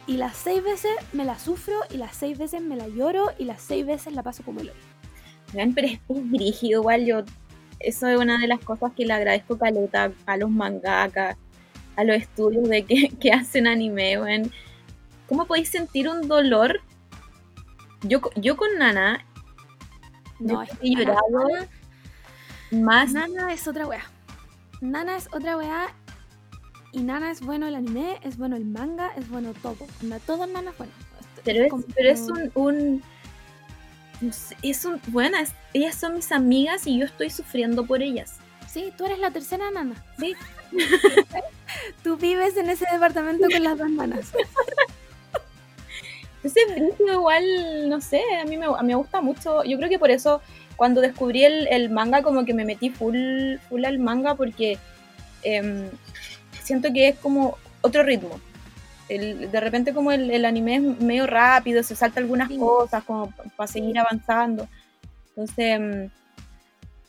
[SPEAKER 1] Y las seis veces me la sufro, y las seis veces me la lloro, y las seis veces la paso como el hoyo.
[SPEAKER 2] Pero es, es igual, yo... Eso es una de las cosas que le agradezco caleta a los mangakas, a los estudios de que, que hacen anime, weón. ¿Cómo podéis sentir un dolor? Yo, yo con Nana
[SPEAKER 1] No,
[SPEAKER 2] Yo he llorado
[SPEAKER 1] Nana-
[SPEAKER 2] más
[SPEAKER 1] Nana es otra weá. Nana es otra weá. Y Nana es bueno el anime, es bueno el manga, es bueno todo. Todo Nana es bueno.
[SPEAKER 2] Pero es, pero es un, un- no sé, es un, bueno, es- ellas son mis amigas y yo estoy sufriendo por ellas.
[SPEAKER 1] Sí, tú eres la tercera nana.
[SPEAKER 2] Sí.
[SPEAKER 1] tú vives en ese departamento con las dos nanas.
[SPEAKER 2] Entonces, brígido igual, no sé, a mí me, a mí me gusta mucho. Yo creo que por eso, cuando descubrí el, el manga, como que me metí full, full al manga, porque em, siento que es como otro ritmo. El- de repente como el, el anime es medio rápido, se salta algunas
[SPEAKER 1] Sí.
[SPEAKER 2] cosas como para seguir avanzando. Entonces, em,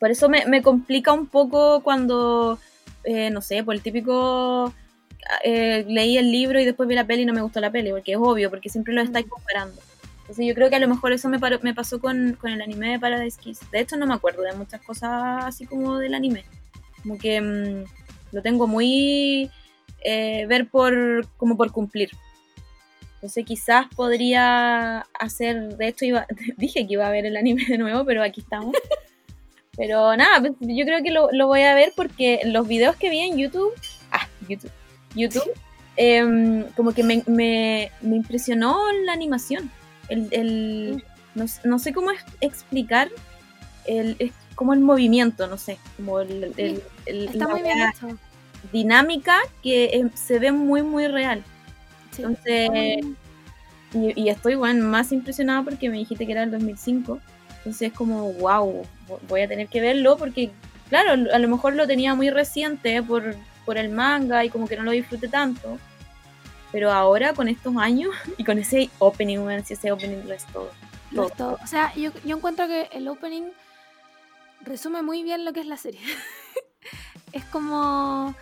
[SPEAKER 2] por eso me, me complica un poco cuando, eh, no sé, por el típico eh, leí el libro y después vi la peli y no me gustó la peli, porque es obvio, porque siempre lo estáis comparando. Entonces yo creo que a lo mejor eso me, paró- me pasó con, con el anime de Paradise Kiss. De hecho no me acuerdo de muchas cosas así como del anime. Como que mm, lo tengo muy eh, ver por como por cumplir. Entonces quizás podría hacer, de hecho iba, dije que iba a ver el anime de nuevo, pero aquí estamos. Pero nada, pues, yo creo que lo, lo voy a ver porque los videos que vi en YouTube, ah, YouTube, YouTube, em, como que me, me- me impresionó la animación. El, el- no, no sé cómo es- explicar el, es como el movimiento, no sé, como el, el- el-
[SPEAKER 1] Está
[SPEAKER 2] la
[SPEAKER 1] muy bien
[SPEAKER 2] wea
[SPEAKER 1] hecho.
[SPEAKER 2] dinámica que em, se ve muy, muy real.
[SPEAKER 1] Sí.
[SPEAKER 2] Entonces, y, y estoy bueno, más impresionada porque me dijiste que era el 2005. Entonces es como, wow, voy a tener que verlo porque, claro, a lo mejor lo tenía muy reciente por, por el manga y como que no lo disfruté tanto. Pero ahora con estos años y con ese opening, ese opening lo es todo.
[SPEAKER 1] Lo es todo. O sea, yo, yo encuentro que el opening resume muy bien lo que es la serie. es como.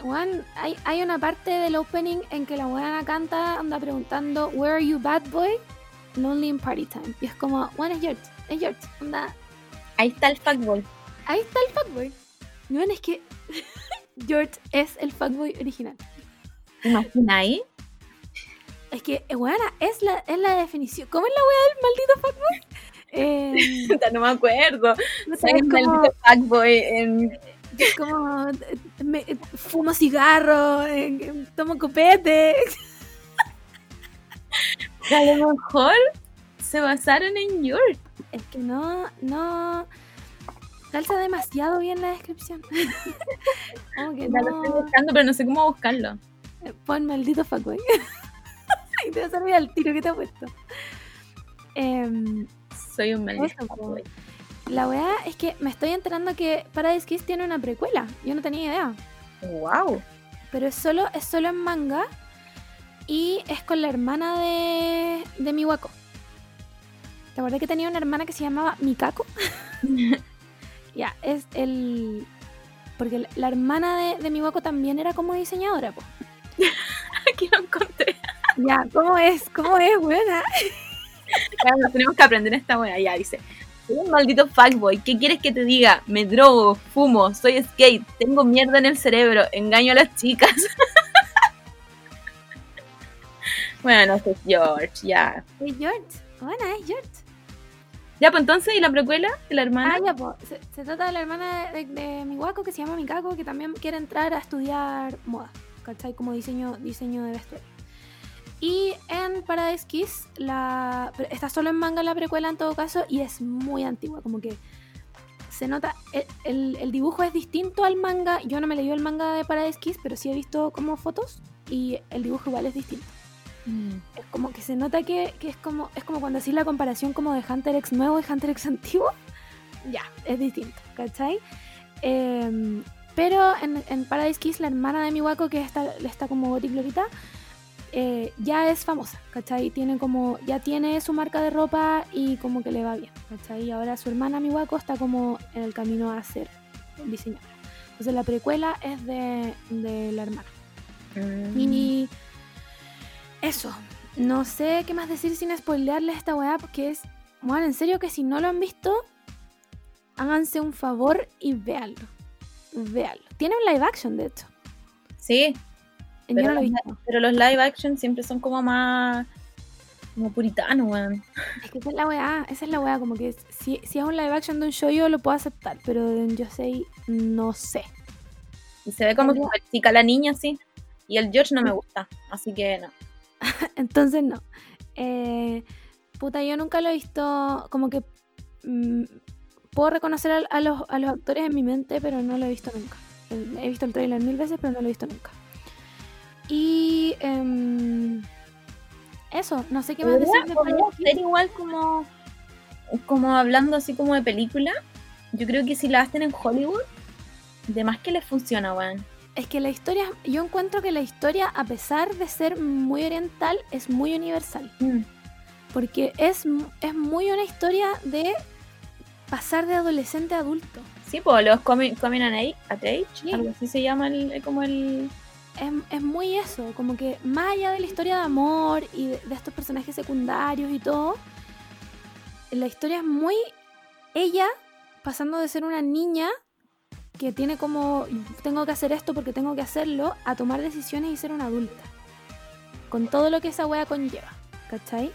[SPEAKER 1] Juan, hay, hay una parte del opening en que la buena canta, anda preguntando, Where are you, bad boy? Lonely in Party Time. Y es como, Juan es George, es George. Anda,
[SPEAKER 2] Ahí está el fuckboy.
[SPEAKER 1] ahí está el fuckboy. Bueno, es que George es el fuckboy original.
[SPEAKER 2] ¿Imagináis?
[SPEAKER 1] Es que, buena, es la, es la definición. ¿Cómo es la wea del maldito fuckboy? Eh,
[SPEAKER 2] Puta, no me acuerdo.
[SPEAKER 1] puta,
[SPEAKER 2] Soy
[SPEAKER 1] es
[SPEAKER 2] un
[SPEAKER 1] como-
[SPEAKER 2] maldito fuckboy en
[SPEAKER 1] Es como eh, me- eh, fumo cigarro, eh, tomo copete.
[SPEAKER 2] A lo mejor se basaron en George.
[SPEAKER 1] Es que no, no. Calza demasiado bien la descripción. Como que
[SPEAKER 2] Ya lo estoy buscando, pero no sé cómo buscarlo.
[SPEAKER 1] Pon maldito fuckboy. y te va a servir al tiro que te ha puesto. Em,
[SPEAKER 2] Soy un maldito
[SPEAKER 1] Eso,
[SPEAKER 2] fuckboy.
[SPEAKER 1] la weá es que me estoy enterando que Paradise Kiss tiene una precuela. Yo no tenía idea.
[SPEAKER 2] Wow.
[SPEAKER 1] Pero es solo, es solo en manga. Y es con la hermana de, de Miwako. ¿Te acuerdas que tenía una hermana que se llamaba Mikako? ya, es el. Porque la- hermana de, de Miwako también era como diseñadora, po.
[SPEAKER 2] Aquí lo encontré.
[SPEAKER 1] Ya, ¿cómo es? ¿Cómo es, buena?
[SPEAKER 2] Claro, tenemos que aprender esta wea. Ya dice. Soy un maldito fuckboy. ¿Qué quieres que te diga? Me drogo, fumo, soy skate, tengo mierda en el cerebro, engaño a las chicas. bueno, este es George, ya.
[SPEAKER 1] Es George. Buena, es George.
[SPEAKER 2] Ya, pues entonces, ¿y la precuela la hermana?
[SPEAKER 1] Ah, ya, po. Se, se trata de la hermana de, de Miwako que se llama Mikako, que también quiere entrar a estudiar moda, ¿cachai? Como diseño, diseño de vestuario. Y en Paradise Kiss, la, está solo en manga la precuela en todo caso, y es muy antigua, como que se nota, el, el- el dibujo es distinto al manga, yo no me leí el manga de Paradise Kiss, pero sí he visto como fotos, y el dibujo igual es distinto.
[SPEAKER 2] Mm.
[SPEAKER 1] Es como que se nota que, que es como es como cuando hacís la comparación como de Hunter X nuevo y Hunter X antiguo. Ya, es distinto, ¿cachai? Em, pero en, en Paradise Kiss, la hermana de Miwako, que está, está como Gothic Lolita, eh, ya es famosa, ¿cachai? Tiene como, ya tiene su marca de ropa y como que le va bien, ¿cachai? Y ahora su hermana Miwako está como en el camino a ser diseñadora. Entonces la precuela es de, de la hermana.
[SPEAKER 2] Mm.
[SPEAKER 1] Y eso, no sé qué más decir sin spoilearles esta weá, porque es, bueno, en serio que si no lo han visto, háganse un favor y véanlo. Véanlo. Tiene un live action, de hecho.
[SPEAKER 2] Sí,
[SPEAKER 1] Yo
[SPEAKER 2] Pero
[SPEAKER 1] no lo he
[SPEAKER 2] los
[SPEAKER 1] visto.
[SPEAKER 2] pero los live action siempre son como más. como puritanos, weón.
[SPEAKER 1] Es que esa es la weá, esa es la weá, como que si, si es un live action de un show yo lo puedo aceptar, pero de un Yosei no sé.
[SPEAKER 2] Y se ve como super chica la niña, sí. Y el George no me gusta, así que no.
[SPEAKER 1] Entonces no. Eh, puta, yo nunca lo he visto. Como que mm, puedo reconocer a, a los, a los actores en mi mente, pero no lo he visto nunca. He visto el trailer mil veces, pero no lo he visto nunca. Y em, eso, no sé qué más decir
[SPEAKER 2] ser igual como, como hablando así como de película. Yo creo que si la hacen en Hollywood, de más que les funciona, weón.
[SPEAKER 1] Es que la historia, yo encuentro que la historia, a pesar de ser muy oriental, es muy universal.
[SPEAKER 2] Mm.
[SPEAKER 1] Porque es, es muy una historia de pasar de adolescente a adulto.
[SPEAKER 2] Sí, pues los coming, coming age, at age,
[SPEAKER 1] Sí.
[SPEAKER 2] algo así se llama el, el- como el...
[SPEAKER 1] es, es muy eso, como que más allá de la historia de amor y de, de estos personajes secundarios y todo, la historia es muy ella pasando de ser una niña que tiene como tengo que hacer esto porque tengo que hacerlo a tomar decisiones y ser una adulta. Con todo lo que esa wea conlleva, ¿cachai?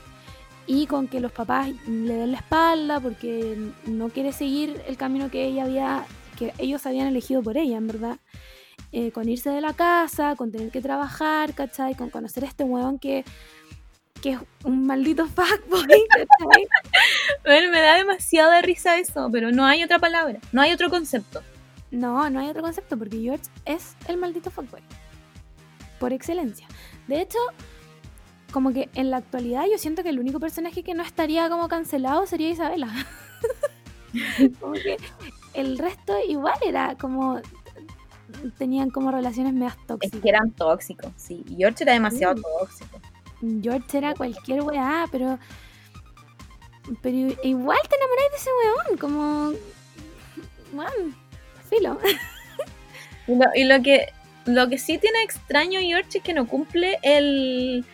[SPEAKER 1] Y con que los papás le den la espalda porque no quiere seguir el camino que ella había, que ellos habían elegido por ella, en verdad eh, con irse de la casa, con tener que trabajar, ¿cachai? Con conocer a este weón que, que es un maldito fuckboy, ¿cachai?
[SPEAKER 2] Bueno, me da demasiado de risa eso, pero no hay otra palabra, no hay otro concepto.
[SPEAKER 1] No, no hay otro concepto porque George es el maldito fuckboy. Por excelencia. De hecho, como que en la actualidad yo siento que el único personaje que no estaría como cancelado sería Isabela. como que el resto igual era como... Tenían como relaciones medias
[SPEAKER 2] Es
[SPEAKER 1] tóxicas.
[SPEAKER 2] que eran tóxicos, sí. George era demasiado
[SPEAKER 1] Sí.
[SPEAKER 2] tóxico.
[SPEAKER 1] George era cualquier weá, pero. Pero igual te enamoráis de ese weón, como. Bueno, filo.
[SPEAKER 2] Y lo, y lo que lo que sí tiene extraño George es que no cumple el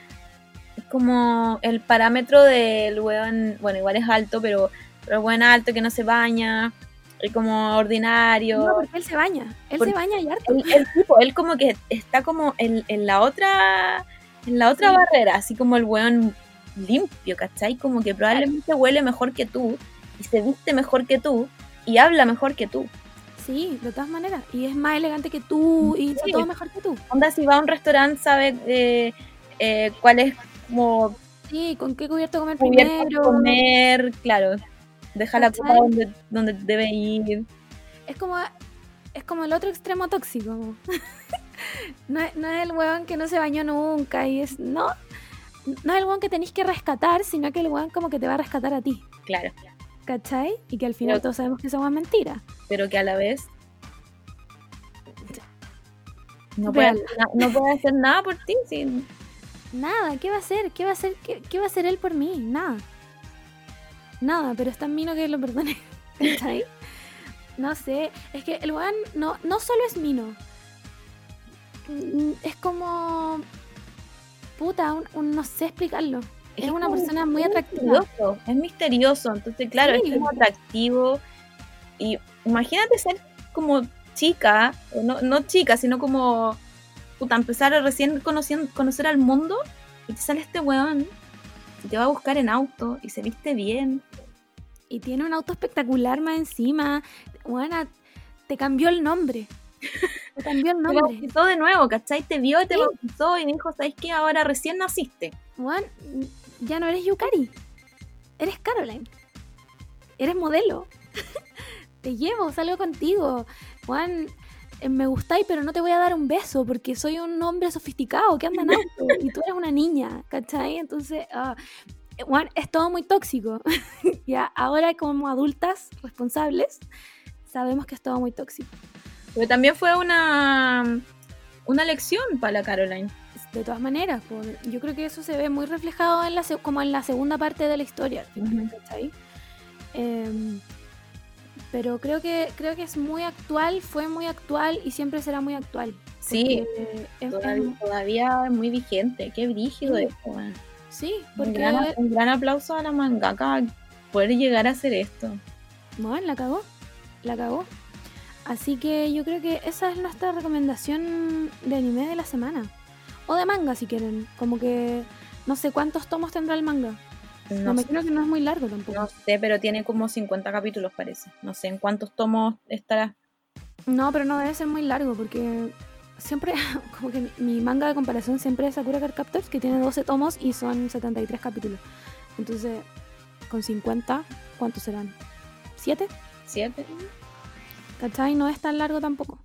[SPEAKER 2] como el parámetro del weón, bueno, igual es alto, pero, pero buen alto que no se baña, y como ordinario.
[SPEAKER 1] No, porque él se baña. Él
[SPEAKER 2] Porque-
[SPEAKER 1] se baña y harto.
[SPEAKER 2] el, el tipo, él como que está como en, en la otra en la otra
[SPEAKER 1] Sí.
[SPEAKER 2] barrera, así como el weón limpio, ¿cachai? Como que probablemente huele mejor que tú, y se viste mejor que tú, y habla mejor que tú.
[SPEAKER 1] Sí, de todas maneras. Y es más elegante que tú y
[SPEAKER 2] Sí.
[SPEAKER 1] todo mejor que tú.
[SPEAKER 2] Onda, si va a un restaurante, sabe eh, eh, cuál es como
[SPEAKER 1] Sí, con qué cubierto comer
[SPEAKER 2] cubierto
[SPEAKER 1] primero.
[SPEAKER 2] comer, claro. Deja la copa donde, donde debe ir.
[SPEAKER 1] Es como, es como el otro extremo tóxico. no, es, no es el weón que no se bañó nunca y es. No. No es el weón que tenéis que rescatar, sino que el weón como que te va a rescatar a ti.
[SPEAKER 2] Claro.
[SPEAKER 1] ¿Cachai? Y que al final
[SPEAKER 2] Pero-
[SPEAKER 1] todos sabemos que es mentira.
[SPEAKER 2] Pero que a la vez. No puede, no puede hacer nada por ti. sí.
[SPEAKER 1] Nada, ¿qué va a hacer? ¿Qué va a hacer? ¿Qué, qué va a hacer él por mí? Nada. Nada, pero es tan mino que lo perdone. ¿Cachai? No sé, es que el weón no, no solo es mino. Mm, Es como. Puta, un- un- no sé explicarlo. Es, una
[SPEAKER 2] como
[SPEAKER 1] persona muy atractiva.
[SPEAKER 2] misterioso, Es misterioso. Entonces, claro,
[SPEAKER 1] Sí.
[SPEAKER 2] es como atractivo. Y imagínate ser como chica, no, no chica, sino como puta, empezar a recién conociendo, conocer al mundo y te sale este weón y te va a buscar en auto y se viste bien.
[SPEAKER 1] Y tiene un auto espectacular más encima. Weona, te cambió el nombre. Te cambió el
[SPEAKER 2] Te
[SPEAKER 1] nombre.
[SPEAKER 2] bautizó de nuevo, ¿cachai? Te vio y te
[SPEAKER 1] Sí.
[SPEAKER 2] bautizó y dijo, ¿sabes qué? Ahora recién naciste.
[SPEAKER 1] Juan, ya no eres Yukari. Eres Caroline. Eres modelo. te llevo, salgo contigo. Juan, eh, me gustáis, pero no te voy a dar un beso porque soy un hombre sofisticado que anda en auto y tú eres una niña, ¿cachai? Entonces, Juan, es todo muy tóxico. ya, ahora como adultas responsables, sabemos que es todo muy tóxico.
[SPEAKER 2] Pero también fue una, una lección para la Caroline.
[SPEAKER 1] De todas maneras, por- yo creo que eso se ve muy reflejado en la, como en la segunda parte de la historia. al final. ¿cachai? Em, pero creo que creo que es muy actual, fue muy actual y siempre será muy actual.
[SPEAKER 2] Sí,
[SPEAKER 1] es-
[SPEAKER 2] todavía,
[SPEAKER 1] es-
[SPEAKER 2] todavía es muy vigente. Qué brígido
[SPEAKER 1] Sí.
[SPEAKER 2] weón.
[SPEAKER 1] sí,
[SPEAKER 2] Un
[SPEAKER 1] porque
[SPEAKER 2] gran, un gran aplauso a la mangaka poder llegar a hacer esto.
[SPEAKER 1] bueno, la cagó, la cagó. Así que yo creo que esa es nuestra recomendación de anime de la semana. O de manga si quieren. Como que no sé cuántos tomos tendrá el manga. No,
[SPEAKER 2] No,
[SPEAKER 1] me creo que no es muy largo tampoco.
[SPEAKER 2] no sé, pero tiene como 50 capítulos, parece. No sé en cuántos tomos estará.
[SPEAKER 1] No, pero no debe ser muy largo porque siempre, como que mi manga de comparación siempre es Sakura Card Captors, que tiene 12 tomos y son 73 capítulos. Entonces, con 50, ¿cuántos serán? ¿7?
[SPEAKER 2] ¿Siete?
[SPEAKER 1] ¿Cachai? No es tan largo tampoco.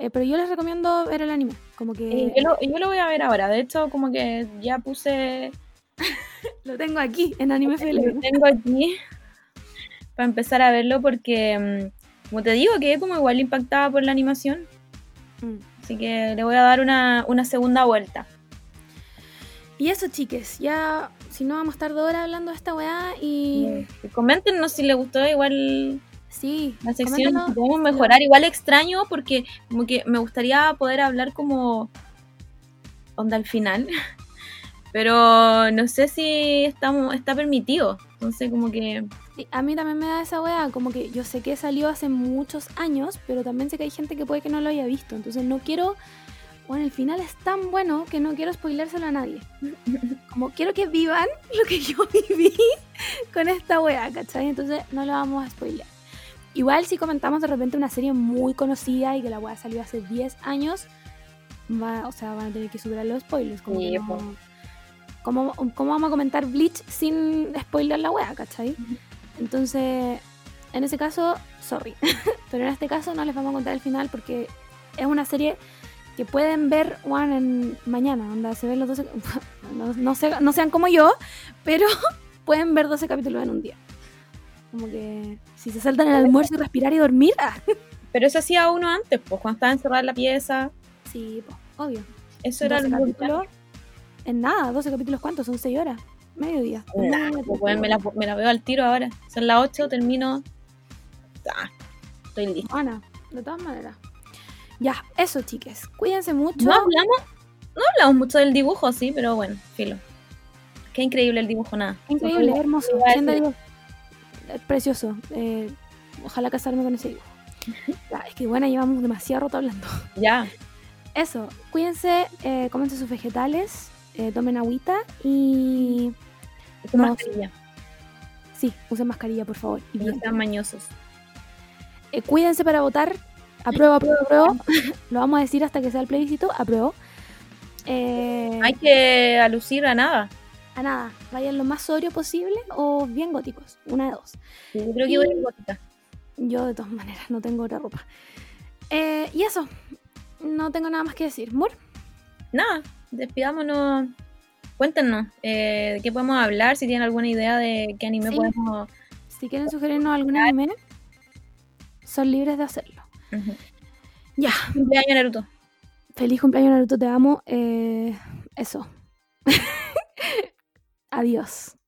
[SPEAKER 1] Eh, pero yo les recomiendo ver el anime. Como que
[SPEAKER 2] Eh, yo, lo, yo lo voy a ver ahora. De hecho, como que ya puse.
[SPEAKER 1] lo tengo aquí en Anime
[SPEAKER 2] Lo tengo aquí para empezar a verlo porque, mm, como te digo, quedé como igual impactada por la animación.
[SPEAKER 1] Mm.
[SPEAKER 2] Así que le voy a dar una, una segunda vuelta.
[SPEAKER 1] Y eso, chiques, ya si no vamos a estar dos horas hablando de esta weá y
[SPEAKER 2] Y Coméntenos si les gustó igual
[SPEAKER 1] sí,
[SPEAKER 2] la sección, podemos mejorar. Igual extraño porque como que me gustaría poder hablar como onda al final. Pero no sé si estamos, está permitido. Entonces como que
[SPEAKER 1] Sí, a mí también me da esa weá, como que yo sé que salió hace muchos años, pero también sé que hay gente que puede que no lo haya visto, entonces no quiero, bueno, el final es tan bueno que no quiero spoilárselo a nadie. Como quiero que vivan lo que yo viví con esta weá, ¿cachai? Entonces no lo vamos a spoilear. Igual si comentamos de repente una serie muy conocida y que la weá salió hace 10 años, va, o sea, van a tener que superar los spoilers. Como
[SPEAKER 2] Sí,
[SPEAKER 1] no- ¿Cómo, ¿Cómo vamos a comentar Bleach sin spoiler la weá, cachai? Entonces, en ese caso, sorry. Pero en este caso no les vamos a contar el final porque es una serie que pueden ver one en mañana. Onda, se ven los 12. No, no, se- no sean como yo, pero pueden ver 12 capítulos en un día. Como que si se saltan el almuerzo y respirar y dormir, ah,
[SPEAKER 2] Pero eso hacía uno antes, pues cuando estaba encerrada en la pieza.
[SPEAKER 1] sí, pues, obvio.
[SPEAKER 2] Eso era
[SPEAKER 1] 12
[SPEAKER 2] lo
[SPEAKER 1] capítulos. En nada, 12 capítulos, ¿cuántos? Son 6 horas. Mediodía.
[SPEAKER 2] Nah, pues, me, la, me la veo al tiro ahora. Son las 8, termino. Ah, estoy lista.
[SPEAKER 1] Ana, de todas maneras. Ya, eso, chiques. Cuídense mucho.
[SPEAKER 2] No hablamos, no hablamos mucho del dibujo, sí, pero bueno, filo. Qué increíble el dibujo, nada.
[SPEAKER 1] Increíble, hermoso. Precioso. Eh, ojalá casarme con ese. Ya, es que bueno, llevamos demasiado rato hablando.
[SPEAKER 2] Ya,
[SPEAKER 1] Eso, cuídense, eh, cómense sus vegetales, eh, tomen agüita y No,
[SPEAKER 2] mascarilla.
[SPEAKER 1] sí, usen mascarilla, por favor. Y
[SPEAKER 2] No
[SPEAKER 1] bien.
[SPEAKER 2] sean mañosos.
[SPEAKER 1] Eh, cuídense para votar. Apruebo, apruebo, apruebo. Lo vamos a decir hasta que sea el plebiscito. Apruebo. Eh,
[SPEAKER 2] Hay que alucir a nada.
[SPEAKER 1] A nada. Vayan lo más sobrio posible o bien góticos. Una de dos.
[SPEAKER 2] Yo creo que voy a gótica.
[SPEAKER 1] Yo de todas maneras no tengo otra ropa. Eh, y eso. No tengo nada más que decir. Mur,
[SPEAKER 2] Nada, despidámonos. Cuéntenos eh, de qué podemos hablar, si tienen alguna idea de qué anime
[SPEAKER 1] Sí.
[SPEAKER 2] podemos.
[SPEAKER 1] si quieren sugerirnos algún anime, son libres de hacerlo. Ya.
[SPEAKER 2] Cumpleaños Naruto.
[SPEAKER 1] Feliz cumpleaños Naruto, te amo. Eh, eso. Adiós.